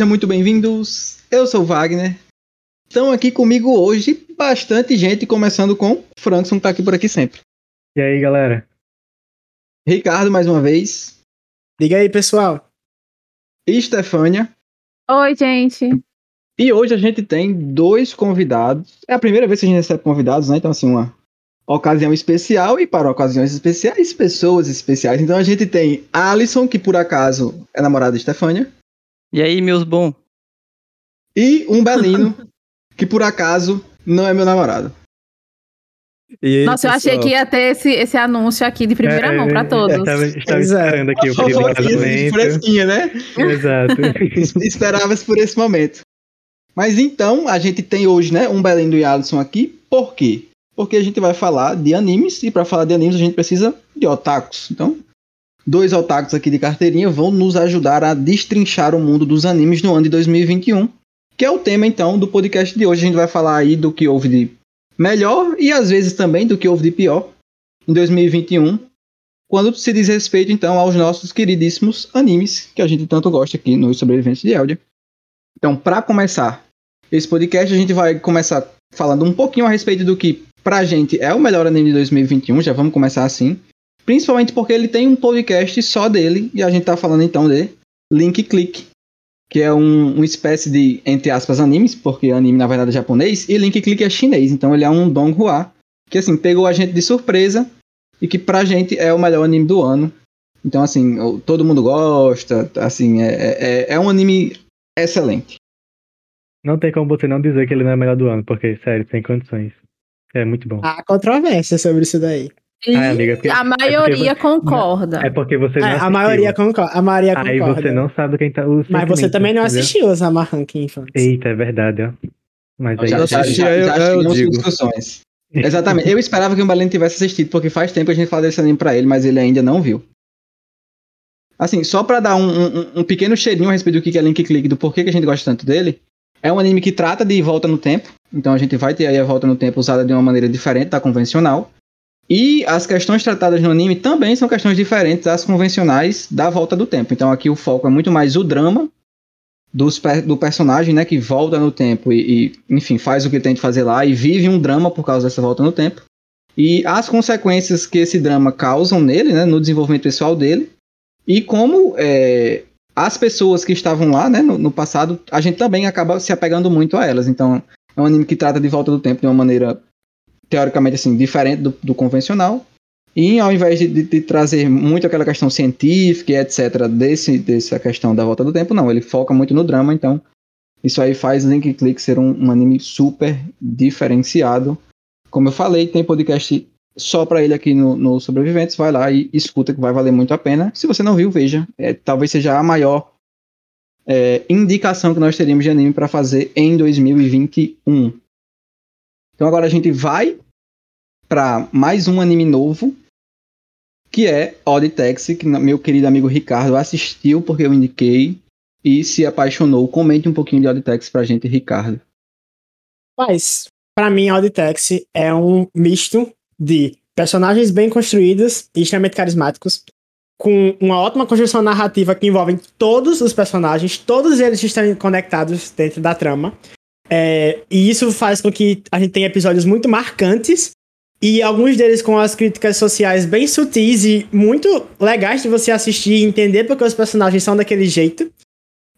Sejam muito bem-vindos. Eu sou o Wagner. Estão aqui comigo hoje bastante gente, começando com Frankson, que tá aqui por aqui sempre. E aí, galera? Ricardo, mais uma vez. Diga aí, pessoal. E Stefânia. Oi, gente. E hoje a gente tem dois convidados. É a primeira vez que a gente recebe convidados, né? Então, assim, uma ocasião especial e para ocasiões especiais, pessoas especiais. Então a gente tem Alisson, que por acaso é namorada de Stefânia. E aí, meus bons? E um Belino, que por acaso não é meu namorado. Aí, Nossa, pessoal? eu achei que ia ter esse, esse anúncio aqui de primeira é, mão para todos. Estava, estava esperando aqui o pedido de casamento. Fresquinha, né? Exato. Esperava-se por esse momento. Mas então, a gente tem hoje, né, um Belém e Alisson aqui. Por quê? Porque a gente vai falar de animes, e para falar de animes a gente precisa de otakus. Então, dois otakus aqui de carteirinha vão nos ajudar a destrinchar o mundo dos animes no ano de 2021, que é o tema então do podcast de hoje. A gente vai falar aí do que houve de melhor e às vezes também do que houve de pior em 2021, quando se diz respeito então aos nossos queridíssimos animes que a gente tanto gosta aqui nos Sobreviventes de Eldia. Então, para começar esse podcast, a gente vai começar falando um pouquinho a respeito do que pra gente é o melhor anime de 2021, já vamos começar assim. Principalmente porque ele tem um podcast só dele, e a gente tá falando então de Link Click, que é um, uma espécie de, entre aspas, animes, porque anime na verdade é japonês, e Link Click é chinês, então ele é um Donghua, que assim, pegou a gente de surpresa, e que pra gente é o melhor anime do ano. Então assim, todo mundo gosta, assim, é, é, é um anime excelente. Não tem como você não dizer que ele não é o melhor do ano, porque, sério, tem condições. É muito bom. Há controvérsia sobre isso daí. Ah, amiga, porque, a maioria é porque, concorda. É porque você não é, A maioria concorda. A maioria concorda. Aí você não sabe quem tá. Mas você também não assistiu os Ranking Infants. Eita, é verdade, ó. Mas aí já, já, já, já, já eu, eu digo. discussões. Exatamente. Eu esperava que o Baleno tivesse assistido, porque faz tempo que a gente fala desse anime pra ele, mas ele ainda não viu. Assim, só pra dar um, um, um pequeno cheirinho a respeito do que é Link Click, do porquê que a gente gosta tanto dele, é um anime que trata de volta no tempo, então a gente vai ter aí a volta no tempo usada de uma maneira diferente da convencional. E as questões tratadas no anime também são questões diferentes das convencionais da volta do tempo. Então aqui o foco é muito mais o drama dos, do personagem, né, que volta no tempo e, e, enfim, faz o que tem de fazer lá e vive um drama por causa dessa volta no tempo. E as consequências que esse drama causam nele, né, no desenvolvimento pessoal dele. E como é, as pessoas que estavam lá, né, no, no, passado, a gente também acaba se apegando muito a elas. Então, é um anime que trata de volta do tempo de uma maneira, teoricamente, assim, diferente do, do convencional. E ao invés de, de, de, trazer muito aquela questão científica etc., desse, dessa questão da volta do tempo, não. Ele foca muito no drama, então isso aí faz Link Click ser um, um anime super diferenciado. Como eu falei, tem podcast só para ele aqui no, no, Sobreviventes, vai lá e escuta que vai valer muito a pena. Se você não viu, veja. É, talvez seja a maior é, indicação que nós teríamos de anime para fazer em 2021. Então agora a gente vai para mais um anime novo, que é Odd Taxi, que meu querido amigo Ricardo assistiu porque eu indiquei e se apaixonou. Comente um pouquinho de Odd Taxi pra gente, Ricardo. Mas, para mim, Odd Taxi é um misto de personagens bem construídos e extremamente carismáticos, com uma ótima construção narrativa que envolve todos os personagens, todos eles estão conectados dentro da trama. É, e isso faz com que a gente tenha episódios muito marcantes e alguns deles com as críticas sociais bem sutis e muito legais de você assistir e entender porque os personagens são daquele jeito.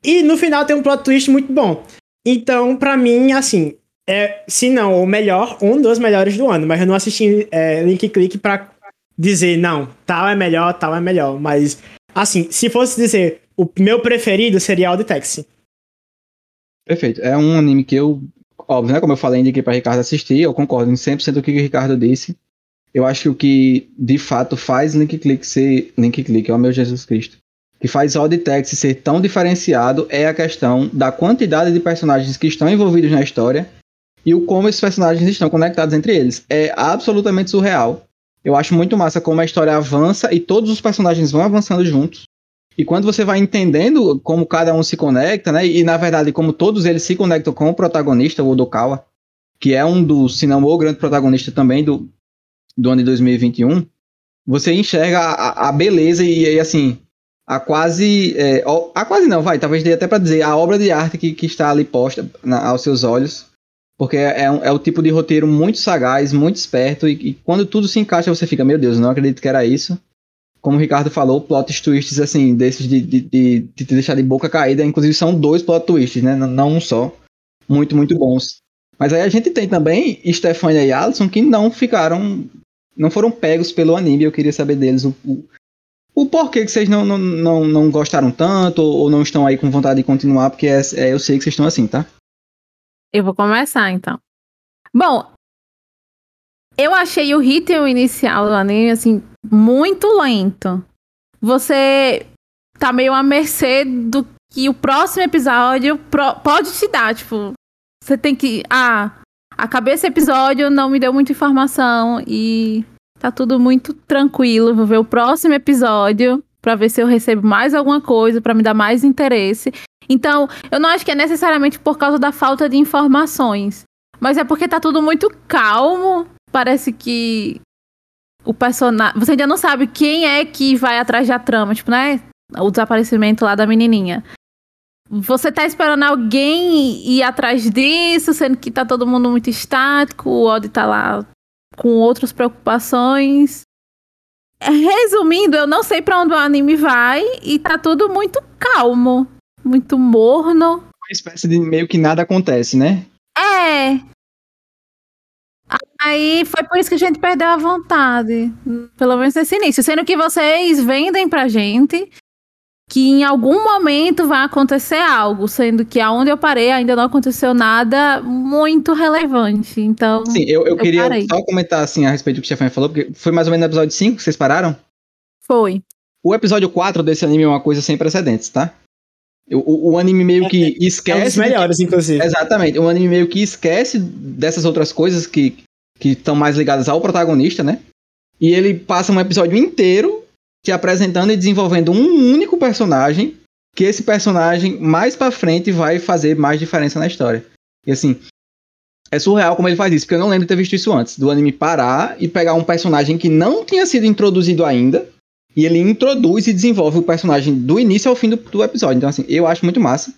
E no final tem um plot twist muito bom. Então, para mim, assim, é, se não o melhor, um dos melhores do ano. Mas eu não assisti é, Link Click pra dizer, não, tal é melhor, tal é melhor. Mas, assim, se fosse dizer o meu preferido, seria o Taxi. Perfeito. É um anime que eu, óbvio, né? Como eu falei, indiquei pra Ricardo assistir. Eu concordo em 100% com o que o Ricardo disse. Eu acho que o que de fato faz Link Click ser. Link Click, o meu Jesus Cristo. Que faz Odd Taxi ser tão diferenciado é a questão da quantidade de personagens que estão envolvidos na história e o como esses personagens estão conectados entre eles. É absolutamente surreal. Eu acho muito massa como a história avança e todos os personagens vão avançando juntos. E quando você vai entendendo como cada um se conecta, né? E na verdade, como todos eles se conectam com o protagonista, o Odokawa, que é um dos, se não o grande protagonista também do, do ano de 2021, você enxerga a, a beleza e, e, assim, a quase. É, a quase não, vai, talvez dê até para dizer, a obra de arte que, que está ali posta na, aos seus olhos. Porque é, é, um, é, o tipo de roteiro muito sagaz, muito esperto, e, e, quando tudo se encaixa, você fica, meu Deus, não acredito que era isso. Como o Ricardo falou, plot twists, assim, desses de, de, de, de te deixar de boca caída, inclusive são dois plot twists, né? Não um só. Muito, muito bons. Mas aí a gente tem também Stefania e Alisson que não ficaram. Não foram pegos pelo anime. Eu queria saber deles o, o, o porquê que vocês não, não, não, não gostaram tanto ou não estão aí com vontade de continuar, porque é, é, eu sei que vocês estão assim, tá? Eu vou começar então. Bom, eu achei o ritmo inicial do anime, assim, muito lento. Você tá meio à mercê do que o próximo episódio pode te dar. Tipo, você tem que. Ah, acabei esse episódio, não me deu muita informação e tá tudo muito tranquilo. Vou ver o próximo episódio para ver se eu recebo mais alguma coisa, para me dar mais interesse. Então, eu não acho que é necessariamente por causa da falta de informações, mas é porque tá tudo muito calmo. Parece que o personagem. Você ainda não sabe quem é que vai atrás da trama, tipo, né? O desaparecimento lá da menininha. Você tá esperando alguém ir atrás disso, sendo que tá todo mundo muito estático, o Odd tá lá com outras preocupações. Resumindo, eu não sei para onde o anime vai e tá tudo muito calmo, muito morno. Uma espécie de meio que nada acontece, né? É. Aí foi por isso que a gente perdeu a vontade. Pelo menos nesse início. Sendo que vocês vendem pra gente que em algum momento vai acontecer algo, sendo que aonde eu parei ainda não aconteceu nada muito relevante. Então. Sim, eu, eu, eu queria parei. só comentar assim a respeito do que o Stefan falou, porque foi mais ou menos no episódio 5 que vocês pararam? Foi. O episódio 4 desse anime é uma coisa sem precedentes, tá? O, o, anime meio que esquece. É um dos melhores, que, inclusive. Exatamente. O anime meio que esquece dessas outras coisas que estão mais ligadas ao protagonista, né? E ele passa um episódio inteiro te apresentando e desenvolvendo um único personagem, que esse personagem mais para frente vai fazer mais diferença na história. E assim, é surreal como ele faz isso, porque eu não lembro de ter visto isso antes, do anime parar e pegar um personagem que não tinha sido introduzido ainda, e ele introduz e desenvolve o personagem do início ao fim do, do episódio. Então assim, eu acho muito massa.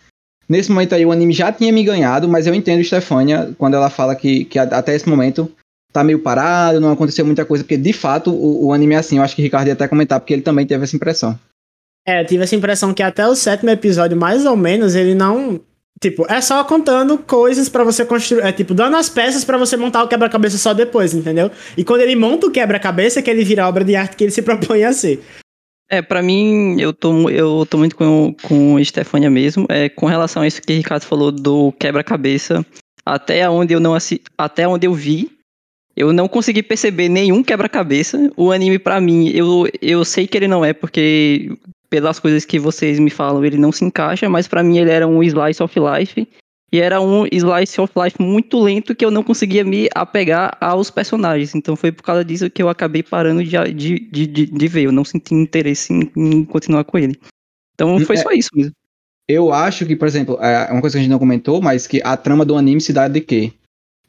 Nesse momento aí o anime já tinha me ganhado, mas eu entendo Stefania quando ela fala que, que até esse momento tá meio parado, não aconteceu muita coisa, porque de fato o, o anime é assim, eu acho que o Ricardo ia até comentar, porque ele também teve essa impressão. É, eu tive essa impressão que até o sétimo episódio, mais ou menos, ele não. Tipo, é só contando coisas para você construir. É tipo, dando as peças para você montar o quebra-cabeça só depois, entendeu? E quando ele monta o quebra-cabeça, é que ele vira a obra de arte que ele se propõe a ser. É, para mim, eu tô, eu tô muito com, com Estefânia mesmo. É, com relação a isso que o Ricardo falou do quebra-cabeça, até onde eu não assi até onde eu vi, eu não consegui perceber nenhum quebra-cabeça. O anime, para mim, eu, eu sei que ele não é, porque pelas coisas que vocês me falam, ele não se encaixa, mas para mim ele era um slice of life. E era um slice of life muito lento que eu não conseguia me apegar aos personagens. Então foi por causa disso que eu acabei parando de, de, de, de ver. Eu não senti interesse em, em continuar com ele. Então foi é, só isso mesmo. Eu acho que, por exemplo, é uma coisa que a gente não comentou, mas que a trama do anime se dá de quê?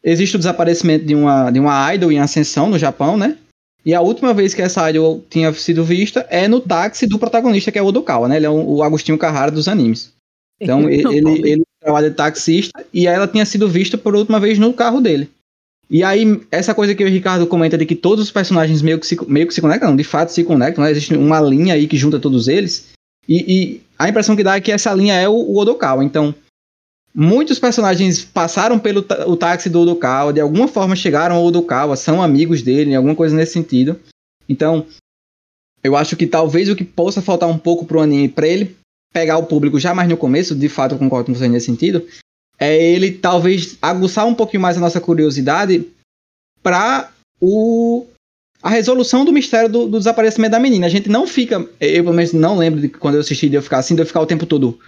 Existe o desaparecimento de uma, de uma idol em ascensão no Japão, né? E a última vez que essa idol tinha sido vista é no táxi do protagonista, que é o Odokawa, né? Ele é o Agostinho Carrara dos animes. Então, ele, ele, ele trabalha de taxista e ela tinha sido vista por última vez no carro dele. E aí, essa coisa que o Ricardo comenta de que todos os personagens meio que se, meio que se conectam, não, de fato se conectam, né? Existe uma linha aí que junta todos eles. E, e a impressão que dá é que essa linha é o, o Odokawa. Então, Muitos personagens passaram pelo o táxi do Odokawa, de alguma forma chegaram ao Odokawa, são amigos dele, alguma coisa nesse sentido. Então, eu acho que talvez o que possa faltar um pouco pro anime, para ele pegar o público já mais no começo, de fato eu concordo com você nesse sentido, é ele talvez aguçar um pouquinho mais a nossa curiosidade para o a resolução do mistério do, do, desaparecimento da menina. A gente não fica, eu pelo menos não lembro de quando eu assisti de eu ficar assim, de eu ficar o tempo todo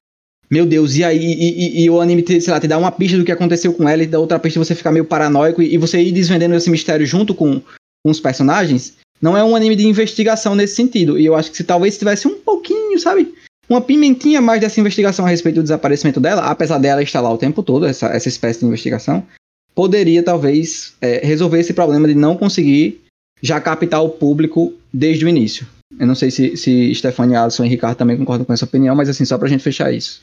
meu Deus, e aí e, e, e, o anime, te, sei lá, te dá uma pista do que aconteceu com ela e da outra pista você fica meio paranoico e, e você ir desvendando esse mistério junto com, com os personagens, não é um anime de investigação nesse sentido. E eu acho que se talvez tivesse um pouquinho, sabe? Uma pimentinha mais dessa investigação a respeito do desaparecimento dela, apesar dela estar lá o tempo todo, essa, essa espécie de investigação, poderia talvez é, resolver esse problema de não conseguir já captar o público desde o início. Eu não sei se, se Stefania, Alisson e Ricardo também concordam com essa opinião, mas assim, só pra gente fechar isso.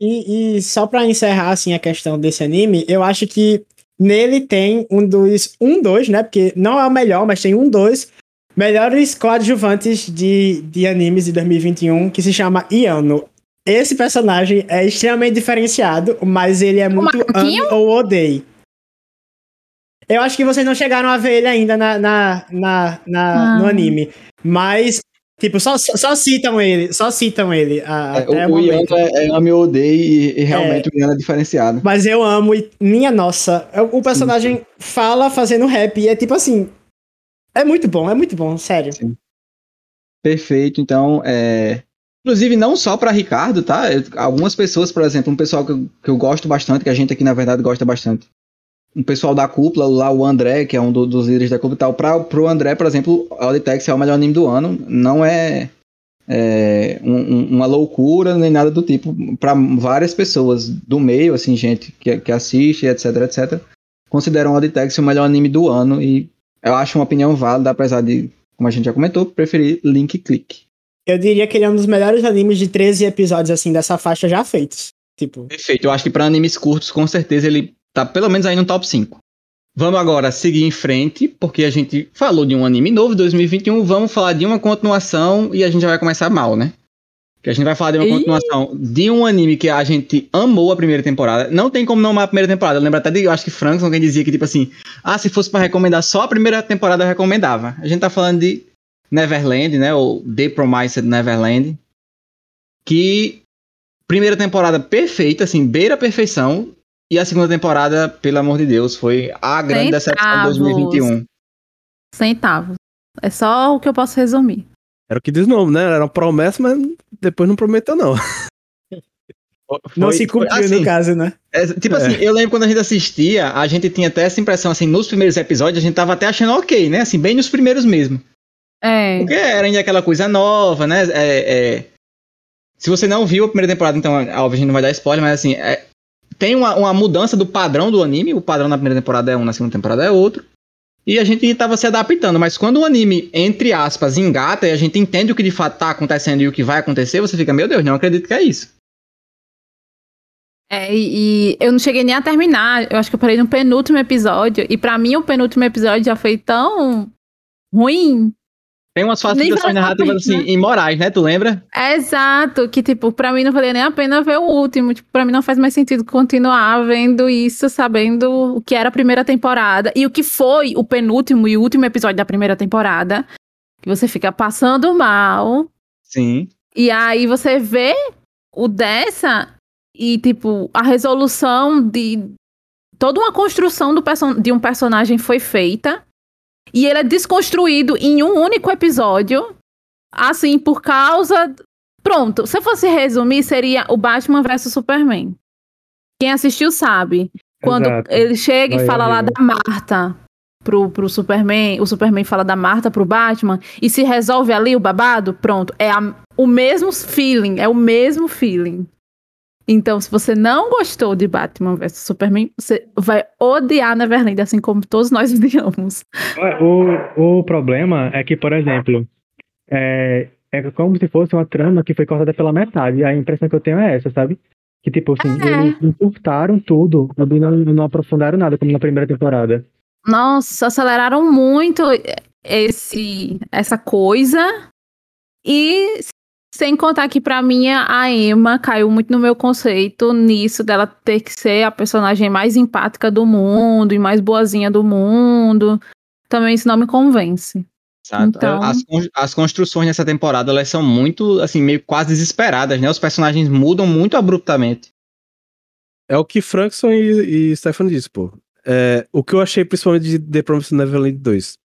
E, e só pra encerrar, assim, a questão desse anime, eu acho que nele tem um dos. Um, dois, né? Porque não é o melhor, mas tem um, dois melhores coadjuvantes de, de animes de 2021 que se chama Iano. Esse personagem é extremamente diferenciado, mas ele é muito ame ou odeie. Eu acho que vocês não chegaram a ver ele ainda na, na, na, na ah. no anime. Mas, tipo, só, só citam ele. Só citam ele. A, é, o, o Ian é, é ame ou odeio e, realmente é, o Ian é diferenciado. Mas eu amo e, minha nossa, o personagem sim, sim. fala fazendo rap e é tipo assim. É muito bom, é muito bom, sério. Sim. Perfeito, então, é, Inclusive, não só para Ricardo, tá? Algumas pessoas, por exemplo, um pessoal que eu, que eu gosto bastante, que a gente aqui na verdade gosta bastante. Um pessoal da cúpula, lá o André, que é um do, dos líderes da cúpula e tal. Pra, pro André, por exemplo, Auditex é o melhor anime do ano. Não é, é um, um, uma loucura nem nada do tipo. para várias pessoas do meio, assim, gente que, que assiste, etc, etc, consideram Auditex o melhor anime do ano. E eu acho uma opinião válida, apesar de, como a gente já comentou, preferir Link Click. Eu diria que ele é um dos melhores animes de 13 episódios, assim, dessa faixa já feitos. Tipo. Perfeito. Eu acho que para animes curtos, com certeza, ele tá pelo menos aí no top 5. Vamos agora seguir em frente, porque a gente falou de um anime novo, 2021. Vamos falar de uma continuação e a gente já vai começar mal, né? Que a gente vai falar de uma continuação de um anime que a gente amou a primeira temporada. Não tem como não amar a primeira temporada. Eu lembro até de, eu acho que Frankson quem dizia que, tipo assim, ah, se fosse para recomendar só a primeira temporada, eu recomendava. A gente tá falando de Neverland, né? Ou The Promised Neverland. Que primeira temporada perfeita, assim, beira a perfeição. E a segunda temporada, pelo amor de Deus, foi a grande decepção de 2021. Centavos. É só o que eu posso resumir. Era o que diz o nome, né? Era uma promessa, mas depois não prometeu, não. Foi, não se cumpriu assim, no caso, né? É, tipo é. assim, eu lembro quando a gente assistia, a gente tinha até essa impressão, assim, nos primeiros episódios, a gente tava até achando ok, né? Assim, bem nos primeiros mesmo. É. Porque era ainda aquela coisa nova, né? É, é... Se você não viu a primeira temporada, então, óbvio, a gente não vai dar spoiler, mas assim, é... tem uma, uma mudança do padrão do anime. O padrão na primeira temporada é um, na segunda temporada é outro. E a gente estava se adaptando, mas quando o anime, entre aspas, engata e a gente entende o que de fato está acontecendo e o que vai acontecer, você fica, meu Deus, não acredito que é isso. É, e, e eu não cheguei nem a terminar. Eu acho que eu parei no penúltimo episódio. E para mim, o penúltimo episódio já foi tão ruim tem umas facilitações narrativas assim, né? imorais, né? Tu lembra? É exato, que tipo, pra mim não valia nem a pena ver o último. Tipo, pra mim não faz mais sentido continuar vendo isso, sabendo o que era a primeira temporada e o que foi o penúltimo e último episódio da primeira temporada. Que você fica passando mal. Sim. E aí você vê o dessa e, tipo, a resolução de. Toda uma construção do de um personagem foi feita e ele é desconstruído em um único episódio. Assim, por causa. Pronto, se eu fosse resumir, seria o Batman vs Superman. Quem assistiu sabe. Quando Exato. ele chega Vai e fala aí, lá da Marta pro, pro Superman, o Superman fala da Marta pro Batman, e se resolve ali o babado, pronto. É a, o mesmo feeling, é o mesmo feeling. Então, se você não gostou de Batman vs Superman, você vai odiar Neverland, assim como todos nós odiamos. O, o problema é que, por exemplo, é, é como se fosse uma trama que foi cortada pela metade. A impressão que eu tenho é essa, sabe? Que, tipo assim, é. eles encurtaram tudo não, não aprofundaram nada, como na primeira temporada. Nossa, aceleraram muito esse, essa coisa. E sem contar que para mim a Emma caiu muito no meu conceito nisso dela ter que ser a personagem mais empática do mundo e mais boazinha do mundo. Também isso não me convence. Então... As, as construções nessa temporada elas são muito, assim, meio quase desesperadas, né? Os personagens mudam muito abruptamente. É o que Frankson e, e Stefan disse, pô. É, o que eu achei principalmente de The Promised Neverland 2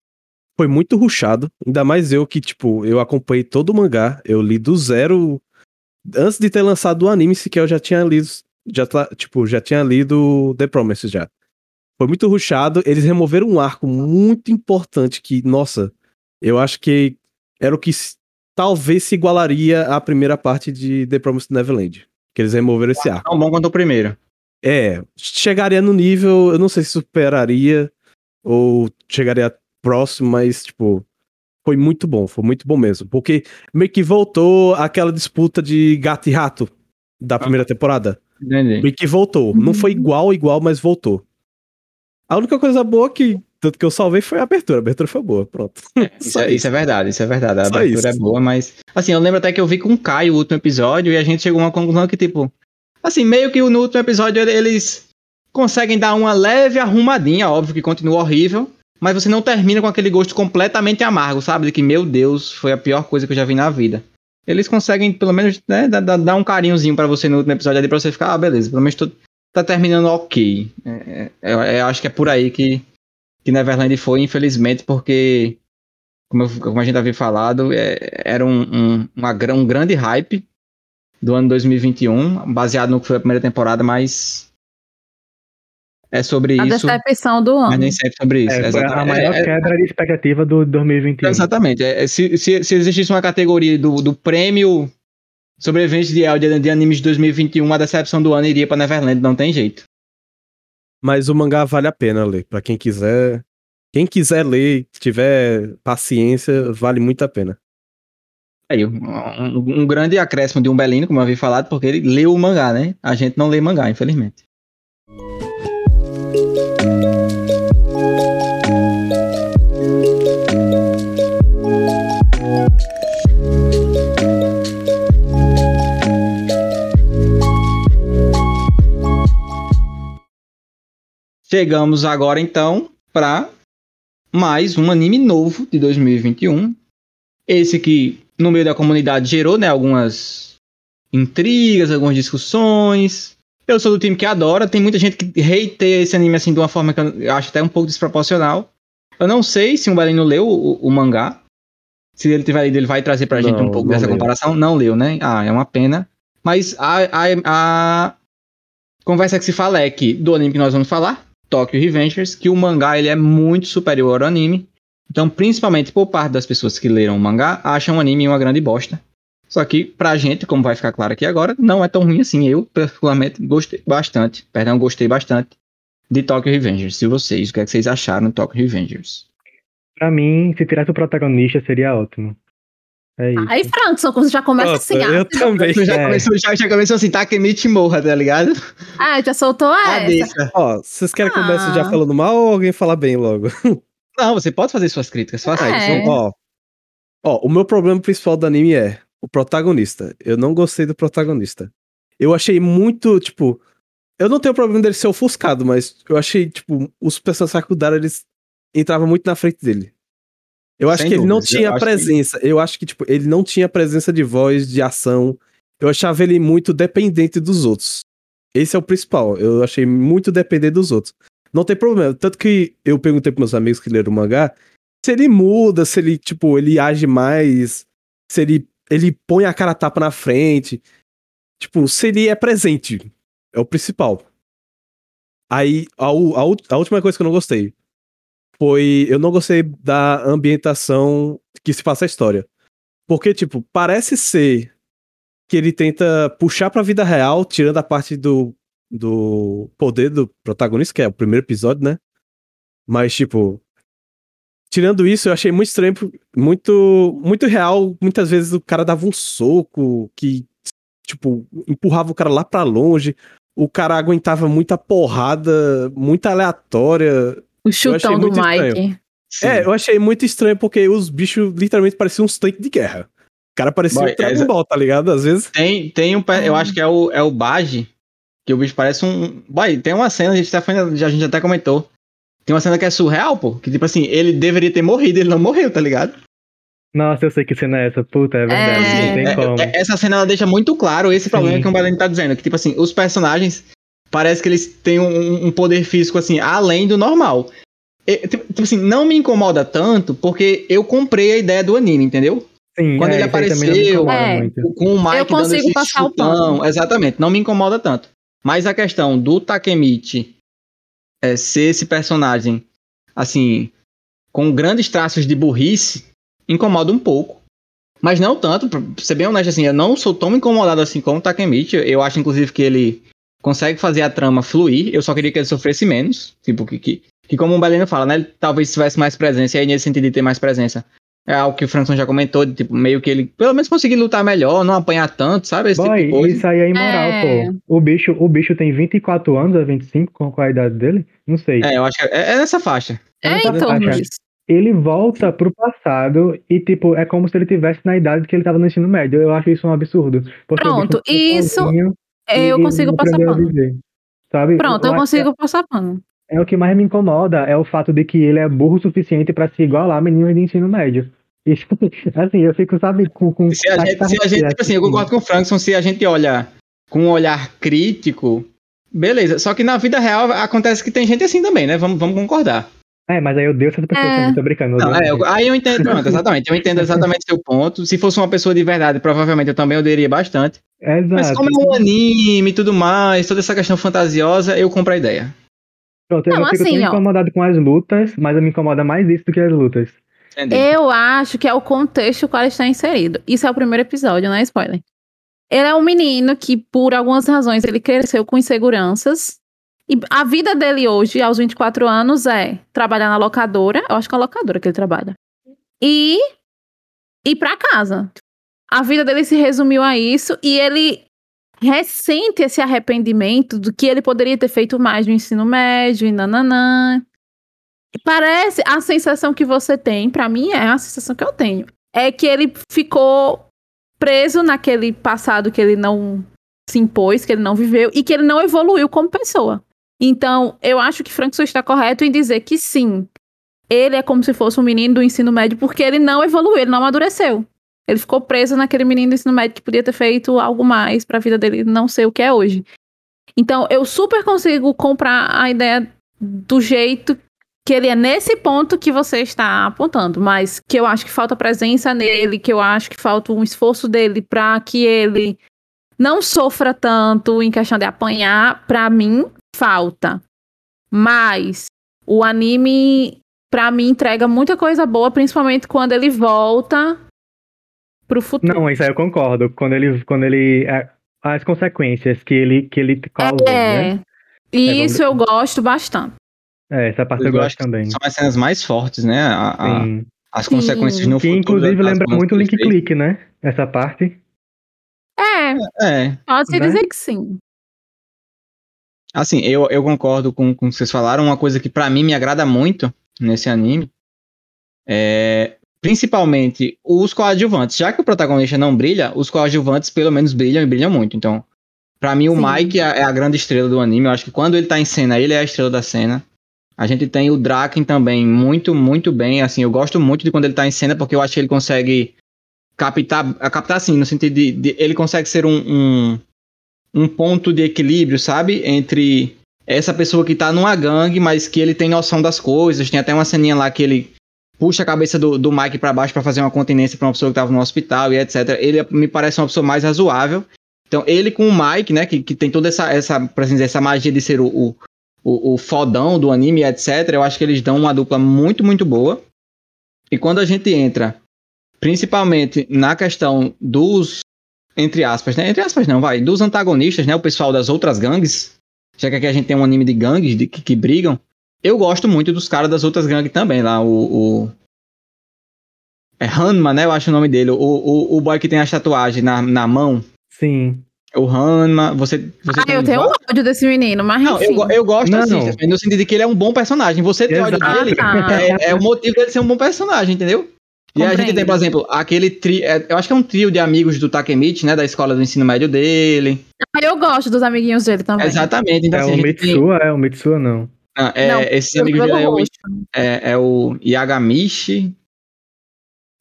foi muito ruchado. Ainda mais eu que, tipo, eu acompanhei todo o mangá. Eu li do zero. Antes de ter lançado o anime, sequer eu já tinha lido. Já, tipo, já tinha lido The Promise já. Foi muito ruchado. Eles removeram um arco muito importante que, nossa, eu acho que era o que talvez se igualaria à primeira parte de The Promised Neverland. Que eles removeram esse arco. Tão bom quanto o primeiro. É, chegaria no nível, eu não sei se superaria ou chegaria próximo, mas, tipo, Foi muito bom, foi muito bom mesmo. Porque meio que voltou aquela disputa de gato e rato da primeira ah, temporada. Entendi. Meio que voltou. Não foi igual, igual, mas voltou. A única coisa boa que tanto que eu salvei foi a abertura. A abertura foi boa, pronto. É, isso, é, isso, é, verdade, isso é verdade. A Só abertura é isso. é boa, mas. Assim, eu lembro até que eu vi com o Caio o último episódio e a gente chegou a uma conclusão que, tipo. Assim, meio que no último episódio eles conseguem dar uma leve arrumadinha, óbvio que continua horrível, mas você não termina com aquele gosto completamente amargo, sabe? De que, meu Deus, foi a pior coisa que eu já vi na vida. Eles conseguem, pelo menos, né, dar, um carinhozinho para você no último episódio ali pra você ficar, ah, beleza, pelo menos tô, tá terminando ok. É, é, eu acho que é por aí que, que Neverland foi, infelizmente, porque, como, eu, como a gente havia falado, é, era um, um, uma, um grande hype do ano 2021, baseado no que foi a primeira temporada, mas é sobre a isso. A decepção do ano. Mas nem sempre sobre isso. É, a maior é, é, quebra de expectativa do 2021. Exatamente. É, se, se, se existisse uma categoria do, do prêmio sobrevivente de áudio de animes de 2021, a decepção do ano iria para Neverland, não tem jeito. Mas o mangá vale a pena ler. para quem quiser. Quem quiser ler, tiver paciência, vale muito a pena. Aí, um, um, grande acréscimo de um Belino, como eu havia falado, porque ele leu o mangá, né? A gente não lê mangá, infelizmente. Chegamos agora então para mais um anime novo de 2021. Esse que no meio da comunidade gerou né, algumas intrigas, algumas discussões. Eu sou do time que adora, tem muita gente que hateia esse anime assim de uma forma que eu acho até um pouco desproporcional. Eu não sei se o Belino leu o, o, mangá. Se ele tiver lido, ele vai trazer pra não, gente um pouco dessa leu. comparação. Não leu, né? Ah, é uma pena. Mas a, a, a conversa que se fala é que do anime que nós vamos falar, Tokyo Revengers, que o mangá ele é muito superior ao anime. Então, principalmente por parte das pessoas que leram o mangá, acham o anime uma grande bosta. Só que, pra gente, como vai ficar claro aqui agora, não é tão ruim assim. Eu, particularmente, gostei bastante. Perdão, gostei bastante de Tokyo Revengers. E vocês, o que, é que vocês acharam de Tokyo Revengers? Pra mim, se tirasse o protagonista, seria ótimo. É isso. Aí, Frankson, você já começa Nossa, assim. Eu também. já, é. começou, já, já começou assim, Takemichi morra, tá ligado? Ah, já soltou essa. Ó, vocês querem que eu comece já ah. falando mal ou alguém falar bem logo? Não, você pode fazer suas críticas, faça é. isso. Ó, ó, o meu problema principal do anime é o protagonista. Eu não gostei do protagonista. Eu achei muito, tipo... Eu não tenho problema dele ser ofuscado, mas eu achei, tipo, os personagens secundários, eles entravam muito na frente dele. Eu acho Sem que ele não tinha presença. Que... Eu acho que, tipo, ele não tinha presença de voz, de ação. Eu achava ele muito dependente dos outros. Esse é o principal. Eu achei muito dependente dos outros. Não tem problema. Tanto que eu perguntei pros meus amigos que leram o mangá se ele muda, se ele, tipo, ele age mais, se ele, ele põe a cara tapa na frente. Tipo, se ele é presente. É o principal. Aí, a, a, a última coisa que eu não gostei foi. Eu não gostei da ambientação que se passa a história. Porque, tipo, parece ser que ele tenta puxar pra vida real, tirando a parte do, do poder do protagonista, que é o primeiro episódio, né? Mas, tipo. Tirando isso, eu achei muito estranho, muito, muito real. Muitas vezes o cara dava um soco que, tipo, empurrava o cara lá pra longe. O cara aguentava muita porrada, muito aleatória. O chutão do Mike. É, eu achei muito estranho porque os bichos literalmente pareciam uns tanques de guerra. O cara parecia Boy, um Dragon Ball, tá ligado? Às vezes. Tem, tem um. Eu acho que é o, é o Baji, que o bicho parece um. Boy, tem uma cena, a gente, tá, a gente até comentou. Tem uma cena que é surreal, pô. Que tipo assim, ele deveria ter morrido, ele não morreu, tá ligado? Nossa, eu sei que cena é essa, puta, é verdade, é... não tem é, como. É, essa cena ela deixa muito claro esse Sim. problema que o Balene tá dizendo, que tipo assim, os personagens parece que eles têm um, um poder físico, assim, além do normal. E, tipo, tipo, assim, não me incomoda tanto, porque eu comprei a ideia do anime, entendeu? Sim, Quando é, ele apareceu é, com o Mike eu consigo dando esse passar chutão, o exatamente, não me incomoda tanto. Mas a questão do Takemichi é, ser esse personagem, assim, com grandes traços de burrice, incomoda um pouco. Mas não tanto, pra ser bem honesto, assim, eu não sou tão incomodado assim com o Takemichi. Eu acho, inclusive, que ele consegue fazer a trama fluir. Eu só queria que ele sofresse menos. Tipo, que, que, que como o Beleno fala, né? Ele talvez tivesse mais presença, e aí nesse sentido de ter mais presença. É algo que o Frankson já comentou, de, tipo, meio que ele pelo menos conseguir lutar melhor, não apanhar tanto, sabe? Esse Boy, tipo isso aí é imoral, é... pô. O bicho, o bicho tem 24 anos, ou 25, qual é a idade dele? Não sei. É, eu acho que é, é nessa faixa. É, é então, Ele volta pro passado e, tipo, é como se ele tivesse na idade que ele tava no ensino médio. Eu acho isso um absurdo. Pronto, isso eu consigo passar pano. Sabe? Pronto, eu, eu consigo passar pano. É o que mais me incomoda, é o fato de que ele é burro o suficiente para se igualar a meninos de ensino médio. E, assim, eu fico, sabe, com. com se a gente, se a gente tipo assim, eu concordo com o Frankson, se a gente olha com um olhar crítico, beleza. Só que na vida real acontece que tem gente assim também, né? Vamos, vamos concordar. É, mas aí eu dei essa pessoa, é. tô brincando. Não, é, eu, aí eu entendo, pronto, exatamente. Eu entendo exatamente seu ponto. Se fosse uma pessoa de verdade, provavelmente eu também odeia bastante. Exato. Mas como é um anime e tudo mais, toda essa questão fantasiosa, eu compro a ideia. Pronto, eu não, fico assim, incomodado com as lutas, mas me incomoda mais isso do que as lutas. Entendi. Eu acho que é o contexto qual está inserido. Isso é o primeiro episódio, não é spoiler. Ele é um menino que, por algumas razões, ele cresceu com inseguranças. E a vida dele hoje, aos 24 anos, é trabalhar na locadora. Eu acho que é a locadora que ele trabalha. E ir para casa. A vida dele se resumiu a isso. E ele ressente esse arrependimento do que ele poderia ter feito mais no ensino médio e nananã. Parece a sensação que você tem, para mim é a sensação que eu tenho, é que ele ficou preso naquele passado que ele não se impôs, que ele não viveu e que ele não evoluiu como pessoa. Então, eu acho que Frankson está correto em dizer que sim, ele é como se fosse um menino do ensino médio porque ele não evoluiu, ele não amadureceu. Ele ficou preso naquele menino do ensino médio que podia ter feito algo mais para a vida dele não ser o que é hoje. Então, eu super consigo comprar a ideia do jeito que ele é nesse ponto que você está apontando, mas que eu acho que falta presença nele, que eu acho que falta um esforço dele para que ele não sofra tanto em questão de apanhar, para mim falta. Mas o anime para mim entrega muita coisa boa, principalmente quando ele volta pro futuro. Não, isso aí eu concordo. Quando ele. Quando ele é, as consequências que ele, que ele causou, é, né? E é, isso eu gosto bastante. É, essa parte eu, eu gosto também. São as cenas mais fortes, né? A, a, as Sim. consequências no que, futuro. Que inclusive lembra muito o Link Click, né? Essa parte. É. É. Pode-se né? dizer que sim. Assim, eu, eu concordo com, com o que vocês falaram. Uma coisa que para mim me agrada muito nesse anime é principalmente os coadjuvantes. Já que o protagonista não brilha, os coadjuvantes pelo menos brilham e brilham muito. Então, para mim, o Sim. Mike é, é, a grande estrela do anime. Eu acho que quando ele tá em cena, ele é a estrela da cena. A gente tem o Draken também muito, muito bem. Assim, eu gosto muito de quando ele tá em cena, porque eu acho que ele consegue captar, captar assim, no sentido de, de ele consegue ser um, um, um ponto de equilíbrio, sabe? Entre essa pessoa que tá numa gangue, mas que ele tem noção das coisas. Tem até uma ceninha lá que ele puxa a cabeça do, do Mike para baixo para fazer uma continência para uma pessoa que estava no hospital e etc. Ele me parece uma pessoa mais razoável. Então, ele com o Mike, né, que, que tem toda essa, essa, pra assim dizer, essa magia de ser o, o, o, o fodão do anime, etc., eu acho que eles dão uma dupla muito, muito boa. E quando a gente entra, principalmente na questão dos, entre aspas, né, entre aspas não, vai, dos antagonistas, né, o pessoal das outras gangues, já que aqui a gente tem um anime de gangues de, que, que brigam, eu gosto muito dos caras das outras gangues também, lá, o. o... É Hanma, né? Eu acho o nome dele. O, o, o boy que tem a tatuagem na, na mão. Sim. O Hanma, você. você ah, eu tenho igual? ódio desse menino, mas. Não, eu, eu gosto não, assim, não. no sentido de que ele é um bom personagem. Você tem ódio dele, ah, é, é, o motivo dele ser um bom personagem, entendeu? E a gente tem, por exemplo, aquele trio. É, eu acho que é um trio de amigos do Takemichi, né? Da escola do ensino médio dele. Ah, eu gosto dos amiguinhos dele também. Exatamente. Então, é assim, o Mitsua, tem... é o Mitsua, não. Ah, é, não, esses amigos dele é o, é, é o Yagamishi.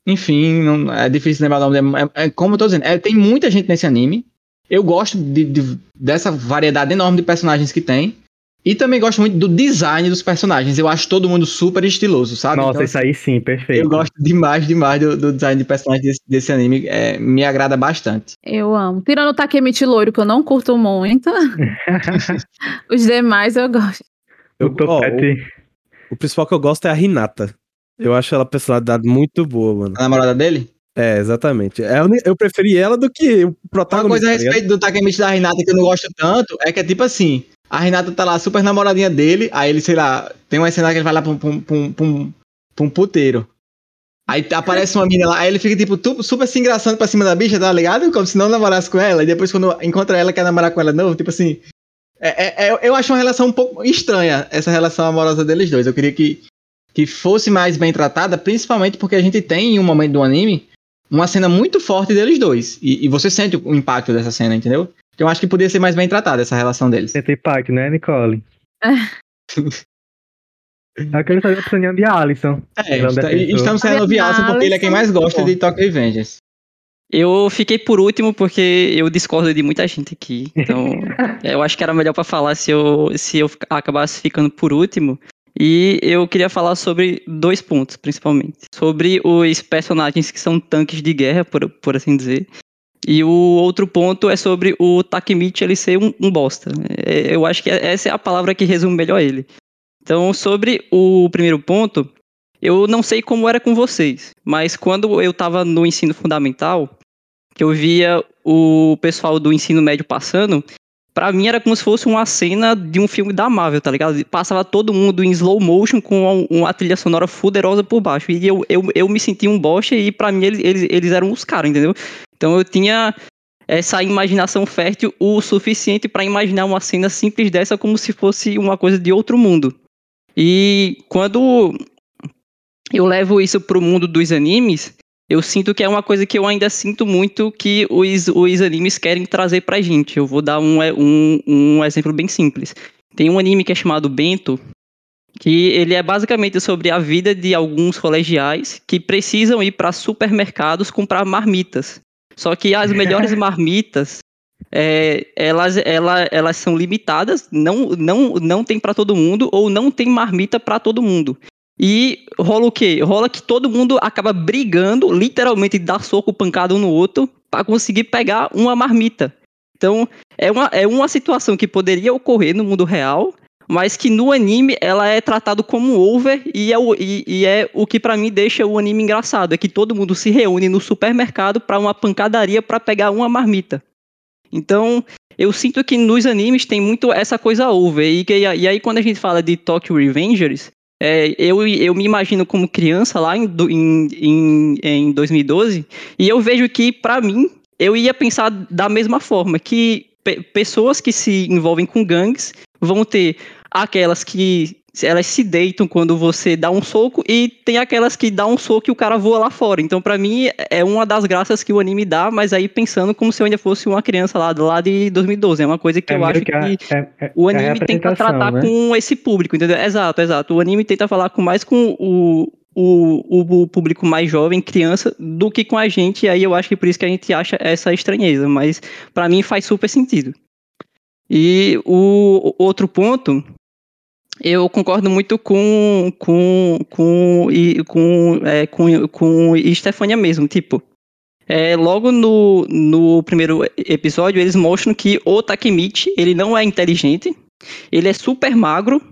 Enfim, não, é difícil lembrar o nome dele. É, é, como eu tô dizendo, é, tem muita gente nesse anime. Eu gosto de, de, dessa variedade enorme de personagens que tem. E também gosto muito do design dos personagens. Eu acho todo mundo super estiloso, sabe? Nossa, então, isso aí sim, perfeito. Eu gosto demais, demais do, do design de personagens desse, desse anime. É, me agrada bastante. Eu amo. Tirando o Takemichi loiro, que eu não curto muito. Os demais eu gosto. Eu tô oh, o, o, principal que eu gosto é a Renata. Eu acho ela personalidade muito boa, mano. A namorada dele? É, exatamente. É, eu, eu preferi ela do que o protagonista. Uma coisa a tá respeito do Takemichi da Renata que eu não gosto tanto é que é tipo assim: a Renata tá lá super namoradinha dele, aí ele, sei lá, tem uma cena que ele vai lá pra um, pra um, pra um, pra um puteiro. Aí aparece uma mina lá, aí ele fica, tipo, super se engraçando pra cima da bicha, tá ligado? Como se não namorasse com ela. E depois, quando encontra ela, quer namorar com ela de novo. Tipo assim. É, é, é, eu acho uma relação um pouco estranha, essa relação amorosa deles dois. Eu queria que, que fosse mais bem tratada, principalmente porque a gente tem, em um momento do anime, uma cena muito forte deles dois. E, e você sente o impacto dessa cena, entendeu? Então eu acho que poderia ser mais bem tratada essa relação deles. Sente impacto, né, Nicole? Aquele tá opinião de Alisson. É, está, estamos sendo de Alisson porque ele é quem mais gosta de Tokyo Revengers. Eu fiquei por último porque eu discordo de muita gente aqui. Então, eu acho que era melhor para falar se eu, se eu acabasse ficando por último. E eu queria falar sobre dois pontos, principalmente. Sobre os personagens que são tanques de guerra, por, por assim dizer. E o outro ponto é sobre o Takemichi ele ser um, um bosta. É, eu acho que essa é a palavra que resume melhor ele. Então, sobre o primeiro ponto, eu não sei como era com vocês, mas quando eu estava no ensino fundamental, que eu via o pessoal do ensino médio passando, para mim era como se fosse uma cena de um filme da Marvel, tá ligado? Passava todo mundo em slow motion com uma, trilha sonora fuderosa por baixo. E eu, eu, eu me sentia um bosta e para mim eles, eles, eles eram os caras, entendeu? Então eu tinha essa imaginação fértil o suficiente para imaginar uma cena simples dessa como se fosse uma coisa de outro mundo. E quando eu levo isso pro mundo dos animes, eu sinto que é uma coisa que eu ainda sinto muito que os, os animes querem trazer pra gente. Eu vou dar um, um, um exemplo bem simples. Tem um anime que é chamado Bento, que ele é basicamente sobre a vida de alguns colegiais que precisam ir para supermercados comprar marmitas. Só que as melhores marmitas é, elas, ela, elas são limitadas, não, não, não tem para todo mundo ou não tem marmita para todo mundo. E rola o quê? Rola que todo mundo acaba brigando, literalmente dá soco pancada um no outro, para conseguir pegar uma marmita. Então, é uma, é uma situação que poderia ocorrer no mundo real, mas que no anime ela é tratado como over e é o, e, e é o que para mim deixa o anime engraçado, é que todo mundo se reúne no supermercado para uma pancadaria para pegar uma marmita. Então, eu sinto que nos animes tem muito essa coisa over. E, que, e aí, quando a gente fala de Tokyo Revengers, é, eu, eu me imagino como criança lá em, em, em, em 2012, e eu vejo que, para mim, eu ia pensar da mesma forma, que pe pessoas que se envolvem com gangues vão ter aquelas que elas se deitam quando você dá um soco e tem aquelas que dá um soco e o cara voa lá fora. Então, para mim, é uma das graças que o anime dá, mas aí pensando como se eu ainda fosse uma criança lá, lá de 2012. É uma coisa que é eu acho que, que é, é, o é anime tenta tratar né? com esse público, entendeu? Exato, exato. O anime tenta falar com mais com o, o, o, público mais jovem, criança, do que com a gente, e aí eu acho que por isso que a gente acha essa estranheza, mas para mim faz super sentido. E o outro ponto eu concordo muito com com com e com é, com, com Stefania mesmo, tipo. É, logo no, no primeiro episódio, eles mostram que o Takemichi, ele não é inteligente, ele é super magro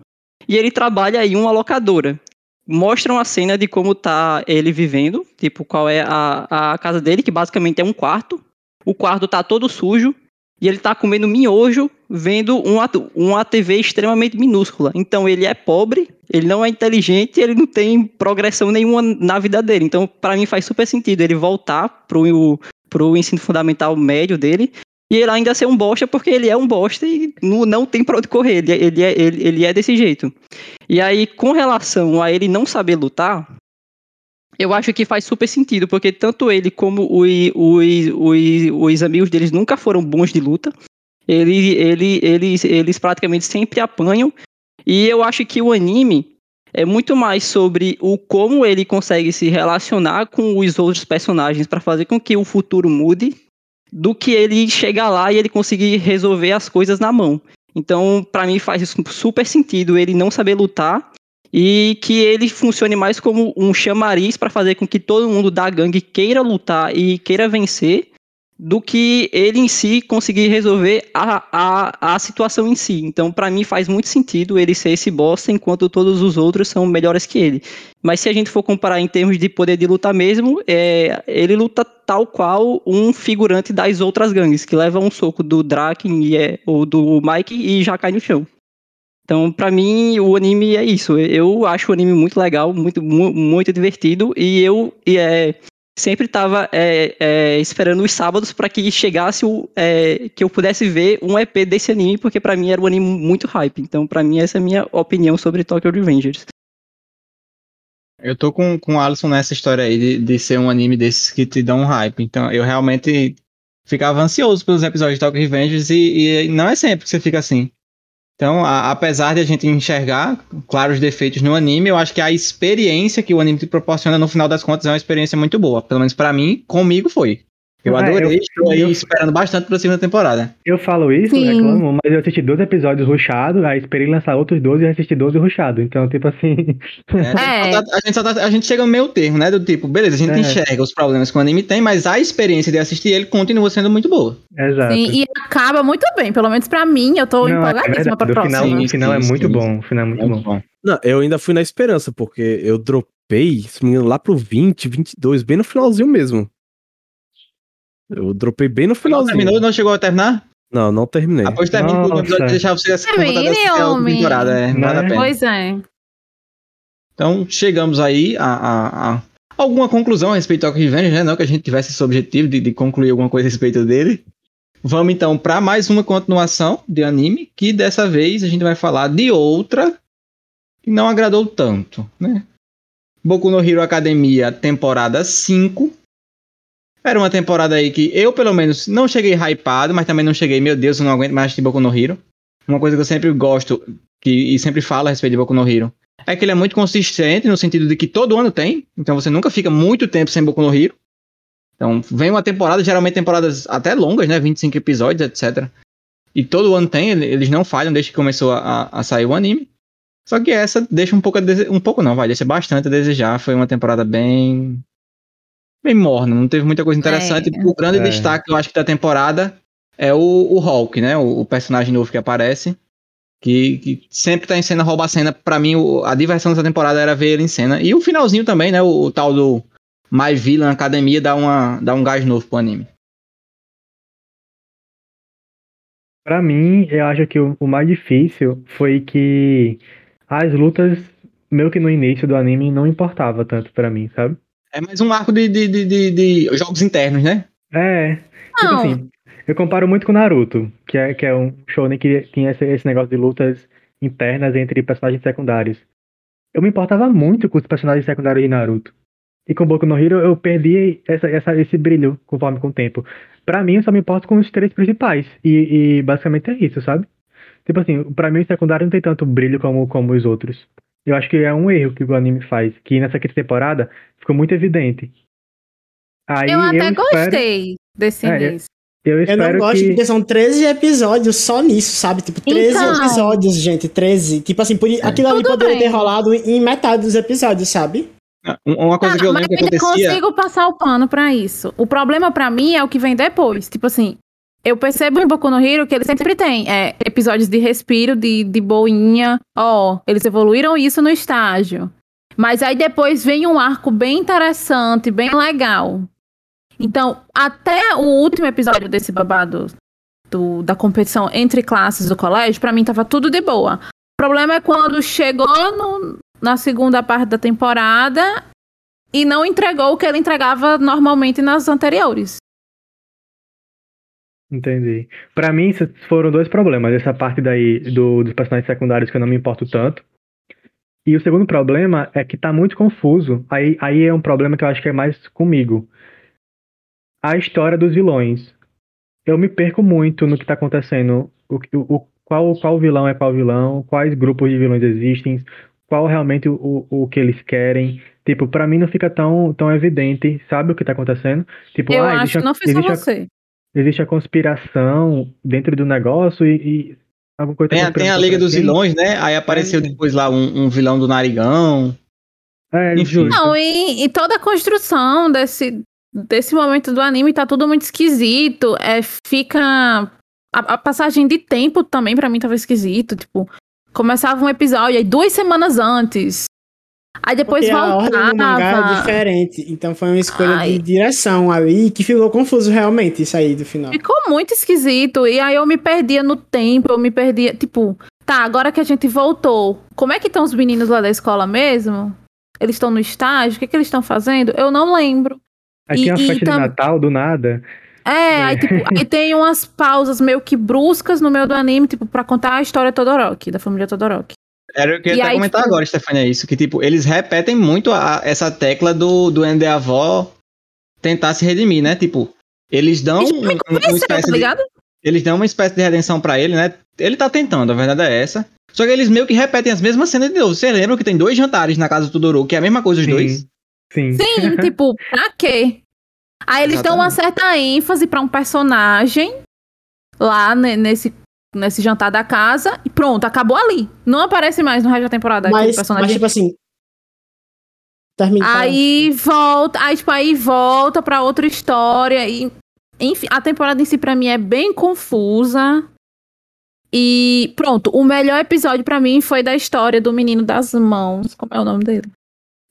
e ele trabalha em uma locadora. Mostram a cena de como tá ele vivendo, tipo, qual é a, a casa dele, que basicamente é um quarto. O quarto tá todo sujo, e ele tá comendo miojo vendo uma, uma TV extremamente minúscula. Então ele é pobre, ele não é inteligente, ele não tem progressão nenhuma na vida dele. Então, para mim faz super sentido ele voltar pro, pro ensino fundamental médio dele e ele ainda ser um bosta porque ele é um bosta e não, não tem pra onde correr. Ele, ele, é, ele, ele é desse jeito. E aí, com relação a ele não saber lutar, eu acho que faz super sentido, porque tanto ele como os, os, os, os amigos deles nunca foram bons de luta. Ele, ele, eles, eles praticamente sempre apanham. E eu acho que o anime é muito mais sobre o como ele consegue se relacionar com os outros personagens para fazer com que o futuro mude, do que ele chegar lá e ele conseguir resolver as coisas na mão. Então, para mim faz super sentido ele não saber lutar e que ele funcione mais como um chamariz para fazer com que todo mundo da gangue queira lutar e queira vencer, do que ele em si conseguir resolver a, a, a situação em si. Então, para mim, faz muito sentido ele ser esse bosta, enquanto todos os outros são melhores que ele. Mas se a gente for comparar em termos de poder de luta mesmo, é, ele luta tal qual um figurante das outras gangues, que leva um soco do Draken é, ou do Mike e já cai no chão. Então, para mim, o anime é isso. Eu acho o anime muito legal, muito, muito divertido, e eu e é, sempre estava é, é, esperando os sábados para que chegasse o é, que eu pudesse ver um EP desse anime, porque para mim era um anime muito hype. Então, para mim, essa é a minha opinião sobre Tokyo Revengers. Eu tô com, com o Alisson nessa história aí de, de ser um anime desses que te dão um hype. Então, eu realmente ficava ansioso pelos episódios de Tokyo Revengers e, e não é sempre que você fica assim. Então, a, apesar de a gente enxergar, claro, os defeitos no anime, eu acho que a experiência que o anime te proporciona, no final das contas, é uma experiência muito boa. Pelo menos para mim, comigo foi. Eu é, adorei, eu, estou aí eu, esperando bastante pra segunda temporada. Eu falo isso, Sim. reclamo, mas eu assisti 12 episódios ruxados, aí esperei lançar outros 12 e assisti 12 ruxados. Então, tipo assim. É, é. A, gente tá, a gente chega no meio termo, né? Do tipo, beleza, a gente é. enxerga os problemas que o anime tem, mas a experiência de assistir ele continua sendo muito boa. Exato. Sim, e acaba muito bem, pelo menos pra mim, eu tô Não, é empolgadíssima é pra próxima. Final, o final é muito bom. O final é muito, muito bom. bom. Não, eu ainda fui na esperança, porque eu dropei, se me engano, lá pro 20, 22, bem no finalzinho mesmo. Eu dropei bem no finalzinho. Não terminou? Não chegou a terminar? Não, não terminei. Após terminar o episódio deixar você essa temporada, é, vale a pena. Pois é. Então, chegamos aí a, a, a alguma conclusão a respeito ao Revenge, né? Não que a gente tivesse esse objetivo de, de concluir alguma coisa a respeito dele. Vamos então para mais uma continuação de anime, que dessa vez a gente vai falar de outra que não agradou tanto, né? Boku no Hero Academia, temporada 5, era uma temporada aí que eu, pelo menos, não cheguei hypado, mas também não cheguei, meu Deus, eu não aguento mais assistir Boku no Hero. Uma coisa que eu sempre gosto que, e sempre falo a respeito de Boku no Hero é que ele é muito consistente no sentido de que todo ano tem, então você nunca fica muito tempo sem Boku no Hero. Então, vem uma temporada, geralmente temporadas até longas, né? 25 episódios, etc. E todo ano tem, eles não falham desde que começou a, a sair o anime. Só que essa deixa um pouco a dese... um pouco não, vai, deixa bastante a desejar. Foi uma temporada bem bem morna, não teve muita coisa interessante. É. O grande é. destaque, eu acho que da temporada é o, o Hulk, né? O, o personagem novo que aparece. Que, que sempre tá em cena, rouba a cena. Pra mim, o, a diversão dessa temporada era ver ele em cena. E o finalzinho também, né? O, o tal do My Villain Academia dá, uma, dá um gás novo pro anime. Pra mim, eu acho que o, o mais difícil foi que as lutas, meio que no início do anime, não importava tanto para mim, sabe? É mais um arco de, de, de, de jogos internos, né? É. Tipo assim, eu comparo muito com Naruto, que é, que é um shonen que tinha esse, esse negócio de lutas internas entre personagens secundários. Eu me importava muito com os personagens secundários de Naruto. E com Boku no Hero eu perdi essa, essa, esse brilho conforme com o tempo. Pra mim, eu só me importo com os três principais. E, e basicamente é isso, sabe? Tipo assim, pra mim o secundário não tem tanto brilho como, como os outros. Eu acho que é um erro que o anime faz, que nessa quinta temporada ficou muito evidente. Aí eu até eu gostei espero... desse é, início. Eu, eu, não gosto que... porque são 13 episódios só nisso, sabe? Tipo, 13 então... episódios, gente, 13. Tipo assim, por... é. aquilo ali Tudo poderia bem. ter rolado em metade dos episódios, sabe? Ah, uma coisa não, que eu lembro que acontecia... Eu consigo passar o pano pra isso. O problema pra mim é o que vem depois. Tipo assim, eu percebo em Boku no Hero que ele sempre tem é, episódios de respiro, de, de boinha. Ó, oh, eles evoluíram isso no estágio. Mas aí depois vem um arco bem interessante, bem legal. Então, até o último episódio desse babado do, da competição entre classes do colégio, para mim tava tudo de boa. O problema é quando chegou no, na segunda parte da temporada e não entregou o que ele entregava normalmente nas anteriores. Entendi. Para mim, foram dois problemas. Essa parte daí do, dos personagens secundários que eu não me importo tanto. E o segundo problema é que tá muito confuso. Aí, aí é um problema que eu acho que é mais comigo. A história dos vilões. Eu me perco muito no que tá acontecendo. O, o, qual, qual vilão é qual vilão, quais grupos de vilões existem, qual realmente o, o que eles querem. Tipo, para mim não fica tão, tão evidente, sabe o que tá acontecendo? Tipo, eu ah, acho que não foi só você existe a conspiração dentro do negócio e, e alguma coisa tem, tem a Liga dos Vilões, né? Aí apareceu é. depois lá um, um, vilão do Narigão. É, Enfim. Não, e, e, toda a construção desse, desse momento do anime tá tudo muito esquisito. É, fica. A, a passagem de tempo também para mim tava esquisito. Tipo, começava um episódio, aí duas semanas antes. Aí depois Porque voltava. a ordem do mangá é diferente. Então foi uma escolha Ai. de direção ali que ficou confuso realmente isso aí do final. Ficou muito esquisito. E aí eu me perdia no tempo, eu me perdia. Tipo, tá, agora que a gente voltou, como é que estão os meninos lá da escola mesmo? Eles estão no estágio? O que, que eles estão fazendo? Eu não lembro. Aí tem a festa tam... de Natal do nada. É, é. Aí, tipo, aí tem umas pausas meio que bruscas no meio do anime, tipo, pra contar a história Todoroki, da família Todoroki. Era o que eu ia até aí, comentar tipo... agora, Stefania, isso, que tipo, eles repetem muito a, essa tecla do, do Ender Avó tentar se redimir, né? Tipo, eles dão um, uma espécie tá de, Eles dão uma espécie de redenção para ele, né? Ele tá tentando, a verdade é essa. Só que eles meio que repetem as mesmas cenas de novo. Você lembra que tem dois jantares na casa do Todoroki, que é a mesma coisa os Sim. dois? Sim. Sim, tipo, pra quê? Aí eles Exatamente. dão uma certa ênfase para um personagem lá nesse, nesse jantar da casa e pronto, acabou ali. Não aparece mais no resto da temporada. Mas, personagem. mas tipo assim. Termina aí volta, aí, tipo, aí volta pra outra história. E, enfim, a temporada em si pra mim é bem confusa. E pronto, o melhor episódio para mim foi da história do menino das mãos. Como é o nome dele?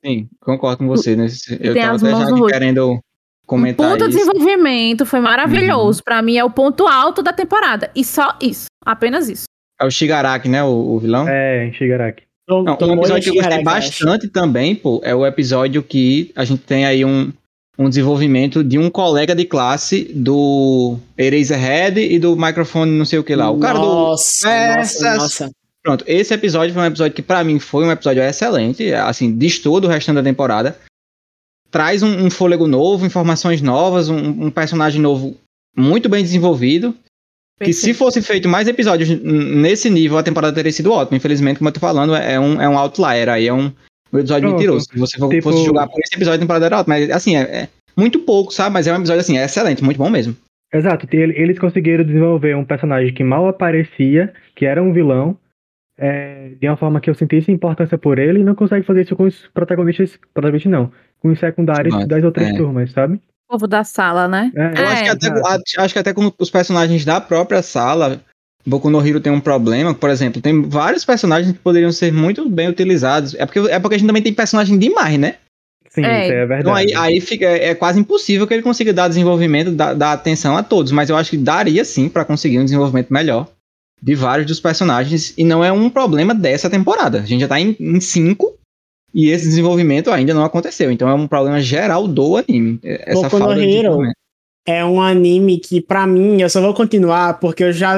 Sim, concordo com você. Né? Eu Tem tava até já querendo comentar Ponto isso. desenvolvimento, foi maravilhoso. Uhum. Para mim é o ponto alto da temporada. E só isso, apenas isso. É o Shigaraki, né, o, o vilão? É, Shigaraki. Não, um episódio que eu gostei bastante também, pô, é o episódio que a gente tem aí um, um desenvolvimento de um colega de classe do Eraserhead e do microfone não sei o que lá. O cara nossa, do... Essas... nossa, nossa. Pronto, esse episódio foi um episódio que para mim foi um episódio excelente, assim, distou do restante da temporada. Traz um, um fôlego novo, informações novas, um, um, personagem novo muito bem desenvolvido. Que se fosse feito mais episódios nesse nível, a temporada teria sido ótima. Infelizmente, como eu tô falando, é um, é um outlier aí, é um, um episódio Pronto. mentiroso. Se você tipo... fosse jogar por esse episódio, a temporada era ótima. Mas, assim, é, é, muito pouco, sabe? Mas é um episódio, assim, é excelente, muito bom mesmo. Exato. Eles conseguiram desenvolver um personagem que mal aparecia, que era um vilão, é, de uma forma que eu sentisse importância por ele, e não consegue fazer isso com os protagonistas, protagonistas não, com os secundários Mas, das outras é. turmas, sabe? O povo da sala, né? É, eu acho, que até, acho que até com os personagens da própria sala, Boku no Hero tem um problema, por exemplo, tem vários personagens que poderiam ser muito bem utilizados. É porque, é porque a gente também tem personagem demais, né? Sim, é. isso é verdade. Então aí, aí fica, é quase impossível que ele consiga dar desenvolvimento, dar, dar atenção a todos, mas eu acho que daria sim para conseguir um desenvolvimento melhor de vários dos personagens, e não é um problema dessa temporada. A gente já tá em, em cinco, e esse desenvolvimento ainda não aconteceu. Então é um problema geral do anime. Essa Boku falta Hero é um anime que, para mim, eu só vou continuar porque eu já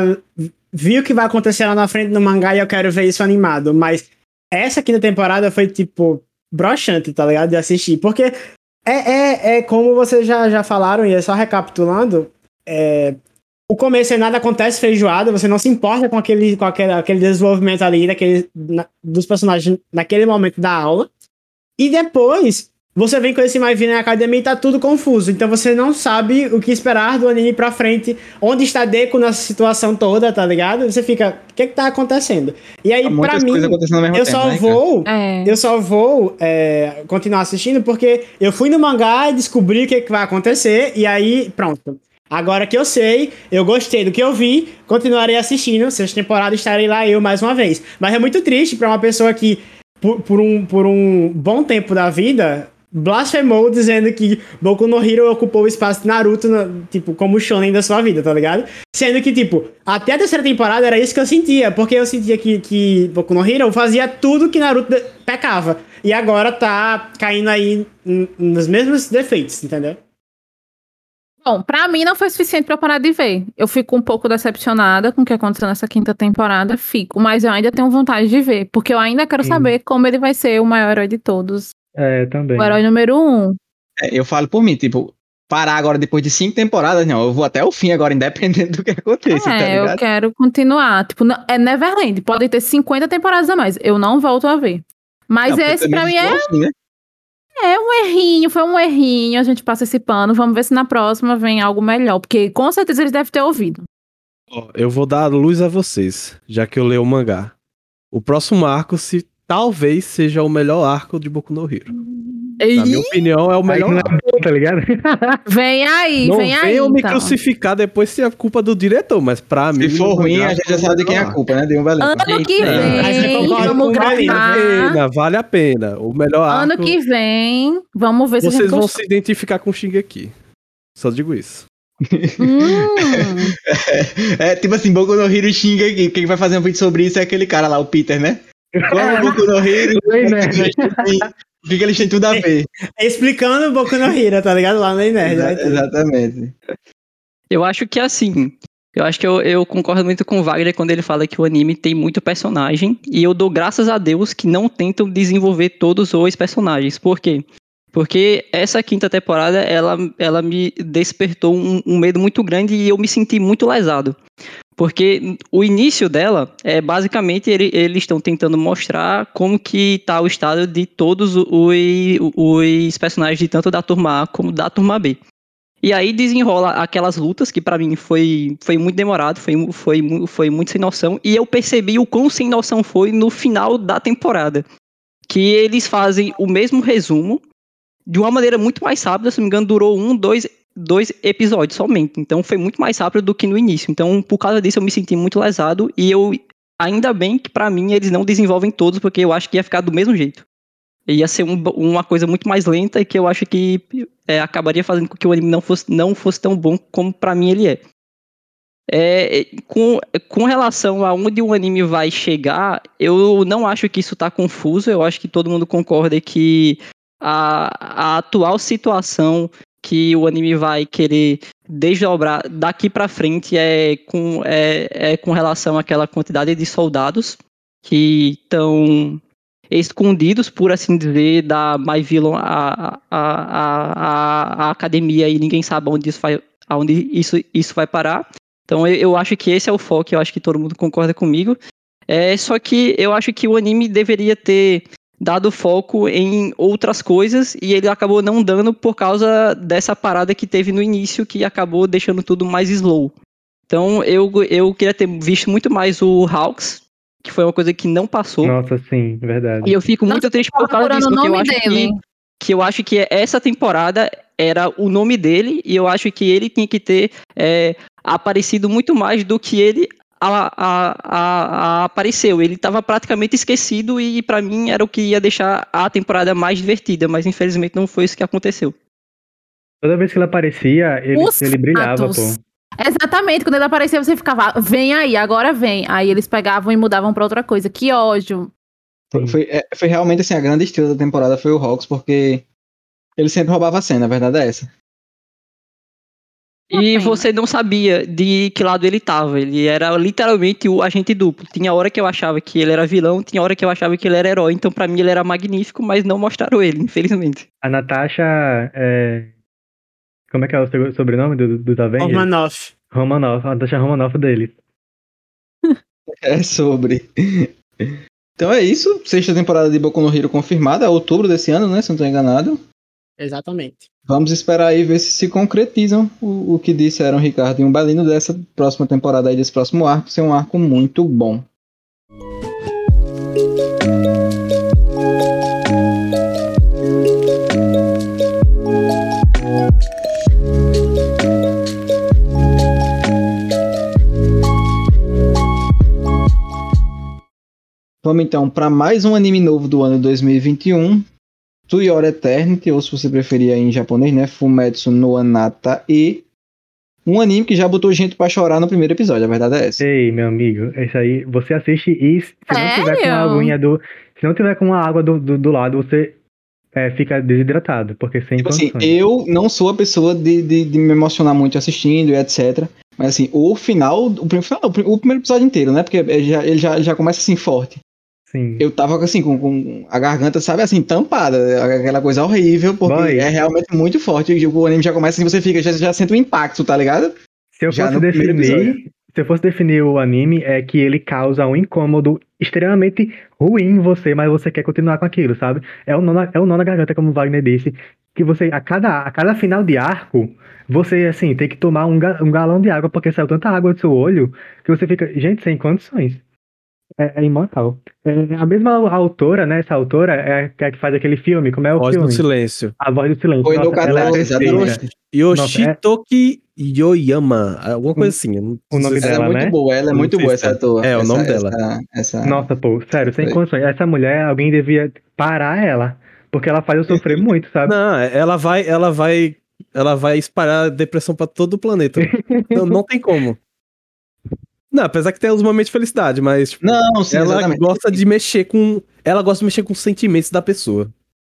vi o que vai acontecer lá na frente no mangá e eu quero ver isso animado. Mas essa quinta temporada foi, tipo, broxante, tá ligado? De assistir. Porque é, é, é como vocês já, já falaram, e é só recapitulando. É, o começo é nada acontece feijoada, você não se importa com aquele, com aquele, aquele desenvolvimento ali daquele, na, dos personagens naquele momento da aula. E depois você vem com esse mais na academia e tá tudo confuso. Então você não sabe o que esperar do anime pra frente. Onde está Deku nessa situação toda, tá ligado? Você fica, o que que tá acontecendo? E aí, pra mim, eu tempo, só né, vou. É. Eu só vou é, continuar assistindo porque eu fui no mangá e descobri o que, que vai acontecer. E aí, pronto. Agora que eu sei, eu gostei do que eu vi, continuarei assistindo. Sexta temporada estarei lá eu mais uma vez. Mas é muito triste para uma pessoa que, por, por, um, por um bom tempo da vida, blasfemou dizendo que Boku no Hero ocupou o espaço de Naruto, no, tipo, como shonen da sua vida, tá ligado? Sendo que, tipo, até a terceira temporada era isso que eu sentia, porque eu sentia que, que Boku no Hero fazia tudo que Naruto pecava. E agora tá caindo aí nos mesmos defeitos, entendeu? Bom, pra mim não foi suficiente pra eu parar de ver. Eu fico um pouco decepcionada com o que aconteceu nessa quinta temporada, fico, mas eu ainda tenho vontade de ver, porque eu ainda quero Sim. saber como ele vai ser o maior herói de todos. É, também. O herói número um. É, eu falo por mim, tipo, parar agora depois de cinco temporadas, não, eu vou até o fim agora, independente do que aconteça, é, tá eu quero continuar. Tipo, é Neverland, pode ter 50 temporadas a mais, eu não volto a ver. Mas não, esse pra mim é... Assim, né? É um errinho, foi um errinho, a gente passa esse pano, vamos ver se na próxima vem algo melhor, porque com certeza eles devem ter ouvido. Eu vou dar luz a vocês, já que eu leio o mangá. O próximo arco, se talvez seja o melhor arco de Boku no Hero. Na minha opinião, é o melhor. Aí é bom, tá ligado? Vem aí, não vem aí. Não me então. crucificar depois se é culpa do diretor, mas pra mim. Se for ruim, a gente já sabe de quem é a culpa, né? De um valente. Ano que vem, vamos gravar. Vale a pena. O melhor Ano arco... que vem, vamos ver se Vocês vão se identificar com o Xing aqui. Só digo isso. Hum. é, é, tipo assim, Boku no Hero xinga aqui. Quem vai fazer um vídeo sobre isso é aquele cara lá, o Peter, né? Como é. Boku no Hero. O que, que eles têm tudo a ver? É, explicando o Boku no Hero, tá ligado? Lá no Nerd. Exa né? exatamente. Eu acho que é assim. Eu acho que eu, eu, concordo muito com o Wagner quando ele fala que o anime tem muito personagem. E eu dou graças a Deus que não tentam desenvolver todos os personagens. Por quê? Porque essa quinta temporada, ela, ela me despertou um, um, medo muito grande e eu me senti muito lesado. Porque o início dela, é basicamente, ele, eles estão tentando mostrar como que está o estado de todos os, os personagens, de tanto da turma A como da turma B. E aí desenrola aquelas lutas que para mim foi, foi muito demorado, foi, foi, foi muito sem noção. E eu percebi o quão sem noção foi no final da temporada. Que eles fazem o mesmo resumo de uma maneira muito mais rápida, se não me engano, durou um, dois, dois episódios somente. Então foi muito mais rápido do que no início. Então, por causa disso, eu me senti muito lesado e eu. Ainda bem que para mim eles não desenvolvem todos, porque eu acho que ia ficar do mesmo jeito. Ia ser um, uma coisa muito mais lenta e que eu acho que é, acabaria fazendo com que o anime não fosse, não fosse tão bom como para mim ele é. É, com, com relação a onde o anime vai chegar, eu não acho que isso está confuso. Eu acho que todo mundo concorda que a, a atual situação que o anime vai querer desdobrar daqui para frente é com, é, é com relação àquela quantidade de soldados que estão escondidos, por assim dizer, da My Villain a, a, a, a, academia e ninguém sabe onde isso vai, aonde isso, isso vai parar. Então eu, eu acho que esse é o foco, eu acho que todo mundo concorda comigo. É, só que eu acho que o anime deveria ter dado foco em outras coisas e ele acabou não dando por causa dessa parada que teve no início que acabou deixando tudo mais slow. Então eu, eu queria ter visto muito mais o Hawks, que foi uma coisa que não passou. Nossa, sim, verdade. E eu fico muito triste por causa disso, porque eu acho dele. que que eu acho que essa temporada era o nome dele e eu acho que ele tinha que ter é, aparecido muito mais do que ele a, a, a, apareceu. Ele estava praticamente esquecido e para mim era o que ia deixar a temporada mais divertida, mas infelizmente não foi isso que aconteceu. Toda vez que ele aparecia, ele, ele brilhava, pô. Exatamente, quando ele aparecia, você ficava, vem aí, agora vem. Aí eles pegavam e mudavam para outra coisa. Que ódio. Foi, foi, é, foi, realmente assim, a grande estrela da temporada foi o Hawks, porque ele sempre roubava a cena, a verdade é essa. E você não sabia de que lado ele tava. Ele era literalmente o agente duplo. Tinha hora que eu achava que ele era vilão, tinha hora que eu achava que ele era herói. Então, para mim, ele era magnífico, mas não mostraram ele, infelizmente. A Natasha. É... Como é que é o sobrenome do, do Avengers? Romanoff. Romanoff, a Natasha Romanoff dele. é sobre. Então é isso. Sexta temporada de Boku no Hero confirmada, outubro desse ano, né? Se não estou enganado. Exatamente. Vamos esperar aí ver se se concretizam o, o que disseram Ricardo e um Balino dessa próxima temporada aí, desse próximo arco, ser um arco muito bom. Vamos então para mais um anime novo do ano 2021, To Your Eternity, ou se você preferir em japonês, né? Fumetsu no Anata e um anime que já botou gente pra chorar no primeiro episódio, a verdade é essa. Ei, meu amigo, esse aí, você assiste e se não tiver com a aguinha do. Se não tiver com a água do, do, do lado, você é, fica desidratado, porque sem tipo assim, eu não sou a pessoa de, de, de, me emocionar muito assistindo e etc. Mas assim, o final, o, o, o primeiro episódio inteiro, né? Porque ele já, ele já, já começa assim forte. Sim. Eu tava assim, com, com, a garganta, sabe, assim, tampada, aquela coisa horrível, porque Boy. é realmente muito forte. O anime já começa assim, você fica, já, já sente o um impacto, tá ligado? Se eu já fosse definir, se eu fosse definir o anime, é que ele causa um incômodo extremamente ruim em você, mas você quer continuar com aquilo, sabe? É o nó na, é o nó na garganta, como o Wagner disse, que você, a cada, a cada final de arco, você, assim, tem que tomar um, ga, um galão de água, porque saiu tanta água do seu olho, que você fica, gente, sem condições. É, é imortal. É, a mesma autora, né? Essa autora é, é a que faz aquele filme. Como é o Voz filme? do Silêncio. A Voz do Silêncio. Foi no Nossa, ela é perfeita. exatamente. Yoshitoki Yoyama. Alguma coisa assim. O nome se- Ela é dela, muito né? boa, ela é muito boa essa é. ator. É, o essa- nome dela. Essa, essa... Nossa, pô, sério, sem Foi. condições. Essa mulher, alguém devia parar ela. Porque ela faz eu sofrer muito, sabe? Não, ela vai, ela vai, ela vai espalhar depressão pra todo o planeta. não, não tem como. Não, apesar que tem os momentos de felicidade, mas tipo, Não, sim, ela exatamente. gosta de mexer com, ela gosta de mexer com os sentimentos da pessoa.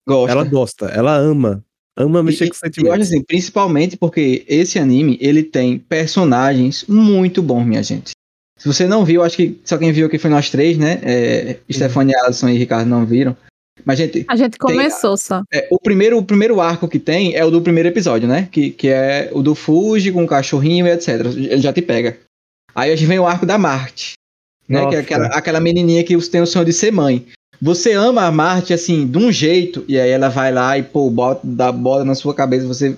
Gosta. Ela gosta, ela ama, ama mexer E- com os Eu acho sentimentos. assim, principalmente porque esse anime, ele tem personagens muito bons, minha gente. Se você não viu, acho que só quem viu aqui foi nós três, né? É, Stefania, Alisson e Ricardo não viram. Mas, gente, A gente começou só. é, o, primeiro, o primeiro arco que tem é o do primeiro episódio, né? Que, que é o do Fuji com o cachorrinho e etc. Ele já te pega. Aí a gente vem o arco da Marte, né? Que é aquela, aquela menininha que tem o sonho de ser mãe. Você ama a Marte, assim, de um jeito, e aí ela vai lá e, pô, bota, dá bola na sua cabeça, você...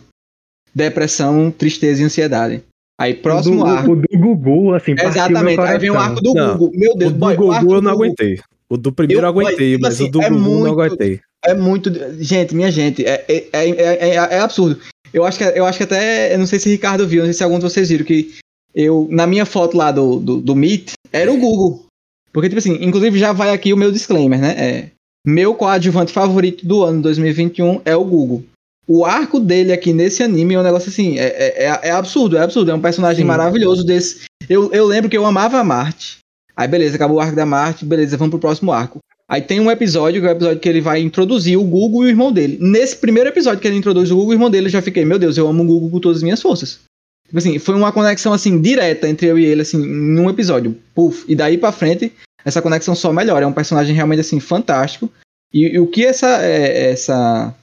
Depressão, tristeza e ansiedade. Aí, próximo o do, arco... O do Gugu, assim, Exatamente, aí vem o arco do Não, Google. Meu O Deus, do boy, o arco Gugu eu não Gugu aguentei. O do primeiro eu, aguentei, tipo mas assim, o do é Gugu eu muito- não aguentei. É muito. Gente, minha gente, é, é, é, é, é- é absurdo. Eu acho, que, eu acho que até. Eu não sei se o Ricardo viu, não sei se algum de vocês viram, que eu, na minha foto lá do, do, do Meet, era o Google. Porque, tipo assim, inclusive já vai aqui o meu disclaimer, né? É, meu coadjuvante favorito do ano 2021 é o Google. O arco dele aqui nesse anime é um negócio assim, é, é, é- é absurdo, é absurdo. É um personagem Sim. maravilhoso desse. Eu, eu lembro que eu amava a Marte. Aí, beleza, acabou o arco da Marte, beleza, vamos pro próximo arco. Aí tem um episódio, que é o episódio que ele vai introduzir o Google e o irmão dele. Nesse primeiro episódio que ele introduz o Google e o irmão dele, eu já fiquei, meu Deus, eu amo o Google com todas as minhas forças. Tipo assim, foi uma conexão assim direta entre eu e ele assim, em um episódio. Puf, e daí pra frente, essa conexão só melhora, é um personagem realmente assim fantástico. E, e o que essa é, essa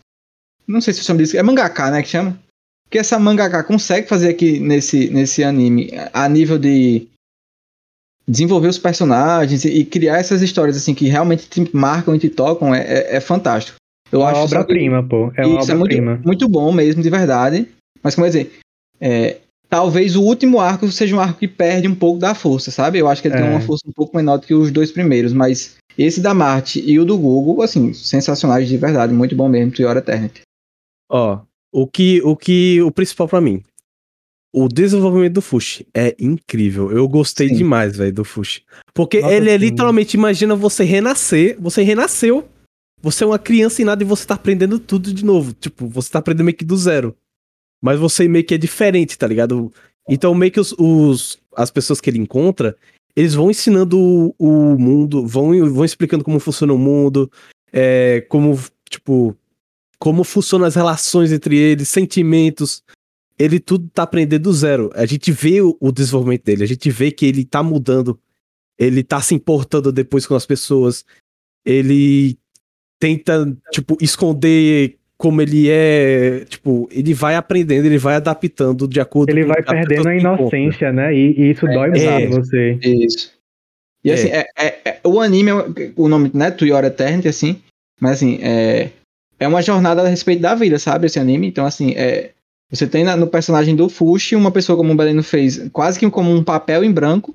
não sei se chama disso, é mangaka, né, que chama? O que essa mangaka consegue fazer aqui nesse nesse anime a nível de desenvolver os personagens e, e criar essas histórias assim que realmente te marcam e te tocam é, é, é fantástico. Eu É uma acho obra-prima, pô. É uma isso é muito, obra-prima. muito bom mesmo, de verdade. Mas como eu dizer, é, talvez o último arco seja um arco que perde um pouco da força, sabe? Eu acho que ele tem É. uma força um pouco menor do que os dois primeiros, mas esse da Marte e o do Google, assim, sensacionais de verdade, muito bom mesmo, Triora Eternity. Ó, o que, o que, o principal pra mim, o desenvolvimento do Fushi é incrível. Eu gostei Sim. demais, velho, do Fushi. Porque Nossa, ele é literalmente, imagina você renascer, você renasceu, você é uma criança e nada e você tá aprendendo tudo de novo. Tipo, você tá aprendendo meio que do zero. Mas você meio que é diferente, tá ligado? Então meio que os, os- as pessoas que ele encontra, eles vão ensinando o, o mundo, vão, vão explicando como funciona o mundo, é, como, tipo, como funcionam as relações entre eles, sentimentos. Ele tudo tá aprendendo do zero. A gente vê o, o desenvolvimento dele, a gente vê que ele tá mudando, ele tá se importando depois com as pessoas, ele tenta, tipo, esconder como ele é, tipo, ele vai aprendendo, ele vai adaptando de acordo Ele com vai a pessoa perdendo a inocência, né? E, e isso É, dói muito é. você. Isso. E É. assim, é, é- é- o anime, é- o nome, né, Triora Eternity, assim, mas assim, é, é uma jornada a respeito da vida, sabe, esse anime? Então, assim, é, você tem na- no personagem do Fushi uma pessoa, como o Beleno fez, quase que como um papel em branco,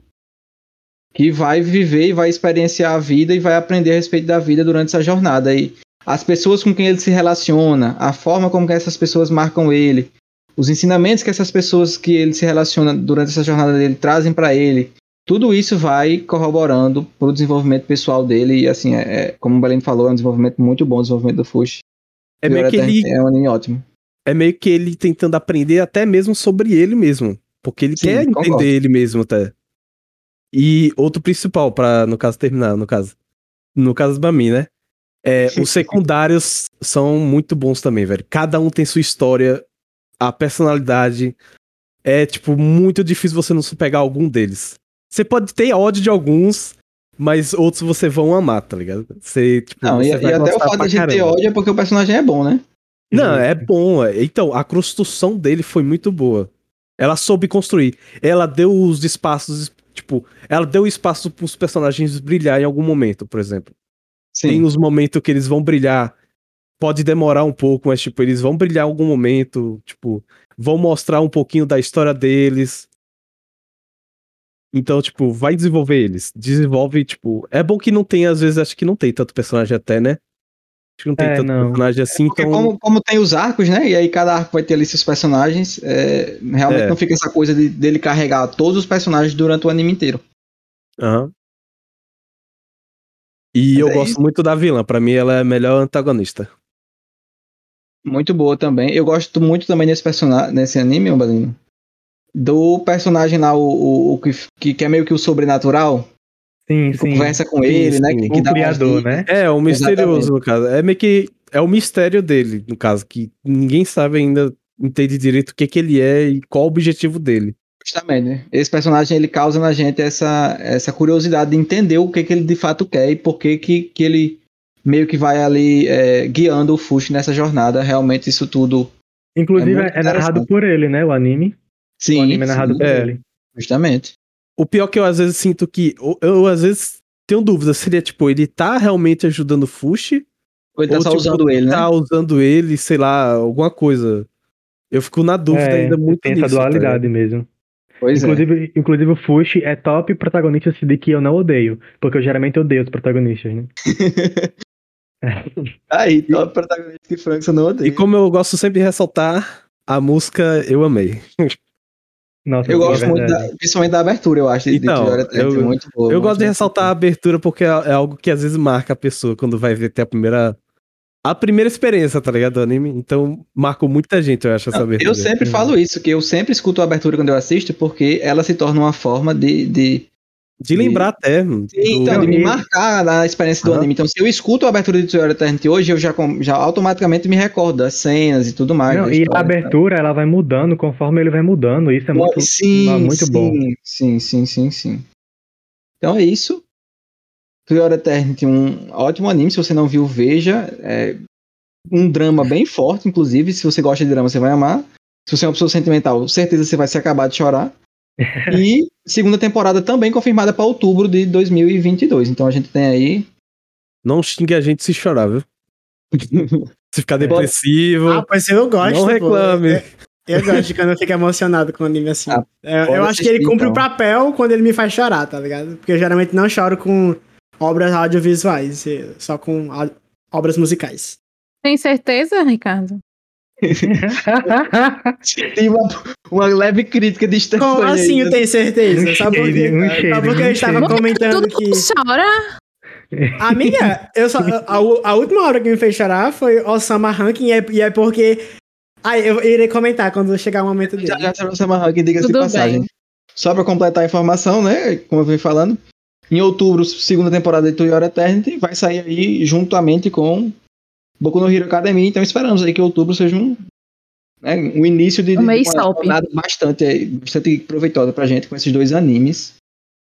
que vai viver e vai experienciar a vida e vai aprender a respeito da vida durante essa jornada. E as pessoas com quem ele se relaciona, a forma como essas pessoas marcam ele, os ensinamentos que essas pessoas que ele se relaciona durante essa jornada dele trazem para ele, tudo isso vai corroborando para o desenvolvimento pessoal dele. E assim, é, é- como o Belém falou, é um desenvolvimento muito bom, o desenvolvimento do Fush. É meio que ele É um anime ótimo. é meio que ele tentando aprender até mesmo sobre ele mesmo. Porque ele Sim, quer entender concordo. ele mesmo até. E outro principal, pra, no caso, terminar, no caso. No caso do Bami, né? É, os secundários são muito bons também, velho. Cada um tem sua história, a personalidade. É, tipo, muito difícil você não se pegar algum deles. Você pode ter ódio de alguns, mas outros você vão amar, tá ligado? Você, tipo, Não, e, você e vai até o fato da gente ter caramba. ódio é porque o personagem é bom, né? Não, é bom. é. Então, a construção dele foi muito boa. Ela soube construir. Ela deu os espaços, tipo, ela deu espaço pros personagens brilhar em algum momento, por exemplo. Tem Sim. os momentos que eles vão brilhar. Pode demorar um pouco, mas, tipo, eles vão brilhar em algum momento. Tipo, vão mostrar um pouquinho da história deles. Então, tipo, vai desenvolver eles. Desenvolve, tipo. É bom que não tem, às vezes, acho que não tem tanto personagem até, né? Acho que não tem é, tanto não. personagem assim, é então. Como, como, tem os arcos, né? E aí cada arco vai ter ali seus personagens. É, realmente é. não fica essa coisa de, dele carregar todos os personagens durante o anime inteiro. Aham. Uhum. E Mas eu é gosto isso. muito da vilã. Para mim, ela é a melhor antagonista. Muito boa também. Eu gosto muito também desse personagem, nesse anime, Balino. Do personagem lá, o, o, o que, que é meio que o sobrenatural. Sim, sim. Conversa com ele, sim, né? Que, que o criador, né? É, o misterioso, Exatamente. no caso. É meio que. É o mistério dele, no caso, que ninguém sabe ainda, entende direito o que, que ele é e qual o objetivo dele. Justamente, né? Esse personagem ele causa na gente essa, essa curiosidade de entender o que, que ele de fato quer e por que, que, que ele meio que vai ali é, guiando o Fush nessa jornada. Realmente, isso tudo. Inclusive, é, é narrado por ele, né? O anime. Sim. O anime é narrado sim, por é. ele. Justamente. O pior que eu às vezes sinto que. Eu, eu às vezes tenho dúvidas. Seria tipo, ele tá realmente ajudando o Fush? Ou ele tá ou, só tipo, usando ele, né? Tá usando ele, sei lá, alguma coisa. Eu fico na dúvida é, ainda muito tem nisso. essa dualidade tá mesmo. Pois é. inclusive, é. inclusive o Fush é top protagonista de que eu não odeio. Porque eu geralmente odeio os protagonistas, né? Aí, top protagonista que França não odeia. E como eu gosto sempre de ressaltar, a música eu amei. Nossa, eu gosto é muito, da, principalmente da abertura, eu acho. Então, de eu, muito boa, eu gosto de ressaltar a abertura porque é, é, algo que às vezes marca a pessoa quando vai ver até a primeira. A primeira experiência, tá ligado? Do anime. Então, marcou muita gente, eu acho, essa abertura. Eu sempre falo isso, que eu sempre escuto a abertura quando eu assisto, porque ela se torna uma forma de, de de lembrar até. Sim, então, de me marcar na experiência do uhum. anime. Então, se eu escuto a abertura de Toyota Eternity hoje, eu já, já automaticamente me recordo das cenas e tudo mais. Não, e a abertura, ela vai mudando conforme ele vai mudando. Isso é muito, sim, muito sim, bom. Sim, sim, sim, sim. Então é isso. Toyota Eternity, um ótimo anime. Se você não viu, veja. É um drama bem forte, inclusive. Se você gosta de drama, você vai amar. Se você é uma pessoa sentimental, certeza você vai se acabar de chorar. e segunda temporada também confirmada para outubro de 2022. Então a gente tem aí. Não xingue a gente se chorar, viu? se ficar depressivo. Ah, pois eu gosto. Não reclame. Eu, eu gosto de quando eu fico emocionado com anime assim. Ah, eu, eu acho que ele cumpre então. o papel quando ele me faz chorar, tá ligado? Porque eu geralmente não choro com obras audiovisuais, só com obras musicais. Tem certeza, Ricardo? Tem uma, uma leve crítica de Stefania. Como assim eu tenho certeza? Sabe por quê? Um Sabe porque eu estava comentando que. chora? Amiga, eu só, a, a, última hora que me fez chorar foi Osama Ranking e é, e é porque. Ah, eu irei comentar quando chegar o momento dele. Já, já Osama Ranking, diga-se passagem. Bem. Só pra completar a informação, né? Como eu vim falando. Em outubro, segunda temporada de To Your Eternity vai sair aí juntamente com Boku no Hero Academia, então esperamos aí que outubro seja um, né, um início de, um de uma jornada bastante, bastante proveitosa pra gente com esses dois animes.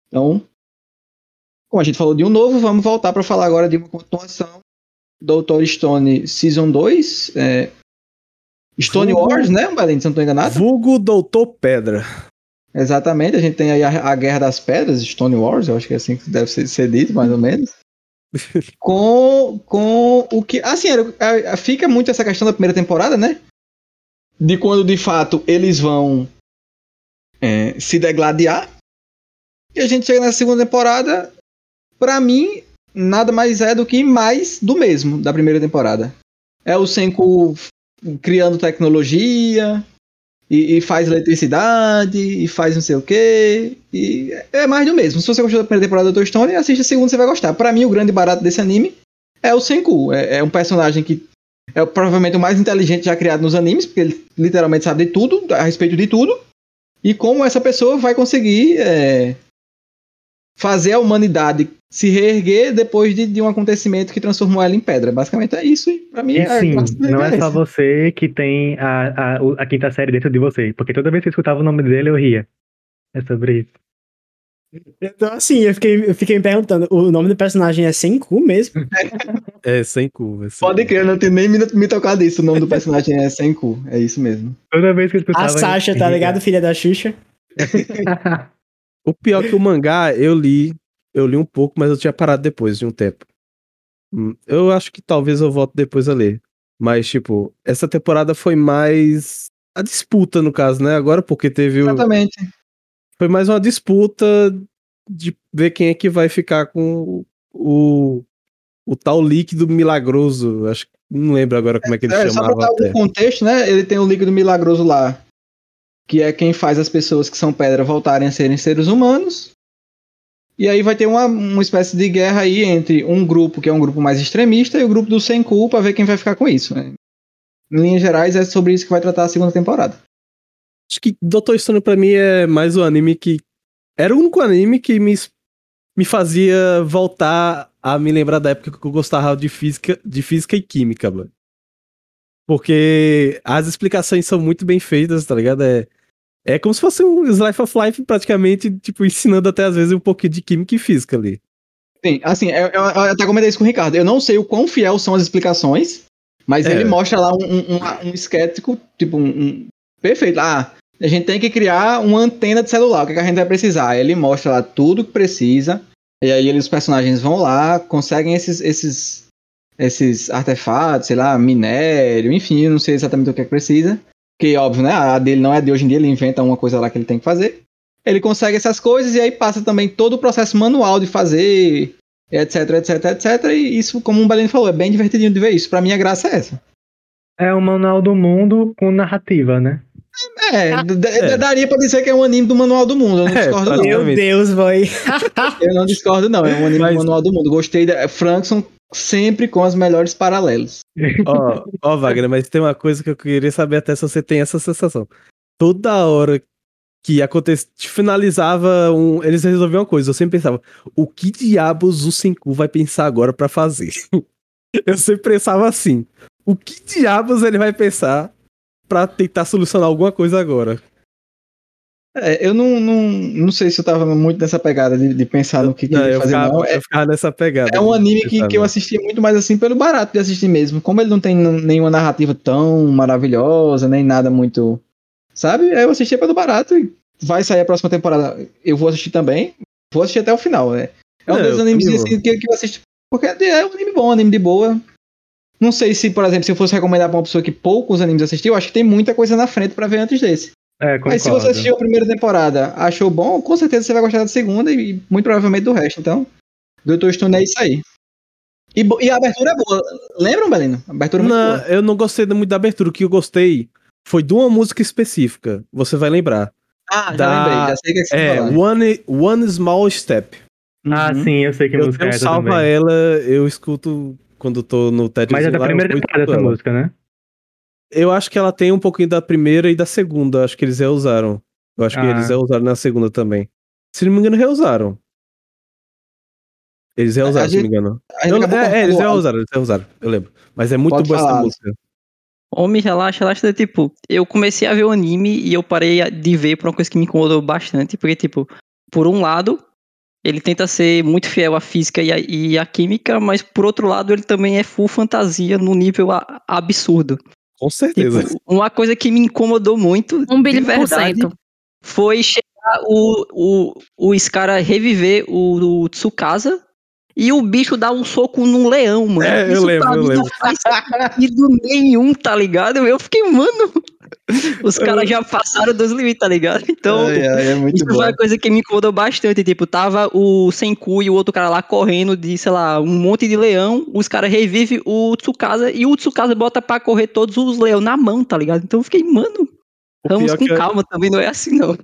Então, como a gente falou de um novo, vamos voltar para falar agora de uma continuação. Doutor Stone Season 2. É, Stone Vulgo, Wars, né, Valente, se não estou enganado? Vulgo Doutor Pedra. Exatamente, a gente tem aí a, a, Guerra das Pedras, Stone Wars, eu acho que é assim que deve ser, ser dito, mais ou menos com, com o que. Assim, fica muito essa questão da primeira temporada, né? De quando de fato eles vão é, se degladiar. E a gente chega na segunda temporada. Pra mim, nada mais é do que mais do mesmo da primeira temporada. É o Senku criando tecnologia, e, e, faz eletricidade, e faz não sei o que. E é mais do mesmo. Se você gostou da primeira temporada do Story, assista a segunda, você vai gostar. Para mim, o grande barato desse anime é o Senku. É, é, um personagem que é provavelmente o mais inteligente já criado nos animes, porque ele literalmente sabe de tudo, a respeito de tudo. E como essa pessoa vai conseguir é, fazer a humanidade se reerguer depois de, de, um acontecimento que transformou ela em pedra. Basicamente é isso, e pra mim e é, sim, não é só você que tem a, a, a, quinta série dentro de você, porque toda vez que eu escutava o nome dele eu ria. É sobre isso. Então, assim, eu fiquei, eu fiquei me perguntando, o nome do personagem é Senku mesmo? é, Senku. É Pode crer, não tem nem me, me tocado isso, o nome do personagem é Senku, é isso mesmo. Toda vez que eu escutava... A Sasha, tá ligado? Filha da Xuxa. o pior é que o mangá, eu li eu li um pouco, mas eu tinha parado depois de um tempo. Hum, eu acho que talvez eu volte depois a ler. Mas, tipo, essa temporada foi mais a disputa, no caso, né? Agora porque teve Exatamente. o. Foi mais uma disputa de ver quem é que vai ficar com o, o tal líquido milagroso. Acho que não lembro agora como é que ele é, chamava. Só pra dar contexto, né? Ele tem o líquido milagroso lá, que é quem faz as pessoas que são pedra voltarem a serem seres humanos. E aí vai ter uma, uma espécie de guerra aí entre um grupo que é um grupo mais extremista e o grupo do sem culpa, ver quem vai ficar com isso. Né? Em linhas gerais, é sobre isso que vai tratar a segunda temporada. Acho que Doutor Stone pra mim é mais o anime que. Era o único anime que me, me fazia voltar a me lembrar da época que eu gostava de física, de física e química, mano. Porque as explicações são muito bem feitas, tá ligado? É, é como se fosse um Slice of Life, praticamente, tipo, ensinando até às vezes um pouquinho de química e física ali. Sim, assim, eu, eu, eu até comentei isso com o Ricardo. Eu não sei o quão fiel são as explicações, mas é. ele mostra lá um, um, um, um esquético, tipo, um, um, Perfeito. Ah, a gente tem que criar uma antena de celular. O que, é que a gente vai precisar? Ele mostra lá tudo que precisa. E aí eles, os personagens vão lá, conseguem esses, esses, esses artefatos, sei lá, minério, enfim, não sei exatamente o que é que precisa. Que óbvio, né? A dele não é de hoje em dia, ele inventa uma coisa lá que ele tem que fazer. Ele consegue essas coisas e aí passa também todo o processo manual de fazer, etc, etc, etc. E isso, como o Belém falou, é bem divertidinho de ver isso. Pra mim a graça é essa. É o manual do mundo com narrativa, né? É, é, daria pra dizer que é um anime do Manual do Mundo. Eu não é, discordo, não. Meu Deus, vai. eu não discordo, não. É um anime Mas... do Manual do Mundo. Gostei da. Frankson sempre com os melhores paralelos. Ó, oh, oh, Wagner, mas tem uma coisa que eu queria saber até se você tem essa sensação. Toda hora que acontecia, finalizava um, eles resolviam uma coisa, eu sempre pensava, o que diabos o Senku vai pensar agora para fazer? eu sempre pensava assim, o que diabos ele vai pensar para tentar solucionar alguma coisa agora? É, eu não, não, não sei se eu tava muito nessa pegada de, de pensar no que, que não, ia fazer, ficava, não. É, eu ficava nessa pegada. É um anime que, que eu assisti muito mais assim pelo barato de assistir mesmo. Como ele não tem nenhuma narrativa tão maravilhosa, nem nada muito. Sabe? Eu assisti pelo barato e vai sair a próxima temporada. Eu vou assistir também. Vou assistir até o final, né? É um dos animes assim, que, que eu assisto. Porque é um anime bom, um anime de boa. Não sei se, por exemplo, se eu fosse recomendar pra uma pessoa que poucos animes assistiu, eu acho que tem muita coisa na frente para ver antes desse. É, Mas se você assistiu a primeira temporada, achou bom, com certeza você vai gostar da segunda e muito provavelmente do resto. Então, Doutor Stone é isso aí. E, e, a abertura é boa. Lembram, Belino? A abertura é não, boa. Eu não gostei muito da abertura. O que eu gostei foi de uma música específica. Você vai lembrar. Ah, da... já lembrei. Já sei que é que você é, one, one Small Step. Ah, uhum. sim, eu sei que eu música é essa salva também. ela, eu escuto quando tô no TED. Mas é da primeira temporada essa música, né? Eu acho que ela tem um pouquinho da primeira e da segunda. Acho que eles reusaram. Eu acho ah. que eles reusaram na segunda também. Se não me engano, reusaram. Eles reusaram, se não me engano. Eu, é, é, eles reusaram, eles reusaram, eu lembro. Mas é muito Pode boa falar. essa música. Homem, relaxa, relaxa. Tipo, eu comecei a ver o anime e eu parei de ver por uma coisa que me incomodou bastante. Porque, tipo, por um lado, ele tenta ser muito fiel à física e à, e à química, mas por outro lado, ele também é full fantasia no nível a, absurdo. Com certeza. Tipo, uma coisa que me incomodou muito, um de verdade, foi chegar o, o, o Scara reviver o, o Tsukasa e o bicho dar um soco num leão, mano. É, Isso eu lembro, eu lembro. Não faz sentido nenhum, tá ligado? Eu fiquei, mano. Os caras já passaram dos limites, tá ligado? Então, ai, ai, é isso bom. foi uma coisa que me incomodou bastante. Tipo, tava o Senku e o outro cara lá correndo de, sei lá, um monte de leão. Os caras revivem o Tsukasa e o Tsukasa bota pra correr todos os leões na mão, tá ligado? Então eu fiquei, mano, vamos com calma, eu... também não é assim, não.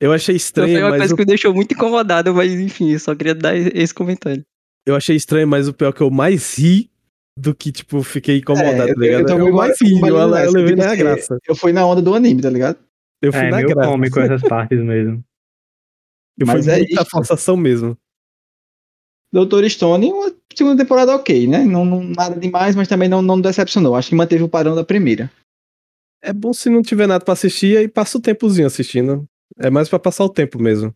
Eu achei estranho, então, foi uma coisa que me deixou muito incomodado, mas enfim, eu só queria dar esse comentário. Eu achei estranho, mas o pior é que eu mais ri do que, tipo, fiquei incomodado, é, tá ligado? Eu, eu, eu mais ri, eu, eu, levei na graça. Eu fui na onda do anime, tá ligado? Eu fui é, na graça. cômico essas partes mesmo. Eu mas fui é muita forçação mesmo. Doutor Stone, uma segunda temporada ok, né? Não, não, nada demais, mas também não, não decepcionou. Acho que manteve o padrão da primeira. É bom se não tiver nada pra assistir, aí passa o tempozinho assistindo. É mais pra passar o tempo mesmo.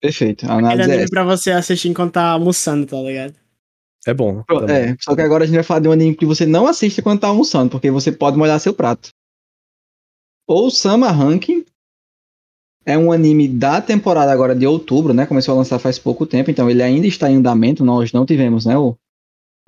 Perfeito. A análise é pra você assistir enquanto tá almoçando, tá ligado? É bom. É, só que agora a gente vai falar de um anime que você não assiste quando tá almoçando, porque você pode molhar seu prato. Ou Sama Ranking. É um anime da temporada agora de outubro, né? Começou a lançar faz pouco tempo, então ele ainda está em andamento. Nós não tivemos, né? O,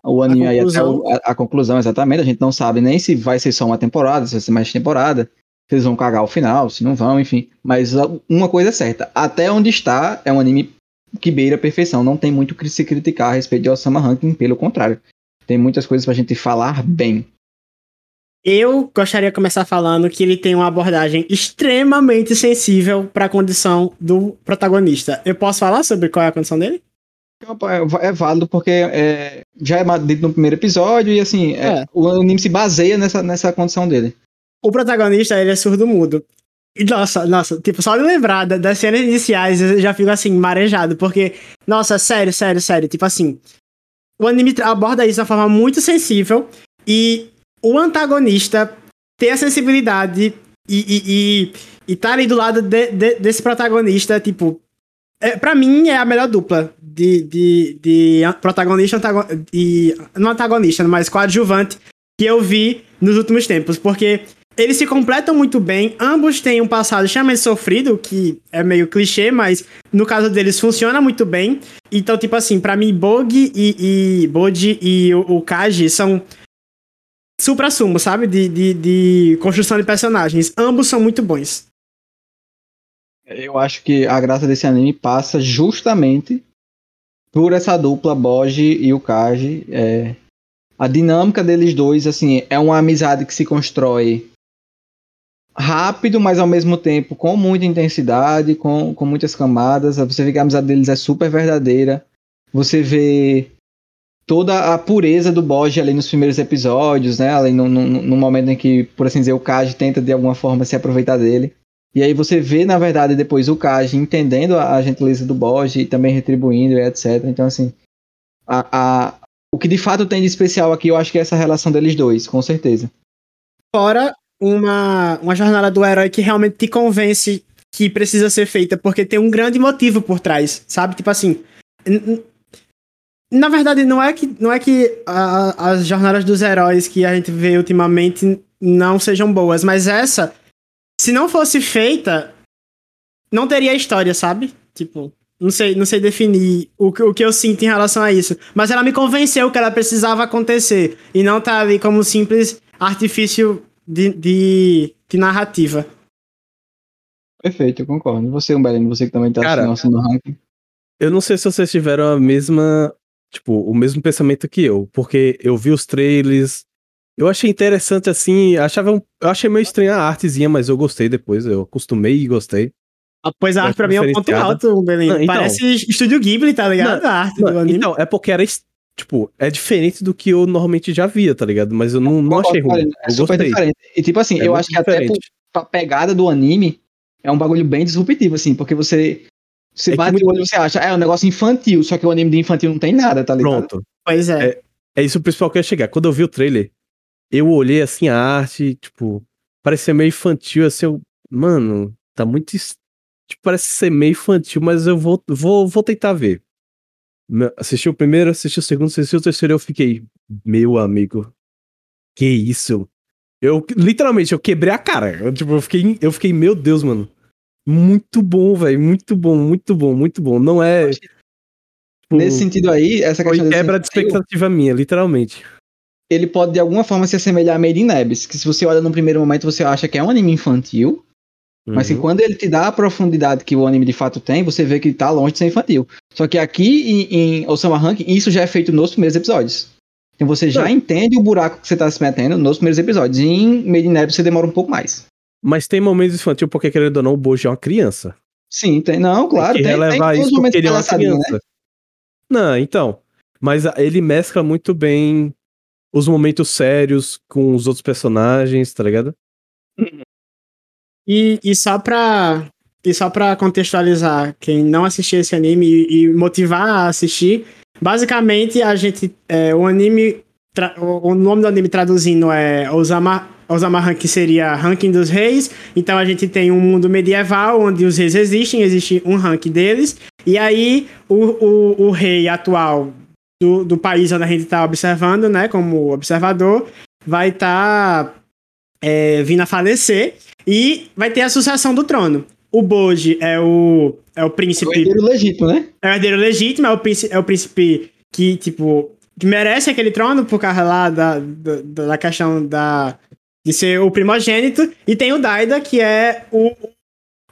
o anime a aí até o, a, a, conclusão, exatamente. A gente não sabe nem se vai ser só uma temporada, se vai ser mais temporada. Se eles vão cagar o final, se não vão, enfim. Mas uma coisa é certa, até onde está é um anime que beira a perfeição. Não tem muito que se criticar a respeito de Osama Ranking, pelo contrário. Tem muitas coisas pra gente falar bem. Eu gostaria de começar falando que ele tem uma abordagem extremamente sensível para a condição do protagonista. Eu posso falar sobre qual é a condição dele? É, é válido porque é, já é dito no primeiro episódio e assim, é, é. o anime se baseia nessa, nessa condição dele o protagonista, ele é surdo-mudo. E nossa, nossa, tipo, só de lembrar das cenas iniciais eu já fico assim, marejado, porque, nossa, sério, sério, sério, tipo assim, o anime aborda isso de uma forma muito sensível e o antagonista ter a sensibilidade e, e, e, e tá ali do lado de, de, desse protagonista, tipo, é, pra mim é a melhor dupla de, de, de protagonista e não antagonista, mas coadjuvante que eu vi nos últimos tempos, porque eles se completam muito bem, ambos têm um passado extremamente sofrido, que é meio clichê, mas no caso deles funciona muito bem. Então, tipo assim, para mim, Bog e, e Bode e o, o Kaji são supra-sumo, sabe? De, de, de construção de personagens. Ambos são muito bons. Eu acho que a graça desse anime passa justamente por essa dupla Boji e o Kaji. É... A dinâmica deles dois, assim, é uma amizade que se constrói rápido, mas ao mesmo tempo com muita intensidade, com, com muitas camadas. Você vê que a amizade deles é super verdadeira. Você vê toda a pureza do Boji ali nos primeiros episódios, né? Ali no, no, no, momento em que, por assim dizer, o Kaji tenta de alguma forma se aproveitar dele. E aí você vê, na verdade, depois o Kaji entendendo a, a gentileza do Boji e também retribuindo etc. Então, assim, a, a, o que de fato tem de especial aqui, eu acho que é essa relação deles dois, com certeza. Fora uma, uma jornada do herói que realmente te convence que precisa ser feita, porque tem um grande motivo por trás, sabe? Tipo assim. Na verdade, não é que, não é que a, as jornadas dos heróis que a gente vê ultimamente não sejam boas, mas essa, se não fosse feita, não teria história, sabe? Tipo, não sei, não sei definir o, o que eu sinto em relação a isso. Mas ela me convenceu que ela precisava acontecer. E não tá ali como um simples artifício de, de, de narrativa. Perfeito, eu concordo. E você, Umbelino, você que também tá Cara, assistindo no ranking. Eu não sei se vocês tiveram a mesma, tipo, o mesmo pensamento que eu, porque eu vi os trailers, eu achei interessante assim, achava um, eu achei meio estranha a artezinha, mas eu gostei depois, eu acostumei e gostei. Ah, pois a arte pra mim é um ponto alto, Belém. Então, Parece Estúdio Ghibli, tá ligado? Não, a arte não, do anime. Então, é porque era tipo, é diferente do que eu normalmente já via, tá ligado? Mas eu não, não achei ruim. É super gostei. diferente. E tipo assim, é eu acho que diferente. até a pegada do anime é um bagulho bem disruptivo, assim, porque você. Você é bate o olho e você acha, é um negócio infantil, só que o anime de infantil não tem nada, tá ligado? Pronto. Pois é. é. É isso o principal que eu ia chegar. Quando eu vi o trailer, eu olhei assim a arte, tipo, parecia meio infantil, assim, eu, mano, tá muito. Tipo, parece ser meio infantil, mas eu vou, vou, vou tentar ver. Assisti o primeiro, assisti o segundo, assisti o terceiro, eu fiquei, meu amigo, que isso? Eu, literalmente, eu quebrei a cara. Eu, tipo, eu fiquei, eu fiquei, meu Deus, mano. Muito bom, velho, muito bom, muito bom, muito bom. Não é... Tipo, Nesse sentido aí, essa questão... quebra de expectativa minha, literalmente. Ele pode, de alguma forma, se assemelhar a Made in Abyss, que se você olha no primeiro momento, você acha que é um anime infantil, Uhum. Mas assim, quando ele te dá a profundidade que o anime de fato tem, você vê que tá longe de ser infantil. Só que aqui em, em Osama Rank, isso já é feito nos primeiros episódios. Então você já Não. entende o buraco que você tá se metendo nos primeiros episódios. E em Made in Abyss você demora um pouco mais. Mas tem momentos infantil porque, querendo ou não, o Boji é uma criança. Sim, tem. Não, claro. Tem que relevar tem, tem isso porque ele é uma criança. Né? Não, então. Mas ele mescla muito bem os momentos sérios com os outros personagens, tá ligado? Uhum. E, e só pra. E só pra contextualizar quem não assistiu esse anime e, e motivar a assistir, basicamente a gente. É, o anime. O nome do anime traduzindo é Osama, Rank seria Ranking dos Reis. Então a gente tem um mundo medieval onde os reis existem, existe um ranking deles. E aí o, o, o rei atual do, do país onde a gente está observando, né, como observador, vai estar tá, é, vindo a falecer. E vai ter a sucessão do trono. O Boji é o, é o príncipe. É o herdeiro legítimo, né? É o herdeiro legítimo, é o príncipe, é o príncipe que, tipo, que merece aquele trono por causa lá da, da, da questão da, de ser o primogênito, e tem o Daida, que é o,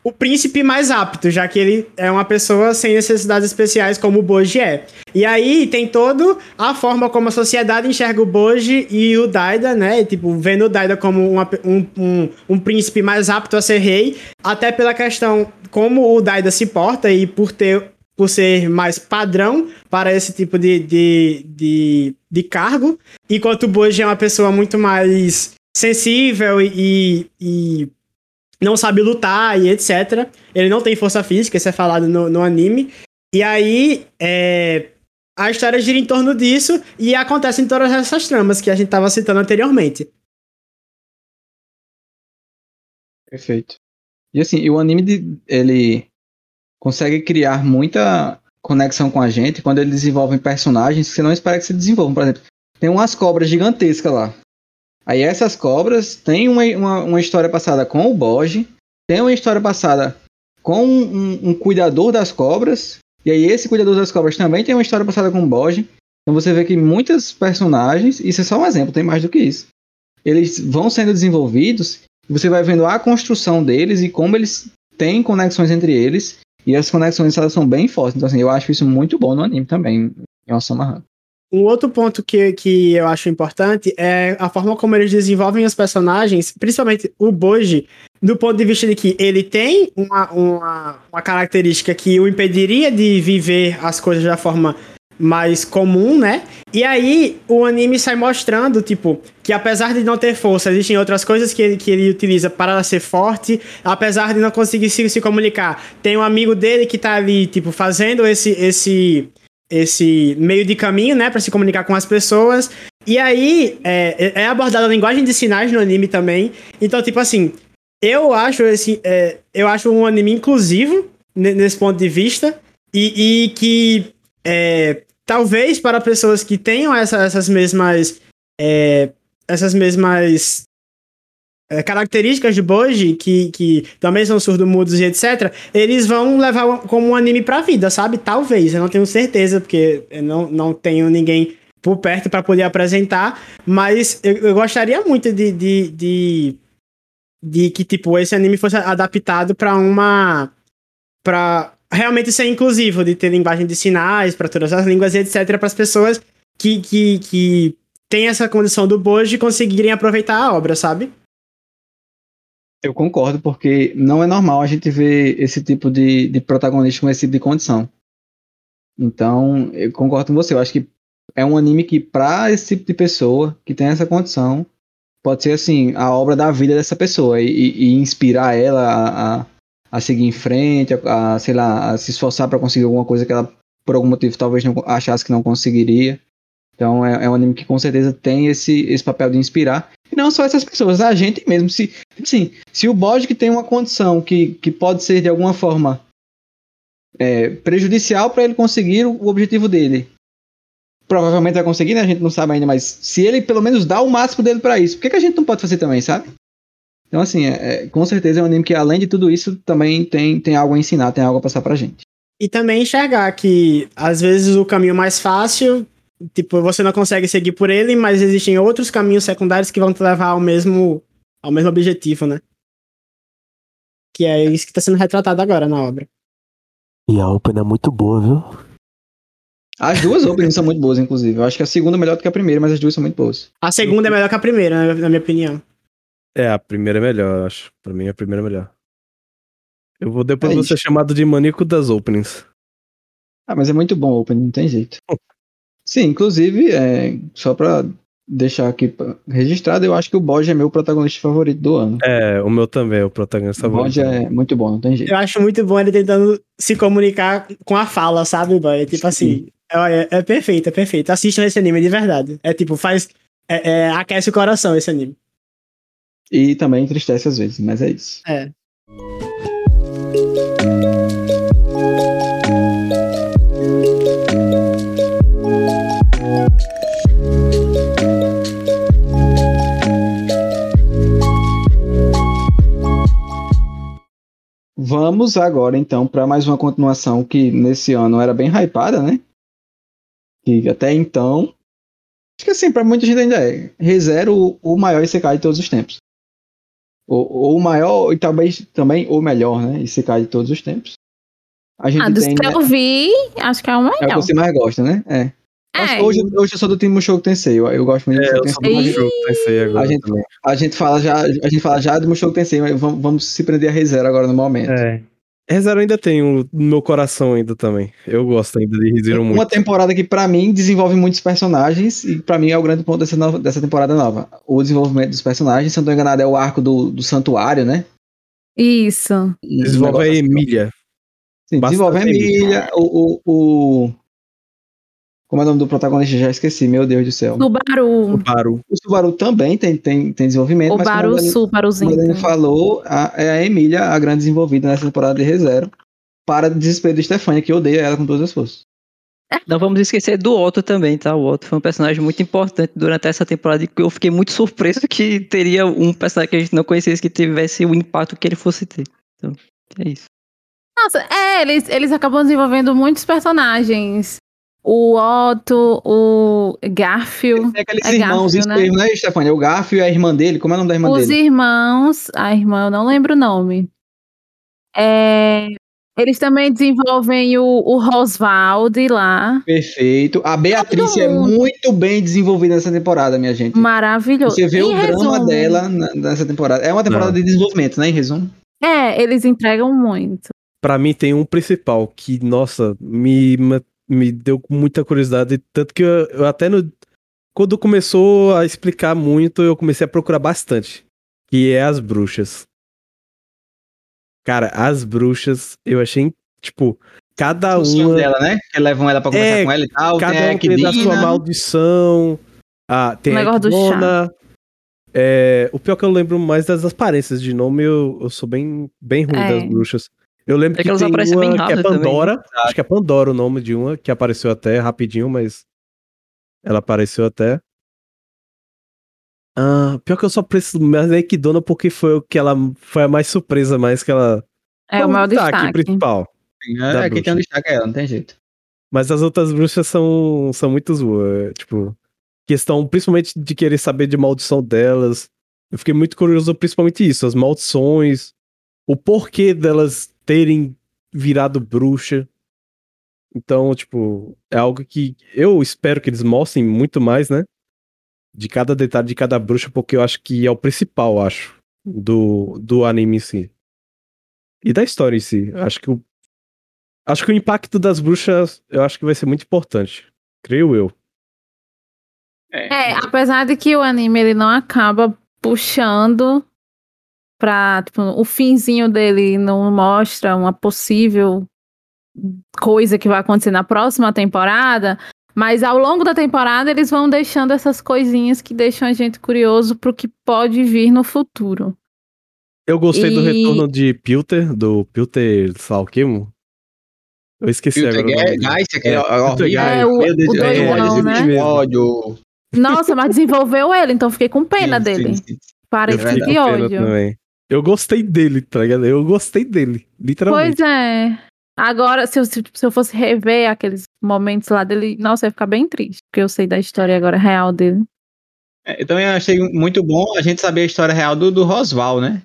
o príncipe mais apto, já que ele é uma pessoa sem necessidades especiais, como o Boji é. E aí tem todo a forma como a sociedade enxerga o Boji e o Daida, né? Tipo, vendo o Daida como uma, um, um, um príncipe mais apto a ser rei, até pela questão como o Daida se porta e por ter por ser mais padrão para esse tipo de, de, de, de cargo, enquanto o Boji é uma pessoa muito mais sensível e, e não sabe lutar e etc. Ele não tem força física, isso é falado no, no anime. E aí, é, a história gira em torno disso e acontece em todas essas tramas que a gente estava citando anteriormente. Perfeito. E assim, o anime, ele consegue criar muita conexão com a gente quando ele desenvolve personagens que você não espera que se desenvolvam. Por exemplo, tem umas cobras gigantescas lá. Aí essas cobras têm uma, uma, uma história passada com o Boge, tem uma história passada com um, um, cuidador das cobras, e aí esse cuidador das cobras também tem uma história passada com o Boge. Então você vê que muitos personagens, isso é só um exemplo, tem mais do que isso. Eles vão sendo desenvolvidos, você vai vendo a construção deles e como eles têm conexões entre eles, e as conexões elas são bem fortes. Então assim, eu acho isso muito bom no anime também, em Osama um outro ponto que, que eu acho importante é a forma como eles desenvolvem os personagens, principalmente o Boji, do ponto de vista de que ele tem uma, uma, uma característica que o impediria de viver as coisas da forma mais comum, né? E aí o anime sai mostrando, tipo, que apesar de não ter força, existem outras coisas que ele, que ele utiliza para ser forte, apesar de não conseguir se, se comunicar. Tem um amigo dele que tá ali, tipo, fazendo esse, esse esse meio de caminho, né, para se comunicar com as pessoas. E aí é, é, abordada a linguagem de sinais no anime também. Então, tipo assim, eu acho esse, é, eu acho um anime inclusivo nesse ponto de vista e, e que é, talvez para pessoas que tenham essa, essas mesmas é, essas mesmas é, características de Boji, que, que também são surdo-mudos e etc., eles vão levar como um anime pra vida, sabe? Talvez, eu não tenho certeza, porque eu não, não tenho ninguém por perto para poder apresentar, mas eu, eu gostaria muito de, de, de, de, que, tipo, esse anime fosse adaptado para uma... para realmente ser inclusivo, de ter linguagem de sinais para todas as línguas e etc., para as pessoas que, que, que têm essa condição do Boji conseguirem aproveitar a obra, sabe? Eu concordo, porque não é normal a gente ver esse tipo de, de protagonista com esse tipo de condição. Então, eu concordo com você. Eu acho que é um anime que, para esse tipo de pessoa que tem essa condição, pode ser assim, a obra da vida dessa pessoa e, e inspirar ela a, a, a, seguir em frente, a, a sei lá, a se esforçar para conseguir alguma coisa que ela, por algum motivo, talvez não achasse que não conseguiria. Então é, é, um anime que com certeza tem esse, esse papel de inspirar. E não só essas pessoas, a gente mesmo. Se, sim, se o Bodge tem uma condição que, que pode ser de alguma forma é, prejudicial para ele conseguir o, o objetivo dele, provavelmente vai conseguir, né? A gente não sabe ainda, mas se ele pelo menos dá o máximo dele para isso, por que, que, a gente não pode fazer também, sabe? Então, assim, é, é, com certeza é um anime que, além de tudo isso, também tem, tem algo a ensinar, tem algo a passar pra gente. E também enxergar que, às vezes, o caminho mais fácil tipo, você não consegue seguir por ele, mas existem outros caminhos secundários que vão te levar ao mesmo, ao mesmo objetivo, né? Que é isso que está sendo retratado agora na obra. E a Open é muito boa, viu? As duas Open são muito boas, inclusive. Eu acho que a segunda é melhor do que a primeira, mas as duas são muito boas. A segunda é melhor que a primeira, na minha opinião. É, a primeira é melhor, eu acho. Pra mim, a primeira é melhor. Eu vou depois é vou ser chamado de maníaco das openings. Ah, mas é muito bom o opening, não tem jeito. Sim, inclusive, é, só pra deixar aqui registrado, eu acho que o Bode é meu protagonista favorito do ano. É, o meu também, é o protagonista favorito. O Bode é muito bom, não tem jeito. Eu acho muito bom ele tentando se comunicar com a fala, sabe, boy? É tipo assim, é, é, perfeito, é perfeito. Assistam esse anime de verdade. É tipo, faz. É, é, aquece o coração esse anime. E também entristece às vezes, mas é isso. É. Vamos agora então para mais uma continuação que nesse ano era bem hypada, né? Que até então Acho que assim, pra muita gente ainda é. ReZero o maior ICK de todos os tempos. O, o maior e talvez também o melhor, né? ICK de todos os tempos. A gente ah, dos tem, que eu vi, acho que é o melhor. É o que você mais gosta, né? É. É. Hoje, hoje eu sou do time Mushoku Tensei. Eu, eu gosto muito é, do Mushoku Tensei. Tensei agora a, gente, a, gente fala já, a gente fala já do Mushoku Tensei, mas vamos, vamos se prender a ReZero agora no momento. É. ReZero ainda tem um, no meu coração ainda também. Eu gosto ainda de ReZero muito. Uma temporada que para mim desenvolve muitos personagens e para mim é o grande ponto dessa, nova, dessa temporada nova. O desenvolvimento dos personagens, se não tô enganado, é o arco do, do santuário, né? Isso. Desenvolve a Emília. Sim, desenvolve a Emília, o, o, o como é o nome do protagonista? Já esqueci, meu Deus do céu. Subaru. Subaru. O Subaru também tem, tem, tem desenvolvimento. O Baru Subaruzinho. Como ele falou, a, é a Emília a grande desenvolvida nessa temporada de ReZero. Para desespero de Stefania, que odeia ela com todas as forças. Não vamos esquecer do Otto também, tá? O Otto foi um personagem muito importante durante essa temporada e eu fiquei muito surpreso que teria um personagem que a gente não conhecesse que tivesse o impacto que ele fosse ter. Então, é isso. Nossa, é, eles, eles acabam desenvolvendo muitos personagens o Otto, o Garfield. É aqueles é irmãos Garfield, né? né, Stefania? O Garfield e a irmã dele. Como é o nome da irmã Os dele? Os irmãos, a irmã, eu não lembro o nome. É, eles também desenvolvem o, o Roswald lá. Perfeito. A Beatriz é muito bem desenvolvida nessa temporada, minha gente. Maravilhoso. Você vê em o resumo, drama dela nessa temporada. É uma temporada não. de desenvolvimento, né? Em resumo. É, eles entregam muito. Para mim tem um principal que, nossa, me me deu muita curiosidade, tanto que eu, eu até no, quando começou a explicar muito, eu comecei a procurar bastante, que é as bruxas. Cara, as bruxas, eu achei, tipo, cada uma... dela, né? Que levam ela pra conversar é, com ela e tal. Cada tem uma tem da sua maldição. Ah, tem o a Dona. É, o pior que eu lembro mais das aparências de nome, eu, eu sou bem, bem ruim é. das bruxas. Eu lembro é que, que tem uma que é Pandora. Também. Acho que é Pandora o nome de uma, que apareceu até rapidinho, mas ela apareceu até. Ah, pior que eu só preciso mais da Equidona porque foi o que ela foi a mais surpresa, mais que ela. É o maior destaque. principal. É, é quem tem um destaque é ela, não tem jeito. Mas as outras bruxas são, são muito zoas. Tipo, questão principalmente de querer saber de maldição delas. Eu fiquei muito curioso, principalmente isso, as maldições, o porquê delas terem virado bruxa. Então, tipo, é algo que eu espero que eles mostrem muito mais, né? De cada detalhe de cada bruxa, porque eu acho que é o principal, acho, do, do anime em si. E da história em si. Acho que o, acho que o impacto das bruxas, eu acho que vai ser muito importante. Creio eu. É, é apesar de que o anime ele não acaba puxando pra, tipo, o finzinho dele não mostra uma possível coisa que vai acontecer na próxima temporada, mas ao longo da temporada eles vão deixando essas coisinhas que deixam a gente curioso pro que pode vir no futuro. Eu gostei e... do retorno de Pilter, do Pilter Salquemo. Eu esqueci Pilter agora. Geist, que é, é, é, o, o doidão, né? ódio. Nossa, mas desenvolveu ele, então fiquei com pena sim, dele. Sim, sim. Parece de ódio. Também. Eu gostei dele, tá ligado? Eu gostei dele, literalmente. Pois é. Agora, se eu, se, eu fosse rever aqueles momentos lá dele, nossa, eu ia ficar bem triste, porque eu sei da história agora real dele. É, então eu achei muito bom a gente saber a história real do, do Rosval, né?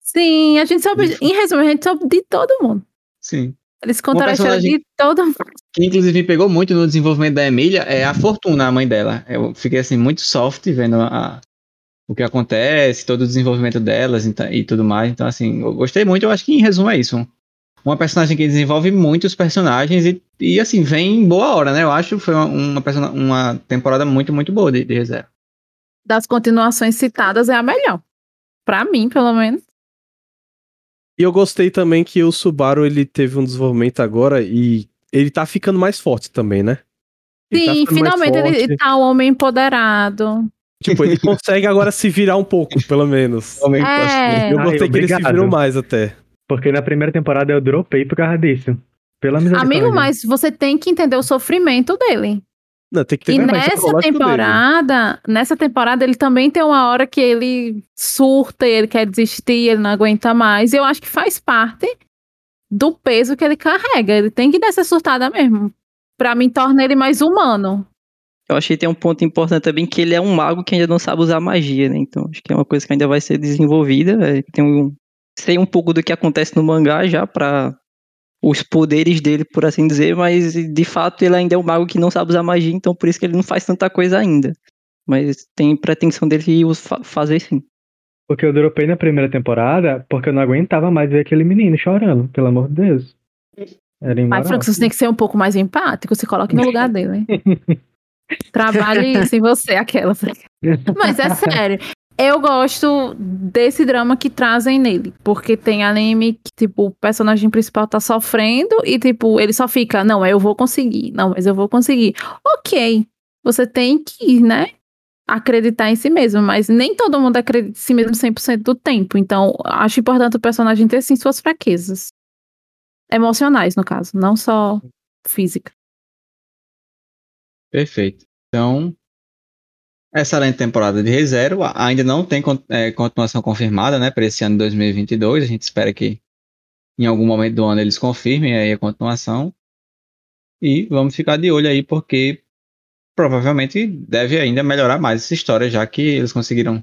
Sim, a gente sabe, em resumo, a gente sabe de todo mundo. Sim. Eles contaram a história de todo mundo. Que inclusive me pegou muito no desenvolvimento da Emília é a Fortuna, a mãe dela. Eu fiquei assim, muito soft vendo a, o que acontece, todo o desenvolvimento delas e, tudo mais. Então, assim, eu gostei muito. Eu acho que, em resumo, é isso. Uma personagem que desenvolve muitos personagens e, e assim, vem em boa hora, né? Eu acho que foi uma, uma, uma temporada muito, muito boa de, de reserva. Das continuações citadas, é a melhor. Pra mim, pelo menos. E eu gostei também que o Subaru ele teve um desenvolvimento agora e ele tá ficando mais forte também, né? Ele tá Sim, tá finalmente ele tá um homem empoderado. Tipo, ele consegue agora se virar um pouco, pelo menos. É. Eu gostei Ai, que ele se virou mais até. Porque na primeira temporada eu dropei por causa disso. Pela Amigo, mas você tem que entender o sofrimento dele. Não, tem que e nessa temporada, dele. nessa temporada ele também tem uma hora que ele surta, ele quer desistir, ele não aguenta mais. E eu acho que faz parte do peso que ele carrega. Ele tem que dar essa surtada mesmo. Pra mim, torna ele mais humano. Eu achei que tem um ponto importante também que ele é um mago que ainda não sabe usar magia, né? Então acho que é uma coisa que ainda vai ser desenvolvida. É, tem um, sei um pouco do que acontece no mangá já para os poderes dele, por assim dizer, mas de fato ele ainda é um mago que não sabe usar magia, então por isso que ele não faz tanta coisa ainda. Mas tem pretensão dele de fazer sim. Porque eu dropei na primeira temporada porque eu não aguentava mais ver aquele menino chorando, pelo amor de Deus. Era Mas, Franco, você tem que ser um pouco mais empático, se coloque no lugar dele. Trabalhe sem você, aquela. Mas é sério. Eu gosto desse drama que trazem nele. Porque tem anime que, tipo, o personagem principal tá sofrendo e, tipo, ele só fica, não, eu vou conseguir. Não, mas eu vou conseguir. Ok. Você tem que, né? Acreditar em si mesmo, mas nem todo mundo acredita em si mesmo 100% do tempo. Então, acho importante o personagem ter, sim, suas fraquezas. Emocionais, no caso, não só física. Perfeito. Então, excelente temporada de ReZero. Ainda não tem é, continuação confirmada, né, para esse ano de 2022. A gente espera que em algum momento do ano eles confirmem aí a continuação. E vamos ficar de olho aí, porque provavelmente deve ainda melhorar mais essa história, já que eles conseguiram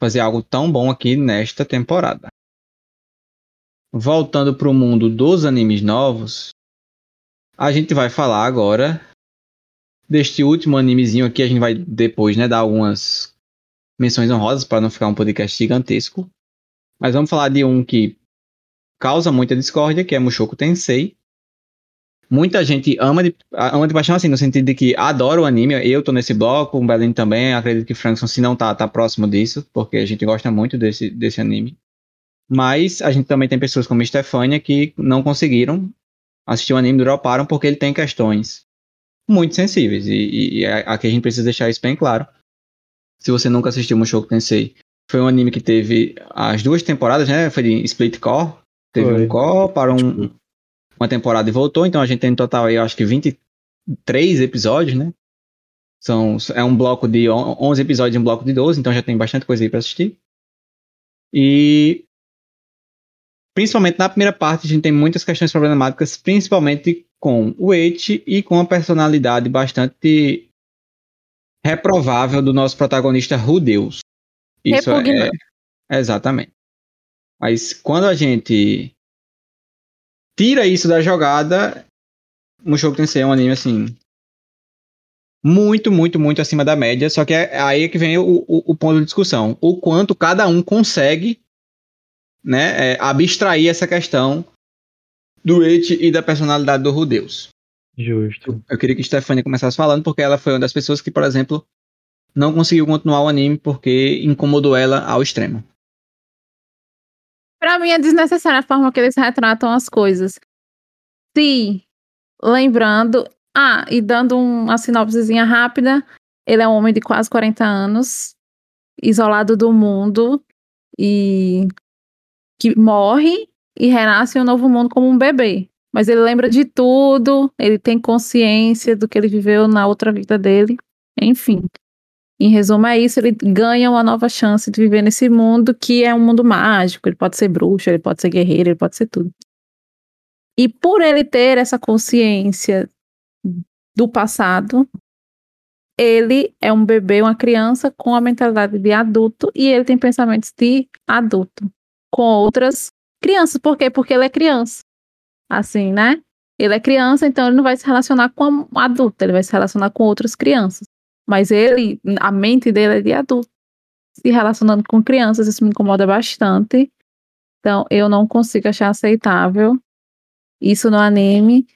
fazer algo tão bom aqui nesta temporada. Voltando para o mundo dos animes novos, a gente vai falar agora deste último animezinho aqui, a gente vai depois, né, dar algumas menções honrosas para não ficar um podcast gigantesco. Mas vamos falar de um que causa muita discórdia, que é Mushoku Tensei. Muita gente ama de, ama de paixão, assim, no sentido de que adora o anime. Eu tô nesse bloco, o Belém também. Acredito que Frankson, se não tá, tá próximo disso, porque a gente gosta muito desse, desse anime. Mas a gente também tem pessoas como Stefania que não conseguiram assistir o anime, droparam, porque ele tem questões muito sensíveis. E, e aqui a gente precisa deixar isso bem claro. Se você nunca assistiu Mushoku Tensei, foi um anime que teve as duas temporadas, né? Foi de Split Core. Teve foi. um core para um, uma temporada e voltou. Então a gente tem no total aí, eu acho que 23 episódios, né? São, é um bloco de 11 episódios e um bloco de 12, então já tem bastante coisa aí para assistir. E principalmente na primeira parte a gente tem muitas questões problemáticas, principalmente com o Eight e com a personalidade bastante reprovável do nosso protagonista Rudeus. Isso é, é, exatamente. Mas quando a gente tira isso da jogada, Mushoku Tensei é um anime assim muito, muito, muito acima da média. Só que é aí é que vem o, o, o ponto de discussão. O quanto cada um consegue né, é, abstrair essa questão do It e da personalidade do Rudeus. Justo. Eu queria que Stefania começasse falando, porque ela foi uma das pessoas que, por exemplo, não conseguiu continuar o anime porque incomodou ela ao extremo. Para mim é desnecessária a forma que eles retratam as coisas. Se, lembrando, ah, e dando uma sinopsezinha rápida, ele é um homem de quase 40 anos, isolado do mundo e que morre e renasce em um novo mundo como um bebê. Mas ele lembra de tudo, ele tem consciência do que ele viveu na outra vida dele. Enfim. Em resumo, é isso. Ele ganha uma nova chance de viver nesse mundo que é um mundo mágico. Ele pode ser bruxo, ele pode ser guerreiro, ele pode ser tudo. E por ele ter essa consciência do passado, ele é um bebê, uma criança com a mentalidade de adulto e ele tem pensamentos de adulto com outras crianças. Por quê? Porque ele é criança. Assim, né? Ele é criança, então ele não vai se relacionar com um adulto, ele vai se relacionar com outras crianças. Mas ele, a mente dele é de adulto. Se relacionando com crianças, isso me incomoda bastante. Então, eu não consigo achar aceitável isso no anime.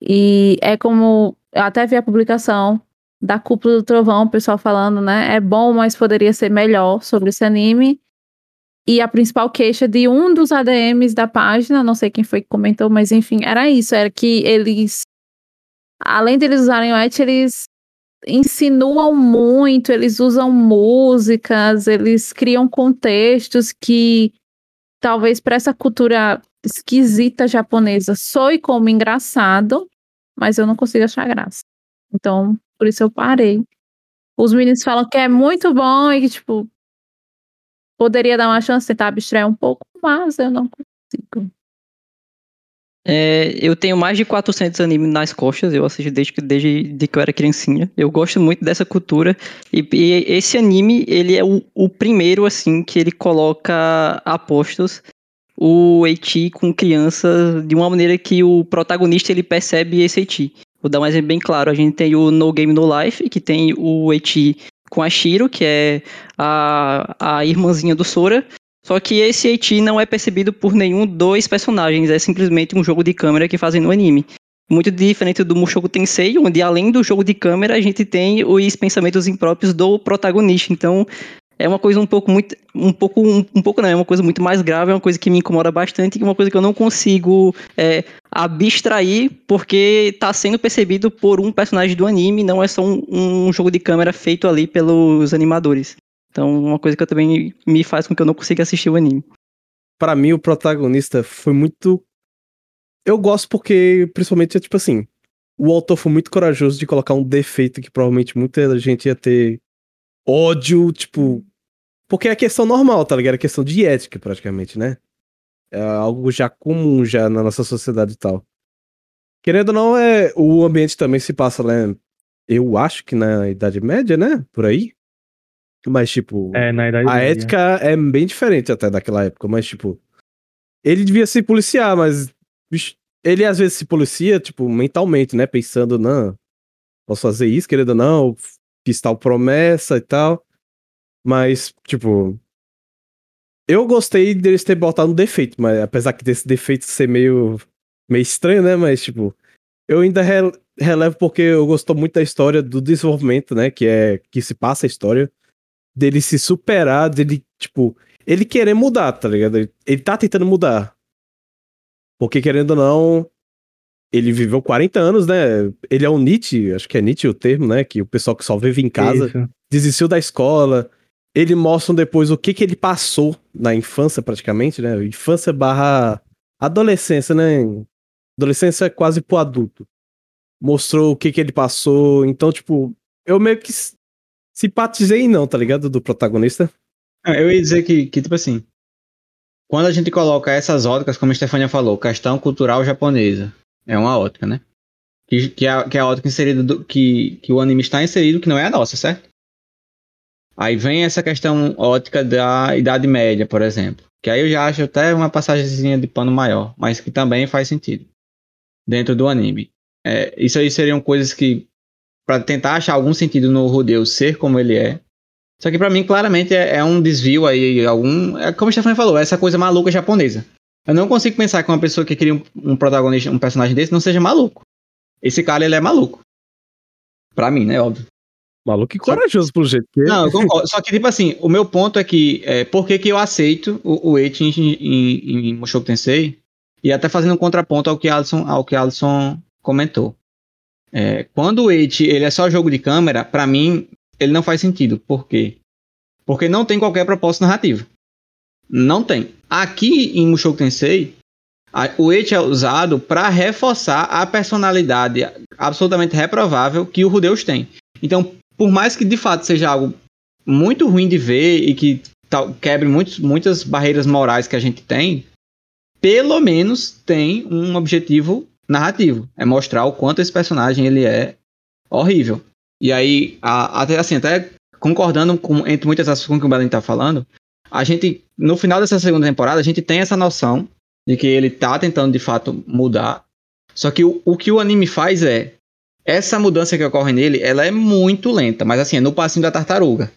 E é como. Eu até vi a publicação da Cúpula do Trovão, o pessoal falando, né? É bom, mas poderia ser melhor sobre esse anime. E a principal queixa de um dos ADMs da página, não sei quem foi que comentou, mas enfim, era isso, era que eles, além de eles usarem o et, eles insinuam muito, eles usam músicas, eles criam contextos que talvez para essa cultura esquisita japonesa soe como engraçado, mas eu não consigo achar graça. Então, por isso eu parei. Os meninos falam que é muito bom e que, tipo, Poderia dar uma chance, tentar abstrair um pouco, mas eu não consigo. É, eu tenho mais de 400 animes nas costas, eu assisto desde, desde, desde que eu era criancinha. Eu gosto muito dessa cultura. E, e esse anime, ele é o, o, primeiro, assim, que ele coloca apostos o Eiti com crianças de uma maneira que o protagonista ele percebe esse Eiti. Vou dar um exemplo bem claro. A gente tem o No Game No Life, que tem o Eiti com a Shiro, que é a, a irmãzinha do Sora, só que esse Eiti não é percebido por nenhum dos personagens, é simplesmente um jogo de câmera que fazem no anime. Muito diferente do Mushoku Tensei, onde além do jogo de câmera, a gente tem os pensamentos impróprios do protagonista. Então, é uma coisa um pouco muito um pouco um, um, pouco não é uma coisa muito mais grave é uma coisa que me incomoda bastante e uma coisa que eu não consigo é, abstrair porque está sendo percebido por um personagem do anime não é só um, um, jogo de câmera feito ali pelos animadores então, uma coisa que eu também me faz com que eu não consiga assistir o anime. Para mim, o protagonista foi muito. Eu gosto porque, principalmente, é tipo assim. O autor foi muito corajoso de colocar um defeito que provavelmente muita gente ia ter ódio, tipo. Porque é questão normal, tá ligado? É questão de ética, praticamente, né? É algo já comum já na nossa sociedade e tal. Querendo ou não, é, o ambiente também se passa, né? Eu acho que na Idade Média, né? Por aí. Mas, tipo, é, na idade a ética é bem diferente até daquela época, mas, tipo, ele devia se policiar, mas ele às vezes se policia, tipo, mentalmente, né? Pensando, não, posso fazer isso, querendo ou não, fiz tal promessa e tal. Mas, tipo, eu gostei deles ter botado um defeito, mas apesar que desse defeito ser meio, meio estranho, né? Mas, tipo, eu ainda relevo porque eu gostou muito da história do desenvolvimento, né? Que é que se passa a história dele se superar, dele, tipo, ele querer mudar, tá ligado? Ele, ele tá tentando mudar. Porque, querendo ou não, ele viveu 40 anos, né? Ele é um Nietzsche, acho que é Nietzsche o termo, né? Que o pessoal que só vive em casa Isso. desistiu da escola. Ele mostra depois o que que ele passou na infância, praticamente, né? Infância barra adolescência, né? Adolescência quase pro adulto. Mostrou o que que ele passou. Então, tipo, eu meio que simpatizei não, tá ligado? Do protagonista. Ah, eu ia dizer que, que, tipo assim, quando a gente coloca essas óticas, como a Stefania falou, questão cultural japonesa, é uma ótica, né? Que, que, é, que é a ótica inserida, do, que, que o anime está inserido, que não é a nossa, certo? Aí vem essa questão ótica da Idade Média, por exemplo. Que aí eu já acho até uma passagemzinha de pano maior, mas que também faz sentido dentro do anime. É, isso aí seriam coisas que para tentar achar algum sentido no Rodeu ser como ele é. Só que para mim, claramente, é, é, um desvio aí, algum. É como o Stefan falou, essa coisa maluca japonesa. Eu não consigo pensar que uma pessoa que cria um, um, protagonista, um personagem desse, não seja maluco. Esse cara, ele é maluco. Pra mim, né? Óbvio. Maluco e corajoso, só... pelo jeito que Não, eu concordo. Só que, tipo assim, o meu ponto é que, é, por que, que eu aceito o, o Eiichi em, em, em Mushoku Tensei? E até fazendo um contraponto ao que Alisson, ao que Alisson comentou. É, quando o Eight ele é só jogo de câmera, para mim ele não faz sentido. Por quê? Porque não tem qualquer propósito narrativo. Não tem. Aqui em Mushoku Tensei, a, o Eight é usado para reforçar a personalidade absolutamente reprovável que o Rudeus tem. Então, por mais que de fato seja algo muito ruim de ver e que quebre muitos, muitas barreiras morais que a gente tem, pelo menos tem um objetivo narrativo. É mostrar o quanto esse personagem ele é horrível. E aí, até assim, até concordando com, entre muitas das coisas que o Belen tá falando, a gente, no final dessa segunda temporada, a gente tem essa noção de que ele tá tentando de fato mudar. Só que o, o que o anime faz é essa mudança que ocorre nele, ela é muito lenta, mas assim, é no passinho da tartaruga.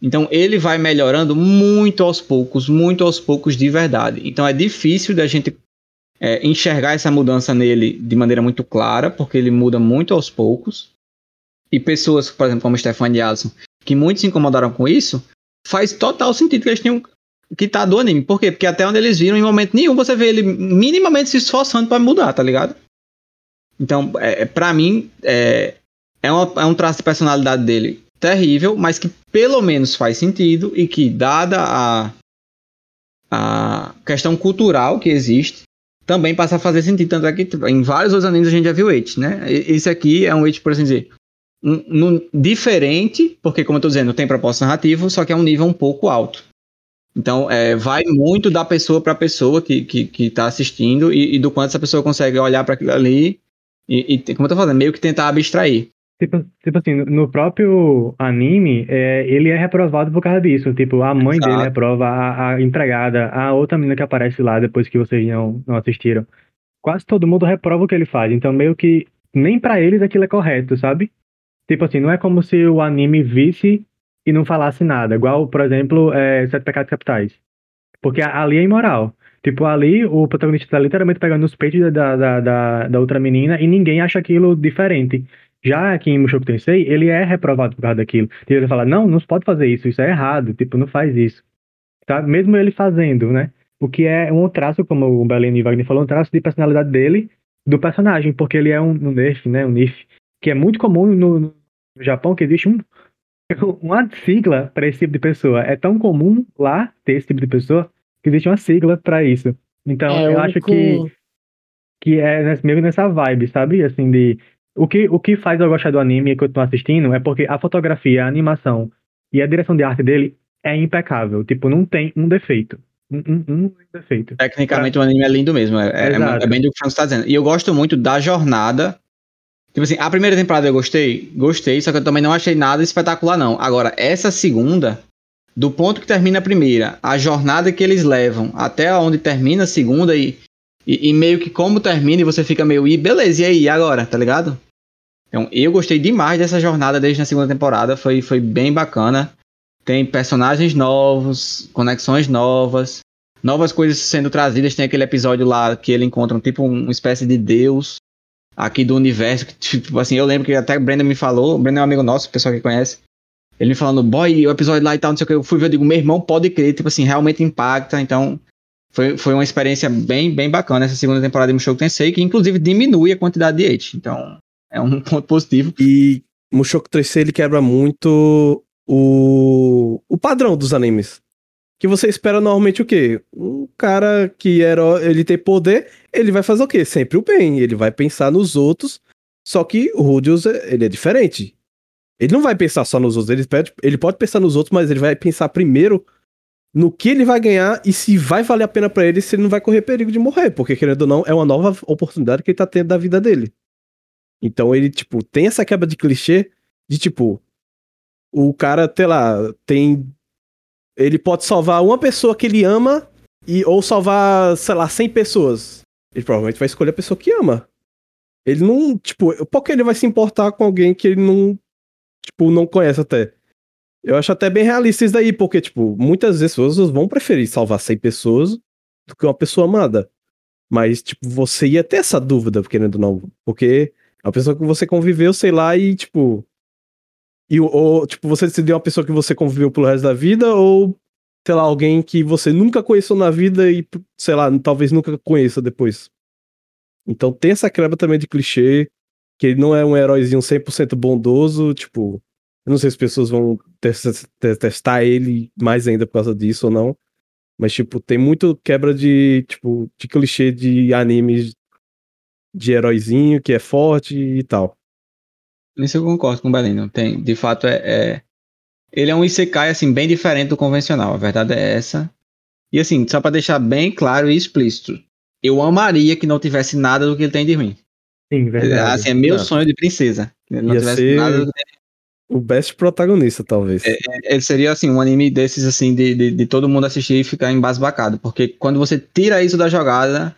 Então ele vai melhorando muito aos poucos, muito aos poucos de verdade. Então é difícil da gente é, enxergar essa mudança nele de maneira muito clara, porque ele muda muito aos poucos. E pessoas, por exemplo, como Stephanie Allison, que muitos se incomodaram com isso, faz total sentido que eles tenham que tá do anime. Por quê? Porque até onde eles viram, em momento nenhum, você vê ele minimamente se esforçando para mudar, tá ligado? Então, é, é para mim, é, é, uma, é um traço de personalidade dele terrível, mas que pelo menos faz sentido e que, dada a, a questão cultural que existe, também passa a fazer sentido. Tanto é que tipo, em vários outros animes a gente já viu Eight, né? Esse aqui é um Eight, por assim dizer, um, um, diferente, porque, como eu tô dizendo, tem propósito narrativo, só que é um nível um pouco alto. Então, é, vai muito da pessoa para pessoa que, que, que tá assistindo e, e, do quanto essa pessoa consegue olhar para aquilo ali e, e, como eu tô falando, meio que tentar abstrair. Tipo, tipo assim, no próprio anime, é, ele é reprovado por causa disso. Tipo, a mãe Exato. dele reprova, a, a, empregada, a outra menina que aparece lá depois que vocês não, não assistiram. Quase todo mundo reprova o que ele faz. Então, meio que nem para eles aquilo é correto, sabe? Tipo assim, não é como se o anime visse e não falasse nada. Igual, por exemplo, é, Sete Pecados Capitais. Porque ali é imoral. Tipo, ali o protagonista tá literalmente pegando os peitos da, da, da, da outra menina e ninguém acha aquilo diferente. Já aqui em Mushoku Tensei, ele é reprovado por causa daquilo. E ele fala, não, não pode fazer isso, isso é errado, tipo, não faz isso. Tá? Mesmo ele fazendo, né? O que é um traço, como o Belene Wagner falou, um traço de personalidade dele, do personagem, porque ele é um, um nerf, né? Um nerf, que é muito comum no, no Japão, que existe um, uma sigla para esse tipo de pessoa. É tão comum lá ter esse tipo de pessoa existe uma sigla para isso. Então, é eu acho que, que é meio nessa vibe, sabe? Assim, de o que, o que faz eu gostar do anime e continuar assistindo é porque a fotografia, a animação e a direção de arte dele é impecável. Tipo, não tem um defeito. Um, um, um defeito. Tecnicamente pra... o anime é lindo mesmo. É, é, é bem do que o Francis está dizendo. E eu gosto muito da jornada. Tipo assim, a primeira temporada eu gostei, gostei, só que eu também não achei nada espetacular, não. Agora, essa segunda, do ponto que termina a primeira, a jornada que eles levam até onde termina a segunda e, e, e meio que como termina e você fica meio, e beleza, e aí, agora, tá ligado? Então, eu gostei demais dessa jornada desde a segunda temporada, foi, foi bem bacana. Tem personagens novos, conexões novas, novas coisas sendo trazidas. Tem aquele episódio lá que ele encontra um tipo uma espécie de deus aqui do universo. Que, tipo assim, eu lembro que até o Brenda me falou, Brenda é um amigo nosso, pessoal que conhece. Ele me falando, boy, o episódio lá e tal, não sei o que. Eu fui ver, eu digo, meu irmão pode crer, tipo assim, realmente impacta. Então, foi, foi uma experiência bem, bem bacana essa segunda temporada de Mushoku Tensei, que inclusive diminui a quantidade de hate. Então, é um ponto positivo. E Mushoku Tensei ele quebra muito o, o padrão dos animes. Que você espera normalmente o quê? Um cara que era ele tem poder, ele vai fazer o quê? Sempre o bem, ele vai pensar nos outros. Só que o Rudius, ele é diferente. Ele não vai pensar só nos outros, ele pode, ele pode pensar nos outros, mas ele vai pensar primeiro no que ele vai ganhar e se vai valer a pena para ele, se ele não vai correr perigo de morrer, porque querendo ou não, é uma nova oportunidade que ele tá tendo da vida dele. Então ele, tipo, tem essa quebra de clichê de, tipo, o cara, sei lá, tem. Ele pode salvar uma pessoa que ele ama e ou salvar, sei lá, 100 pessoas. Ele provavelmente vai escolher a pessoa que ama. Ele não, tipo, por que ele vai se importar com alguém que ele não, tipo, não conhece até? Eu acho até bem realista isso daí, porque, tipo, muitas pessoas vão preferir salvar 100 pessoas do que uma pessoa amada. Mas, tipo, você ia ter essa dúvida, querendo ou não. Porque a pessoa que você conviveu, sei lá, e tipo. E, ou, tipo, você decidiu uma pessoa que você conviveu pelo resto da vida, ou, sei lá, alguém que você nunca conheceu na vida e, sei lá, talvez nunca conheça depois. Então tem essa quebra também de clichê, que ele não é um heróizinho 100% bondoso, tipo. Eu não sei se as pessoas vão testar ele mais ainda por causa disso ou não. Mas, tipo, tem muito quebra de, tipo, de clichê de animes de heróizinho que é forte e tal. Nisso eu concordo com o Belino. Tem, de fato, é, é, Ele é um Isekai, assim, bem diferente do convencional. A verdade é essa. E assim, só para deixar bem claro e explícito, eu amaria que não tivesse nada do que ele tem de ruim. Sim, verdade. Assim, é meu sonho de princesa. Não Ia tivesse nada do que tem o best protagonista, talvez. É, é, ele seria, assim, um anime desses, assim, de, de, de, todo mundo assistir e ficar embasbacado. Porque quando você tira isso da jogada,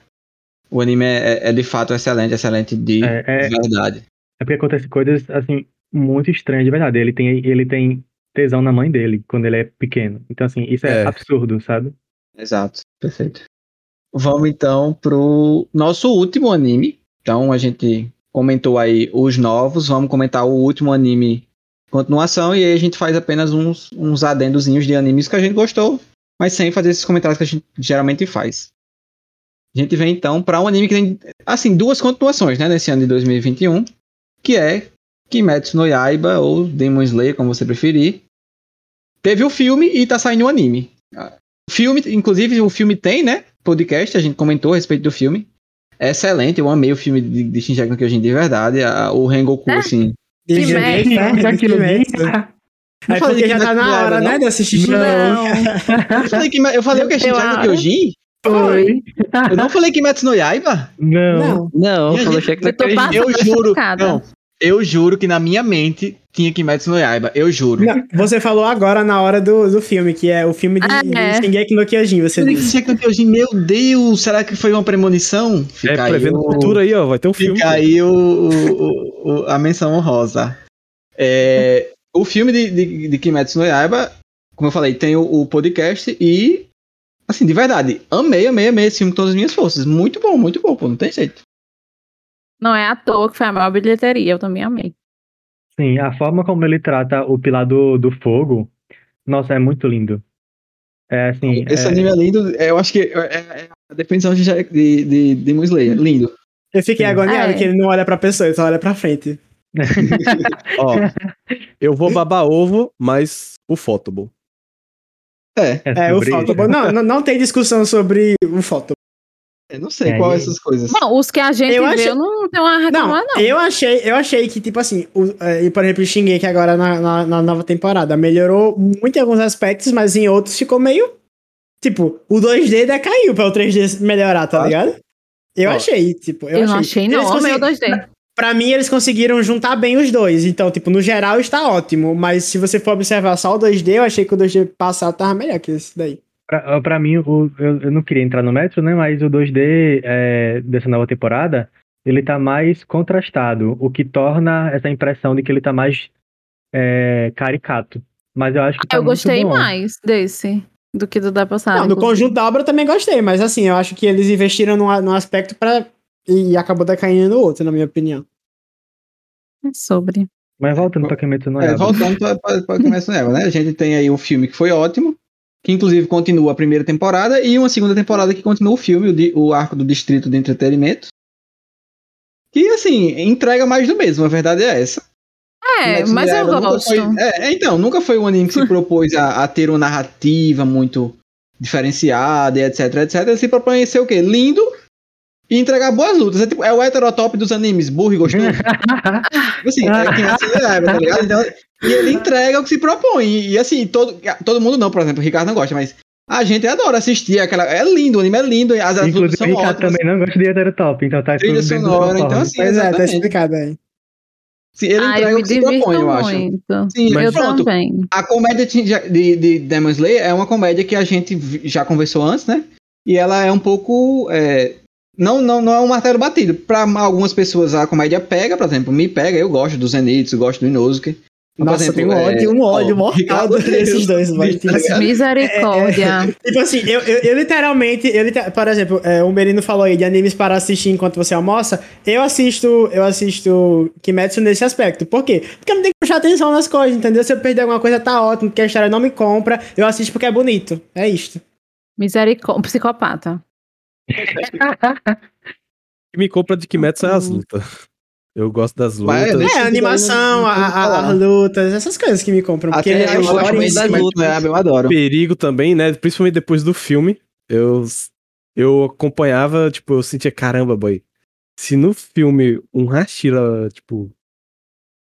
o anime é, é, é de fato excelente, excelente de é, é, verdade. É porque acontece coisas, assim, muito estranhas de verdade. Ele tem, ele tem tesão na mãe dele quando ele é pequeno. Então, assim, isso é, é. absurdo, sabe? Exato, perfeito. Vamos então pro nosso último anime. Então, a gente comentou aí os novos, vamos comentar o último anime continuação e aí a gente faz apenas uns, uns adendozinhos de animes que a gente gostou, mas sem fazer esses comentários que a gente geralmente faz. A gente vem então para um anime que tem, assim, duas continuações, né, nesse ano de 2021, que é Kimetsu no Yaiba ou Demon Slayer, como você preferir. Teve o filme e tá saindo o anime. O filme, inclusive, o filme tem, né, podcast, a gente comentou a respeito do filme. É excelente, eu amei o filme de, de Shinjek no Kyojin de verdade. A, o Rengoku, é? assim... Kimetsu, Não é porque já tá na hora, né, de assistir não. eu falei, que, eu falei o que? Shingeki no Kyojin? Foi. Eu não falei que Metsu no Yaiba? Não. Não, não falou Shingeki no Kyojin. Eu juro, não. Eu juro que na minha mente tinha Kimetsu no Yaiba, eu juro. Não, você falou agora na hora do, do filme, que é o filme de ah, é. Shingeki no Kyojin, você disse. Shingeki no Kyojin, meu Deus, será que foi uma premonição? Fica é, prevendo o futuro aí, ó, vai ter um Fica filme. Fica aí o, o, o, a menção honrosa. É, o filme de, de, de Kimetsu no Yaiba, como eu falei, tem o, o podcast e, assim, de verdade, amei, amei, amei esse filme com todas as minhas forças. Muito bom, muito bom, pô, não tem jeito. Não é à toa que foi a maior bilheteria, eu também amei. Sim, a forma como ele trata o Pilar do, do Fogo, nossa, é muito lindo. É assim. Esse é... anime é lindo, eu acho que é, é a definição de, de, de, de Muslayer, lindo. Eu fiquei Sim. agoniado é. que ele não olha pra pessoa, ele só olha pra frente. Ó, eu vou babar ovo, mas o Photoball. É, é, é o Photoball. Não, não, não tem discussão sobre o Photoball. Eu não sei é, qual é essas coisas. Não, os que a gente eu achei... não tem uma reclamar, não, não. Eu achei, eu achei que, tipo assim, o, é, por exemplo, o que agora na, na, na, nova temporada melhorou muito em alguns aspectos, mas em outros ficou meio. Tipo, o 2D decaiu pra o 3D melhorar, tá ligado? Eu achei, tipo. Eu, eu achei. não achei, não. Consegui... o 2D. Pra mim, eles conseguiram juntar bem os dois. Então, tipo, no geral está ótimo. Mas se você for observar só o 2D, eu achei que o 2D passado tava melhor que esse daí. Pra, pra mim, o, eu, eu não queria entrar no metro, né? Mas o 2D é, dessa nova temporada, ele tá mais contrastado, o que torna essa impressão de que ele tá mais é, caricato. Mas eu acho que tá Eu gostei mais desse do que do da passada. Não, do conjunto da obra eu também gostei, mas assim, eu acho que eles investiram num, num aspecto para e acabou decaindo no outro, na minha opinião. É sobre. Mas voltando pra Kimetsu no Yaiba. É, voltando pra Kimetsu no Yaiba, né? A gente tem aí um filme que foi ótimo, que inclusive continua a primeira temporada, e uma segunda temporada que continua o filme, o, o arco do Distrito de Entretenimento. Que, assim, entrega mais do mesmo, a verdade é essa. É, mas eu gosto. Foi, é, então, nunca foi um anime que se propôs a, a, ter uma narrativa muito diferenciada, etc, etc. Ele se propõe a ser o quê? Lindo e entregar boas lutas. É, tipo, é o heterotop dos animes, burro e gostoso. tipo assim, é quem assim, tá ligado? Então, e ele entrega o que se propõe. E, e, assim, todo, todo mundo não, por exemplo, o Ricardo não gosta, mas a gente adora assistir aquela. É lindo, o anime é lindo, as, lutas são o Ricardo ótimas. também não gosta de heterotop, então tá Trilha sonora, então assim, pois é, tá explicado aí. Sim, ele ah, entrega o que se propõe, eu acho. Sim, mas eu pronto. Também. A comédia de, de, de Demon Slayer é uma comédia que a gente já conversou antes, né? E ela é um pouco. É, não, não, não é um martelo batido. Para algumas pessoas a comédia pega, por exemplo, me pega, eu gosto do Zenitsu, gosto do Inosuke. Nossa, exemplo, tem um ódio, é... um ódio oh, mortal desses dois, Misericórdia. É, é, tipo assim, eu, eu, eu literalmente, eu, por exemplo, é, o Merino falou aí de animes para assistir enquanto você almoça. Eu assisto, eu assisto Kimetsu nesse aspecto. Por quê? Porque eu não tenho que prestar atenção nas coisas, entendeu? Se eu perder alguma coisa, tá ótimo, porque a história não me compra. Eu assisto porque é bonito. É isto. Misericórdia. Psicopata. me compra de Kimetsu é as lutas. Eu gosto das lutas. Mas, é, a animação, a, as lutas, essas coisas que me compram. Porque Até eu gosto muito das lutas, né? eu adoro. Perigo também, né? Principalmente depois do filme. Eu, eu acompanhava, tipo, eu sentia, caramba, boy. Se no filme um Hashira, tipo.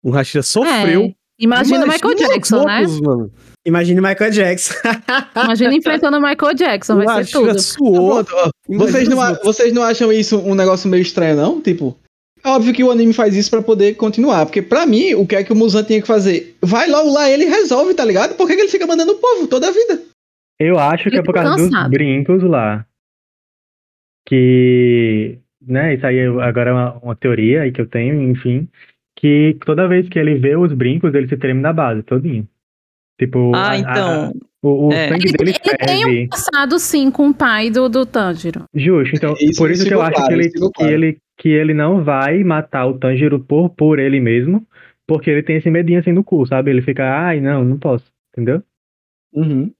Um Hashira sofreu. É. Imagina o Michael Jackson, né? Mano. Imagine Michael Jackson. Imagina enfrentando o Michael Jackson, vai ser tudo. Suou. Vocês não, vocês não acham isso um negócio meio estranho, não? Tipo, é óbvio que o anime faz isso para poder continuar. Porque para mim, o que é que o Muzan tinha que fazer? Vai logo lá, ele resolve, tá ligado? Por que, que ele fica mandando o povo toda a vida? Eu acho que é por causa cansado. dos brincos lá. Que. Né, isso aí agora é uma, uma teoria aí que eu tenho, enfim. Que toda vez que ele vê os brincos, ele se treme na base, todinho. Tipo, ah, a, então. A, o, o é. sangue ele, dele ele tem um passado, sim, com o pai do, do Tanjiro. Justo, então, isso, por isso que eu acho claro, que, ele, que, ele, que ele não vai matar o Tanjiro por, por ele mesmo, porque ele tem esse medinho assim no cu, sabe? Ele fica, ai, não, não posso, entendeu? Uhum.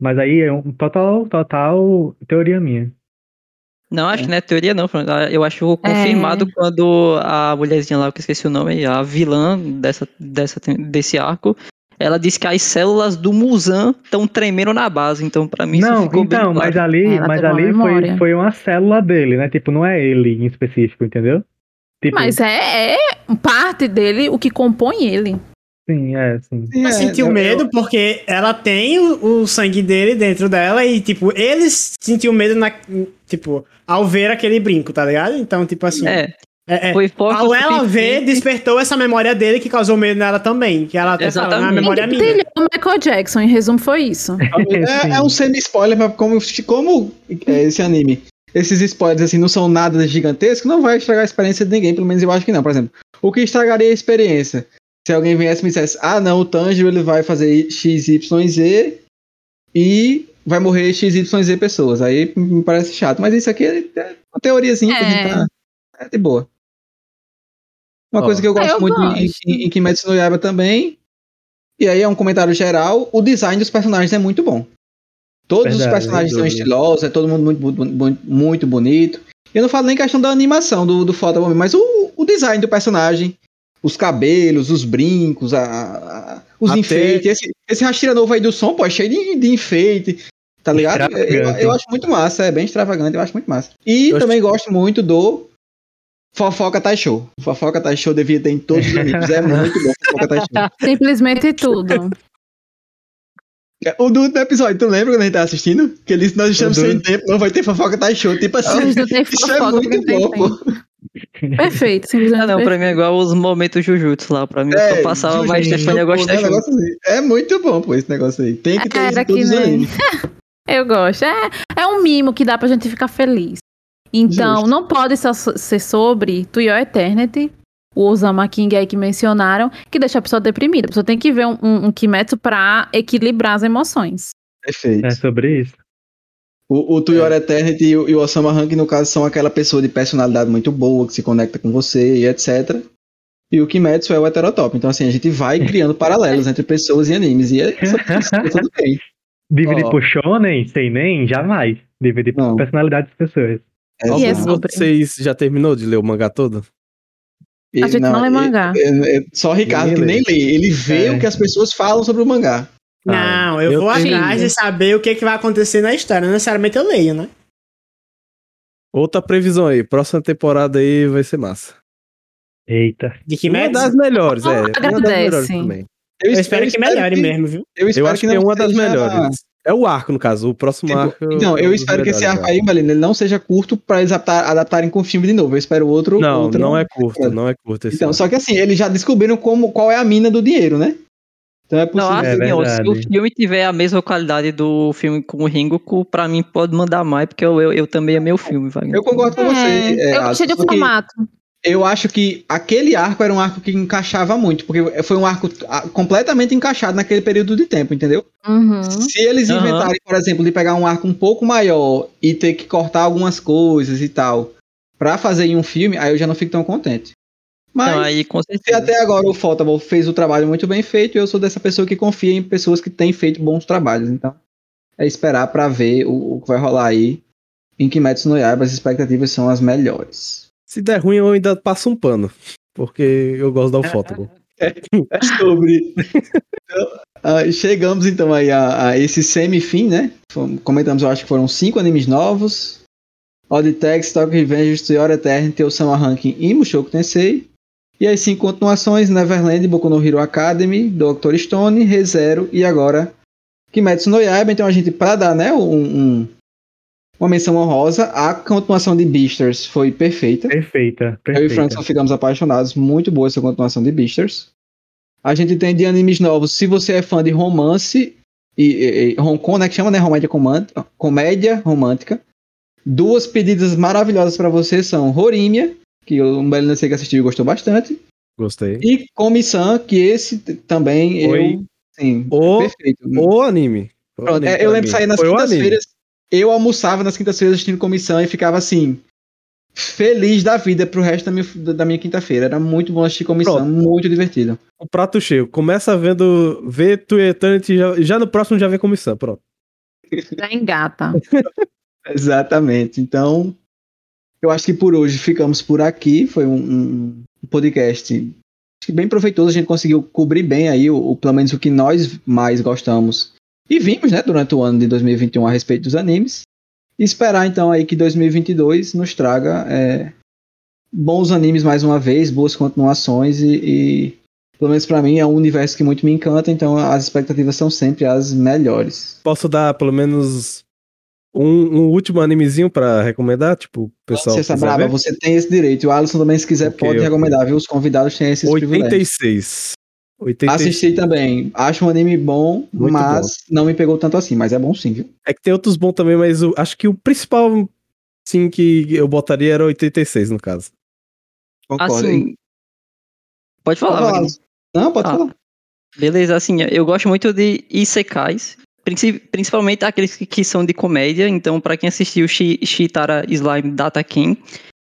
Mas aí é um total, total teoria minha. Não, acho é. que não é teoria, não. Eu acho confirmado é. quando a mulherzinha lá, que eu esqueci o nome, a vilã dessa, dessa, desse arco, ela disse que as células do Musan estão tremendo na base, então para mim não, isso ficou então, bem mas ali, ela mas ali foi, foi uma célula dele, né? Tipo, não é ele em específico, entendeu? Tipo... Mas é, é parte dele o que compõe ele. Sim, é, sim. Ela é, sentiu eu- medo porque ela tem o, o sangue dele dentro dela e, tipo, ele sentiu medo na, tipo, ao ver aquele brinco, tá ligado? Então, tipo assim. É, é- é, foi forte. ao ela ver, despertou essa memória dele que causou medo nela também. Que ela até fala, "Ah, a Exatamente. memória é minha. O Michael Jackson, em resumo, foi isso. É, é um semi-spoiler, mas como, como é, esse anime, esses spoilers assim não são nada gigantescos, não vai estragar a experiência de ninguém, pelo menos eu acho que não. Por exemplo, o que estragaria a experiência? Se alguém viesse e me dissesse, ah não, o Tanjiro ele vai fazer XYZ e vai morrer XYZ pessoas. Aí me parece chato, mas isso aqui é é uma teoriazinha que a gente É. tá. É de boa. Uma Ó. coisa que eu gosto eu muito em, gosto. em, em Kimetsu no Yaiba também, e aí é um comentário geral, o design dos personagens é muito bom. Todos os Verdade, personagens sem são estilosos, é todo mundo muito, bu- muito bonito. Eu não falo nem questão da animação do, do Photobomb, mas o, o design do personagem, os cabelos, os brincos, a, a- os Até- enfeites. Esse, esse Rastira novo aí do som, pô, é cheio de, de enfeite, tá ligado? Eu, eu acho muito massa, é bem extravagante, eu acho muito massa. E Eu também gosto muito do Fofoca Tai Show. Fofoca Tai Show devia ter em todos os animes, é muito bom Fofoca Tai Show. Simplesmente tudo. É, O do último episódio, tu lembra quando a gente tá assistindo? Que eles, nós estamos sem tempo, não vai ter fofoca tá show. Tipo assim, isso é muito bom, pô. Perfeito, simplesmente Ah, não, pra perfeito. mim é igual os momentos Jujutsu lá. Pra mim, eu É, só passava, mas Stefania né, junto. negócio assim. É muito bom, pô, esse negócio aí. Tem que ter isso Era em todos que os nem- animes. Eu gosto. É, é um mimo que dá pra gente ficar feliz. Então, Justo. não pode ser sobre To Your Eternity, o Osama King aí que mencionaram, que deixa a pessoa deprimida. A pessoa tem que ver um, um, um Kimetsu pra equilibrar as emoções. Perfeito. É sobre isso. O, o To Your Eternity e o, e o Osama Rank, no caso, são aquela pessoa de personalidade muito boa, que se conecta com você e etc. E o Kimetsu é o heterotop. Então, assim, a gente vai criando paralelos entre pessoas e animes. E é isso, tudo bem. Dividir Ó. por shonen, sem nem, jamais. Dividir por personalidade das pessoas. É, E é sobre. Vocês já terminou de ler o mangá todo? A gente não lê é- mangá. é- é só o Ricardo que nem lê. Ele vê É. o que as pessoas falam sobre o mangá. Não, eu, eu vou tenho- atrás de saber o que, que vai acontecer na história. Não necessariamente eu leio, né? Outra previsão aí, próxima temporada aí vai ser massa. Eita. De que Uma das melhores, é. Uma das melhores também. Eu espero que melhore mesmo, viu? Eu, Eu espero acho que é não uma das melhores. É o arco, no caso. O próximo Tipo, arco. Então, é um eu espero que esse arco aí, Valino, ele não seja curto pra eles adaptar- adaptarem com o filme de novo. Eu espero outro. Não, outro não é curto, não é curto esse Então, arco. só que assim, eles já descobriram como, qual é a mina do dinheiro, né? Então é Não, possível. É assim, ó, se o filme tiver a mesma qualidade do filme com o Ringoku, pra mim pode mandar mais, porque eu, eu, eu também amei o filme, Wagner. Eu concordo com É, você. é, eu gostei do formato. Eu acho que aquele arco era um arco que encaixava muito, porque foi um arco ah, completamente encaixado naquele período de tempo, entendeu? Uhum. Se eles Aham. inventarem, por exemplo, de pegar um arco um pouco maior e ter que cortar algumas coisas e tal, pra fazer em um filme, aí eu já não fico tão contente. Mas Então, aí, com certeza. até agora o Photoball fez o trabalho muito bem feito, eu sou dessa pessoa que confia em pessoas que têm feito bons trabalhos. Então, é esperar pra ver o, o que vai rolar aí. Em Kimetsu no Yaiba, as expectativas são as melhores. Se der ruim, eu ainda passo um pano. Porque eu gosto da foto. É sobre. Então, ah, chegamos então aí a, a esse semifim, né? Comentamos, eu acho que foram cinco animes novos. Oddtex, Tokyo Revenge, Tsuyor Eternity, Osama Ranking e Mushoku Tensei. E as cinco continuações, Neverland, Boku no Hero Academy, Dr. Stone, ReZero e agora Kimetsu no Yaiba. Então a gente, para dar né, um, um- uma menção honrosa, a continuação de Beasters foi perfeita. Perfeita. Eu e perfeita. Frankson ficamos apaixonados. Muito boa essa continuação de Beasters. A gente tem de animes novos. Se você é fã de romance e, e, e Hong Kong, né, que chama, né? Comédia, romântica, comédia romântica. Duas pedidas maravilhosas pra você são Horimia, que o Melina sei que assistiu e gostou bastante, Gostei. e Komi-san, que esse também Foi eu sim, o- perfeito. O anime. O Pronto, anime é, eu lembro de sair nas o quintas-feiras. Eu almoçava nas quintas-feiras assistindo comissão e ficava assim, feliz da vida pro resto da minha, da minha quinta-feira. Era muito bom assistir comissão, Pronto. muito divertido. O prato cheio. Começa vendo. Vê Tu Eternity, já, já no próximo já vê comissão. Pronto. Já engata. Exatamente. Então, eu acho que por hoje ficamos por aqui. Foi um, um podcast acho que bem proveitoso. A gente conseguiu cobrir bem aí, o, o- pelo menos o que nós mais gostamos. E vimos, né, durante o ano de 2021 a respeito dos animes. E esperar então aí que 2022 nos traga é, bons animes mais uma vez, boas continuações e, e pelo menos para mim, é um universo que muito me encanta, então as expectativas são sempre as melhores. Posso dar pelo menos um, um último animezinho para recomendar? Tipo, pessoal. Você, brava, você tem esse direito. O Alisson também, se quiser, okay, pode okay. recomendar, viu? Os convidados têm esses 86. 86. Assisti também. Acho um anime bom, Muito mas bom. não me pegou tanto assim. Mas é bom sim, viu? É que tem outros bons também, mas eu, acho que o principal, sim, que eu botaria era 86, no caso. Concordo. Assim, pode falar, pode falar. Não, pode ah, falar. Beleza, assim, eu gosto muito de Isekais, principalmente aqueles que, são de comédia. Então, para quem assistiu Shitara Slime Data King,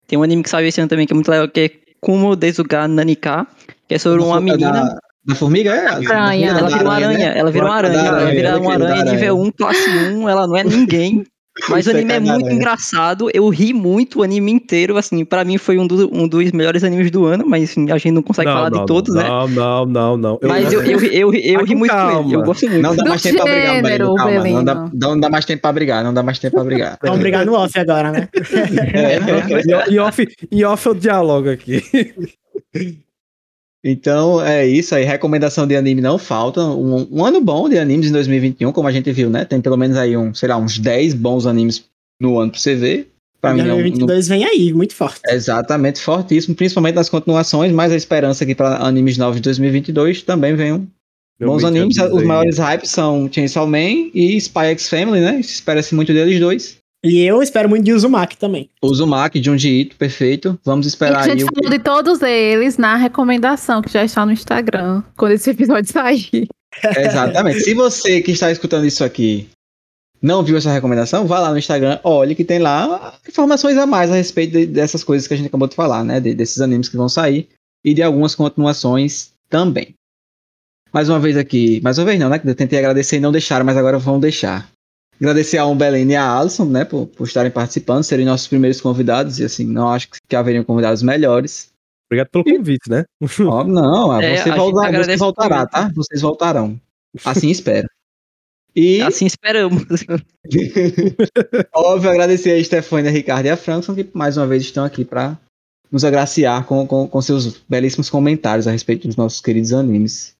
tem um anime que saiu esse ano também que é muito legal, que é Kumo Desuga Nanika, que é sobre uma menina. Da, da formiga é? Aranha. Ela vira uma aranha, né? ela vira uma aranha, ela vira uma aranha nível 1, classe 1, ela não é ninguém. Mas o anime é, é muito engraçado, eu ri muito o anime inteiro, assim, para mim foi um, do, um, dos melhores animes do ano, mas assim, a gente não consegue não, falar não, de todos, não, né? Não, não, não, não. Mas eu, eu, eu, eu, ri muito calma. com ele, eu gosto muito. Não dá mais tempo pra brigar, Belino, calma, não dá, não dá mais tempo pra brigar, não dá mais tempo pra brigar. Vamos brigar no off agora, né? é, né? Em off, em off eu dialogo aqui. Então é isso aí, recomendação de anime não falta. Um, um, ano bom de animes em 2021, como a gente viu, né? Tem pelo menos aí um, sei lá, uns 10 bons animes no ano pra você ver. Pra 2022 mim, é um, no... vem aí, muito forte. Exatamente, fortíssimo, principalmente nas continuações, mas a esperança aqui para animes novos de 2022 também vem um bons animes. Os maiores hypes são Chainsaw Man e Spy X Family, né? Espera-se muito deles dois. E eu espero muito de Uzumaki também. Uzumaki, Junji Ito, perfeito. Vamos esperar aí. A gente aí falou o... de todos eles na recomendação que já está no Instagram, quando esse episódio sair. Exatamente. Se você que está escutando isso aqui não viu essa recomendação, vá lá no Instagram, olhe que tem lá informações a mais a respeito de, dessas coisas que a gente acabou de falar, né? De, desses animes que vão sair e de algumas continuações também. Mais uma vez aqui, mais uma vez não, né? Eu tentei agradecer e não deixaram, mas agora vão deixar. Agradecer a Umbelene e a Alisson, né, por, por estarem participando, serem nossos primeiros convidados, e assim, não acho que, haveriam convidados melhores. Obrigado pelo convite, né? Ó, não, é, você, volta, você voltará, tá? Vocês voltarão. Assim espero. E... Assim esperamos. Óbvio, agradecer a Stefania, a Ricardo e a Frankson, que mais uma vez estão aqui para nos agraciar com, com, com seus belíssimos comentários a respeito dos nossos queridos animes.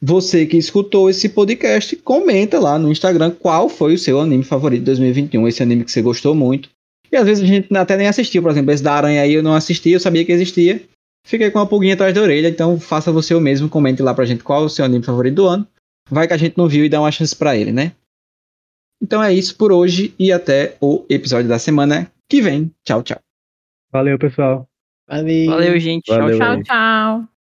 Você que escutou esse podcast, comenta lá no Instagram qual foi o seu anime favorito de 2021, esse anime que você gostou muito. E às vezes a gente até nem assistiu, por exemplo, esse da Aranha aí eu não assisti, eu sabia que existia. Fiquei com uma pulguinha atrás da orelha, então faça você o mesmo, comente lá pra gente qual é o seu anime favorito do ano. Vai que a gente não viu e dá uma chance para ele, né? Então é isso por hoje e até o episódio da semana que vem. Tchau, tchau. Valeu, pessoal. Valeu, Valeu gente. Valeu, tchau, tchau.